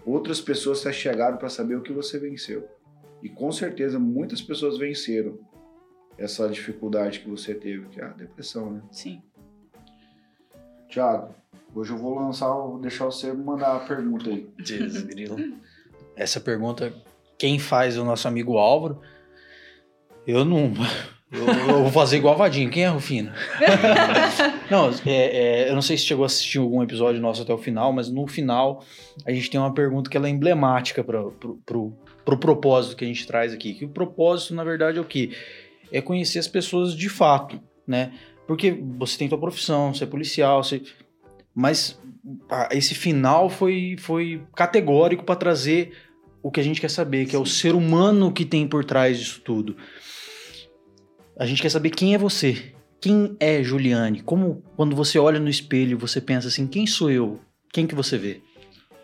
B: outras pessoas se chegaram para saber o que você venceu. E com certeza muitas pessoas venceram essa dificuldade que você teve, que é a depressão, né?
A: sim.
B: Tiago, hoje eu vou lançar, vou deixar você mandar a pergunta aí.
D: Deus, grilo. Essa pergunta, quem faz é o nosso amigo Álvaro. Eu não. Eu, eu vou fazer igual a Vadinho. Quem é Rufino? não, é, é, eu não sei se chegou a assistir algum episódio nosso até o final, mas no final a gente tem uma pergunta que ela é emblemática para pro, pro, pro propósito que a gente traz aqui. Que o propósito, na verdade, é o quê? é conhecer as pessoas de fato, né? Porque você tem tua profissão, você é policial, você... mas ah, esse final foi, foi categórico para trazer o que a gente quer saber, que é o ser humano que tem por trás disso tudo. A gente quer saber quem é você. Quem é Juliane? Como quando você olha no espelho, você pensa assim, quem sou eu? Quem que você vê?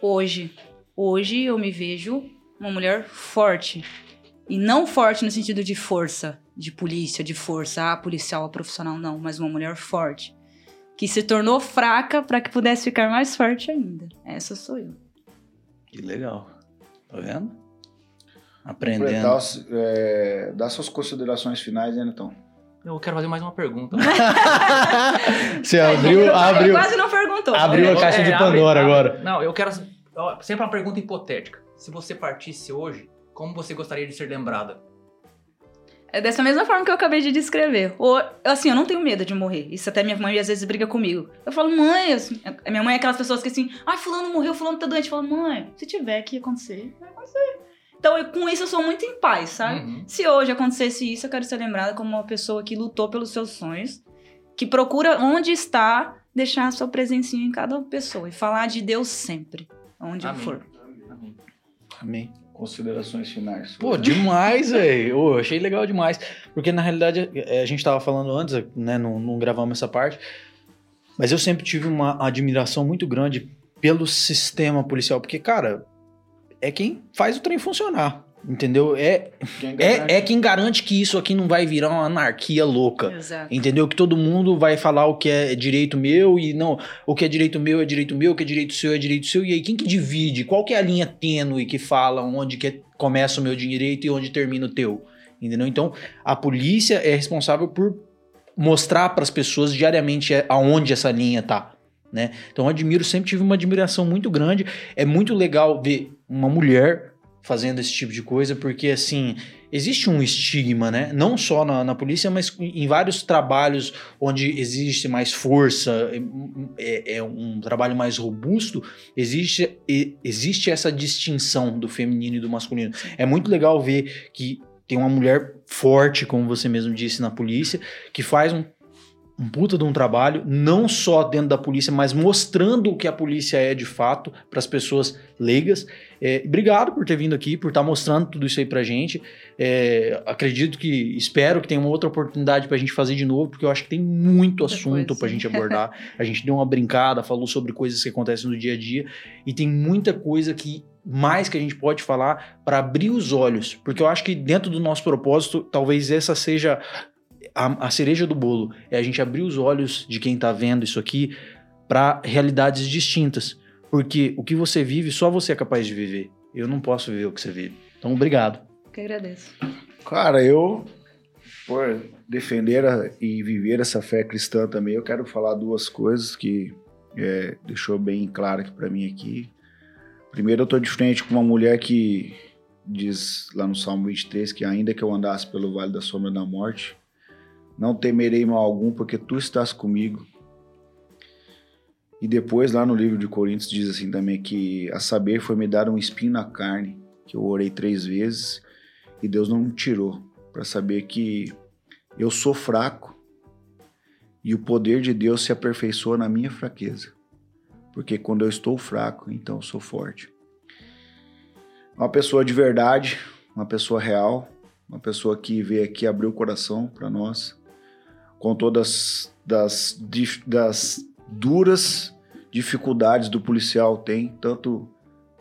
A: Hoje, hoje eu me vejo uma mulher forte. E não forte no sentido de força, de polícia, de força, ah, policial, profissional, não, mas uma mulher forte. Que se tornou fraca para que pudesse ficar mais forte ainda. Essa sou eu.
D: Que legal. Tá vendo? Aprendendo.
B: Completar os- é, dar suas considerações finais, né, Netão?
C: Eu quero fazer mais uma pergunta.
D: Você abriu, abriu,
A: Quase não perguntou.
D: abriu a
C: É,
D: caixa de
C: abre-
D: Pandora
C: abre-
D: agora.
C: Não, eu quero. Sempre uma pergunta hipotética. Se você partisse hoje, como você gostaria de ser lembrada?
A: É dessa mesma forma que eu acabei de descrever. Ou, assim, eu não tenho medo de morrer. Isso até minha mãe às vezes briga comigo. Eu falo, mãe, assim, minha mãe é aquelas pessoas que assim, ai, fulano morreu, fulano tá doente. Eu falo, mãe, se tiver que acontecer, vai acontecer. Então, eu- com isso eu sou muito em paz, sabe?
C: Uhum.
A: Se hoje acontecesse isso, eu quero ser lembrada como uma pessoa que lutou pelos seus sonhos, que procura onde está deixar a sua presencinha em cada pessoa e falar de Deus sempre, onde
C: Amém.
A: for.
C: Amém.
D: Amém.
B: Considerações finais.
D: Pô, demais, velho. Ô, achei legal demais. Porque na realidade, é, a gente tava falando antes, né? Não, não gravamos essa parte. Mas eu sempre tive uma admiração muito grande pelo sistema policial. Porque, cara, é quem faz o trem funcionar. Entendeu? É,
B: Quem garante-
D: é, é quem garante que isso aqui não vai virar uma anarquia louca.
A: Exato.
D: Entendeu? Que todo mundo vai falar o que é direito meu e não, o que é direito meu é direito meu, o que é direito seu é direito seu. E aí, quem que divide? Qual que é a linha tênue que fala onde que é- começa o meu direito e onde termina o teu? Entendeu? Então, a polícia é responsável por mostrar para as pessoas diariamente é- aonde essa linha tá. Né? Então, eu admiro, sempre tive uma admiração muito grande. É muito legal ver uma mulher fazendo esse tipo de coisa, porque assim, existe um estigma, né? Não só na, na polícia, mas em vários trabalhos onde existe mais força, é, é um trabalho mais robusto, existe, existe essa distinção do feminino e do masculino. É muito legal ver que tem uma mulher forte, como você mesmo disse, na polícia, que faz um, um puta de um trabalho, não só dentro da polícia, mas mostrando o que a polícia é de fato para as pessoas leigas. É, obrigado por ter vindo aqui, por estar mostrando tudo isso aí pra gente. É, acredito que, espero que tenha uma outra oportunidade pra gente fazer de novo, porque eu acho que tem muito assunto pra
A: sim.
D: gente abordar. A gente deu uma brincada, falou sobre coisas que acontecem no dia a dia, e tem muita coisa que mais que a gente pode falar para abrir os olhos, porque eu acho que dentro do nosso propósito, talvez essa seja a, a cereja do bolo, é a gente abrir os olhos de quem tá vendo isso aqui para realidades distintas. Porque o que você vive, só você é capaz de viver. Eu não posso viver o que você vive. Então, obrigado.
A: Que agradeço.
B: Cara, eu, por defender a- e viver essa fé cristã também, eu quero falar duas coisas que é, deixou bem claro aqui pra mim aqui. Primeiro, eu tô de frente com uma mulher que diz lá no Salmo 23 que ainda que eu andasse pelo vale da sombra da morte, não temerei mal algum, porque tu estás comigo. E depois, lá no livro de Coríntios, diz assim também que a saber foi me dar um espinho na carne, que eu orei três vezes e Deus não me tirou para saber que eu sou fraco e o poder de Deus se aperfeiçoa na minha fraqueza. Porque quando eu estou fraco, então eu sou forte. Uma pessoa de verdade, uma pessoa real, uma pessoa que veio aqui abrir o coração para nós, com todas das, das duras dificuldades do policial tem, tanto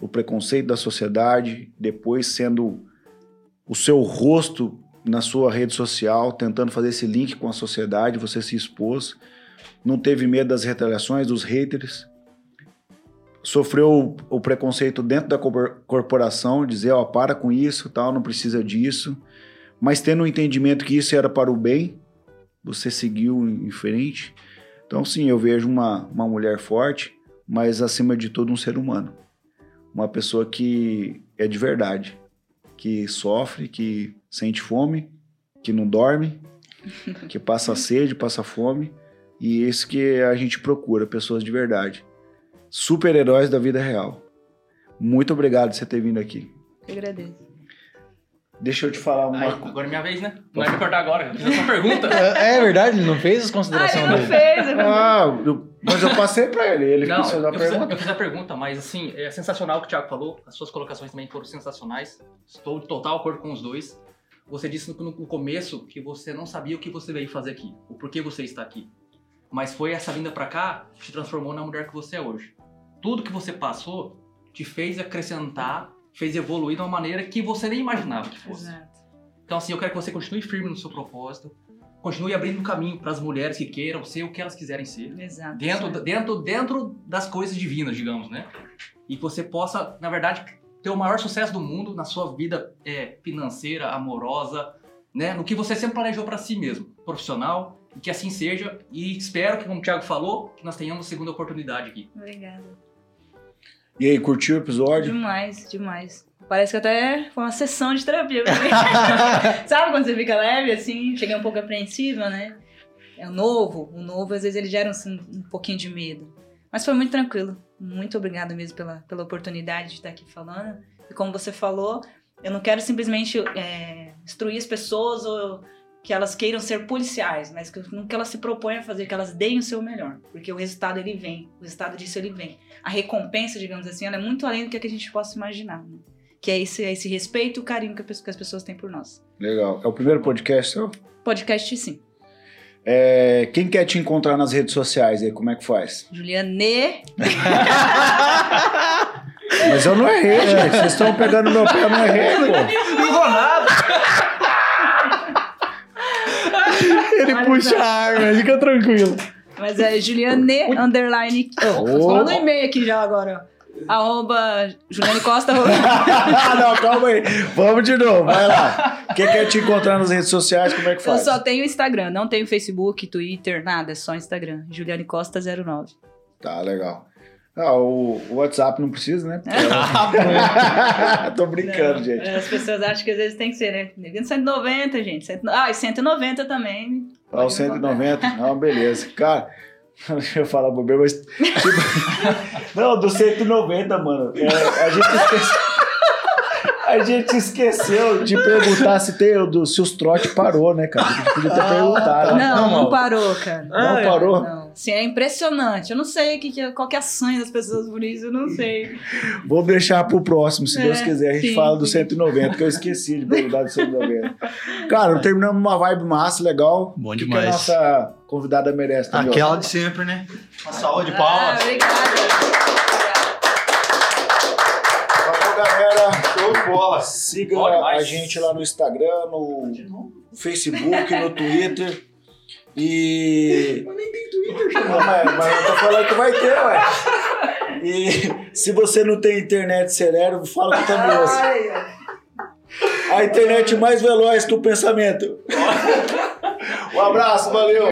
B: o preconceito da sociedade, depois sendo o seu rosto na sua rede social, tentando fazer esse link com a sociedade, você se expôs, não teve medo das retaliações, dos haters, sofreu o preconceito dentro da corpor- corporação, dizer, ó, para com isso, tal, não precisa disso, mas tendo o entendimento que isso era para o bem, você seguiu em frente. Então, sim, eu vejo uma, uma mulher forte, mas acima de tudo um ser humano. Uma pessoa que é de verdade, que sofre, que sente fome, que não dorme, que passa sede, passa fome, e isso que a gente procura, pessoas de verdade. Super-heróis da vida real. Muito obrigado por você ter vindo aqui.
A: Agradeço.
B: Deixa eu te falar uma
C: Aí,
B: coisa.
C: agora é minha vez, né? Não vai me cortar agora. Eu fiz a sua pergunta.
D: É, é verdade, ele não fez as
A: Ah,
D: considerações
A: ele não
D: dele.
A: fez. ele não-
B: Ah, eu- mas eu passei pra ele. Ele
C: Não,
B: quis fazer a
C: eu fiz,
B: pergunta.
C: eu fiz a pergunta, mas assim, é sensacional o que o Thiago falou. As suas colocações também foram sensacionais. Estou de total acordo com os dois. Você disse no, no começo que você não sabia o que você veio fazer aqui, o porquê você está aqui. Mas foi essa vinda pra cá que te transformou na mulher que você é hoje. Tudo que você passou te fez acrescentar, fez evoluir de uma maneira que você nem imaginava que fosse.
A: Exato.
C: Então, assim, eu quero que você continue firme no seu propósito, continue abrindo caminho para as mulheres que queiram ser o que elas quiserem ser
A: Exato.
C: dentro, dentro, dentro das coisas divinas, digamos, né? E que você possa, na verdade, ter o maior sucesso do mundo na sua vida é, financeira, amorosa, né? No que você sempre planejou para si mesmo, profissional, que assim seja. E espero que, como o Thiago falou, que nós tenhamos segunda oportunidade aqui.
A: Obrigada.
B: E aí, curtiu o episódio?
A: Demais, demais. Parece que até foi uma sessão de terapia pra mim. Sabe quando você fica leve, assim? Cheguei um pouco apreensiva, né? É o novo. O novo, às vezes, ele gera um, um pouquinho de medo. Mas foi muito tranquilo. Muito obrigada mesmo pela, pela oportunidade de estar aqui falando. E como você falou, eu não quero simplesmente é, instruir as pessoas ou que elas queiram ser policiais, mas que, que elas se proponham a fazer, que elas deem o seu melhor. Porque o resultado, ele vem. O resultado disso, ele vem. A recompensa, digamos assim, ela é muito além do que a gente possa imaginar. Né? Que é esse, esse respeito e o carinho que as pessoas têm por nós.
B: Legal. É o primeiro podcast seu?
A: Podcast, sim.
B: É, quem quer te encontrar nas redes sociais aí, como é que faz?
A: Juliane.
B: Mas eu não errei, gente. Vocês estão pegando meu pé, eu não errei, pô.
D: Não vou nada. Ele
A: Olha
D: puxa
A: só.
D: a arma, fica tranquilo.
A: Mas é Juliane underline. Oh. Manda um e-mail aqui já agora. Arroba Juliane Costa.
B: não, calma aí. Vamos de novo, vai lá. Quem quer te encontrar nas redes sociais, como é que
A: Eu
B: faz?
A: só tenho Instagram, não tenho Facebook, Twitter, nada, é só Instagram. Juliane Costa 09.
B: Tá, legal. Ah, o, WhatsApp não precisa, né? Tô brincando,
A: Não,
B: gente.
A: As pessoas acham que às vezes tem que ser, né? Negando 190, gente. Ah, e 190 também.
B: Ah, o 190. Não, beleza. Cara, deixa eu falar bobeira, mas. tipo, não, do 190, mano. É, a gente esqueceu. A gente esqueceu de perguntar se, tem, se os trote parou, né, cara? A gente podia ter perguntado.
A: Não, não,
D: não.
A: parou, cara.
B: Não parou?
A: Não. Sim, é impressionante. Eu não sei que, que é- qual que é a sanha das pessoas por isso, eu não sei.
B: Vou deixar pro próximo, se
A: É,
B: Deus quiser. A gente
A: sim,
B: fala do
A: sim.
B: 190, que eu esqueci de perguntar do 190. Cara, terminamos uma vibe massa, legal.
D: Bom
B: que, que
D: demais.
B: a nossa convidada merece também?
D: Aquela de sempre, né? Uma salva de
A: Ah,
D: palmas.
A: obrigada.
B: Valeu, galera.
D: Show de bola.
B: Siga a gente lá no Instagram, no Facebook, no Twitter. E. Eu nem tenho Twitter, mas, mas eu tô falando que vai ter, ué. E se você não tem internet celeiro, fala que tá moça. A internet mais veloz que o pensamento. Um abraço, valeu!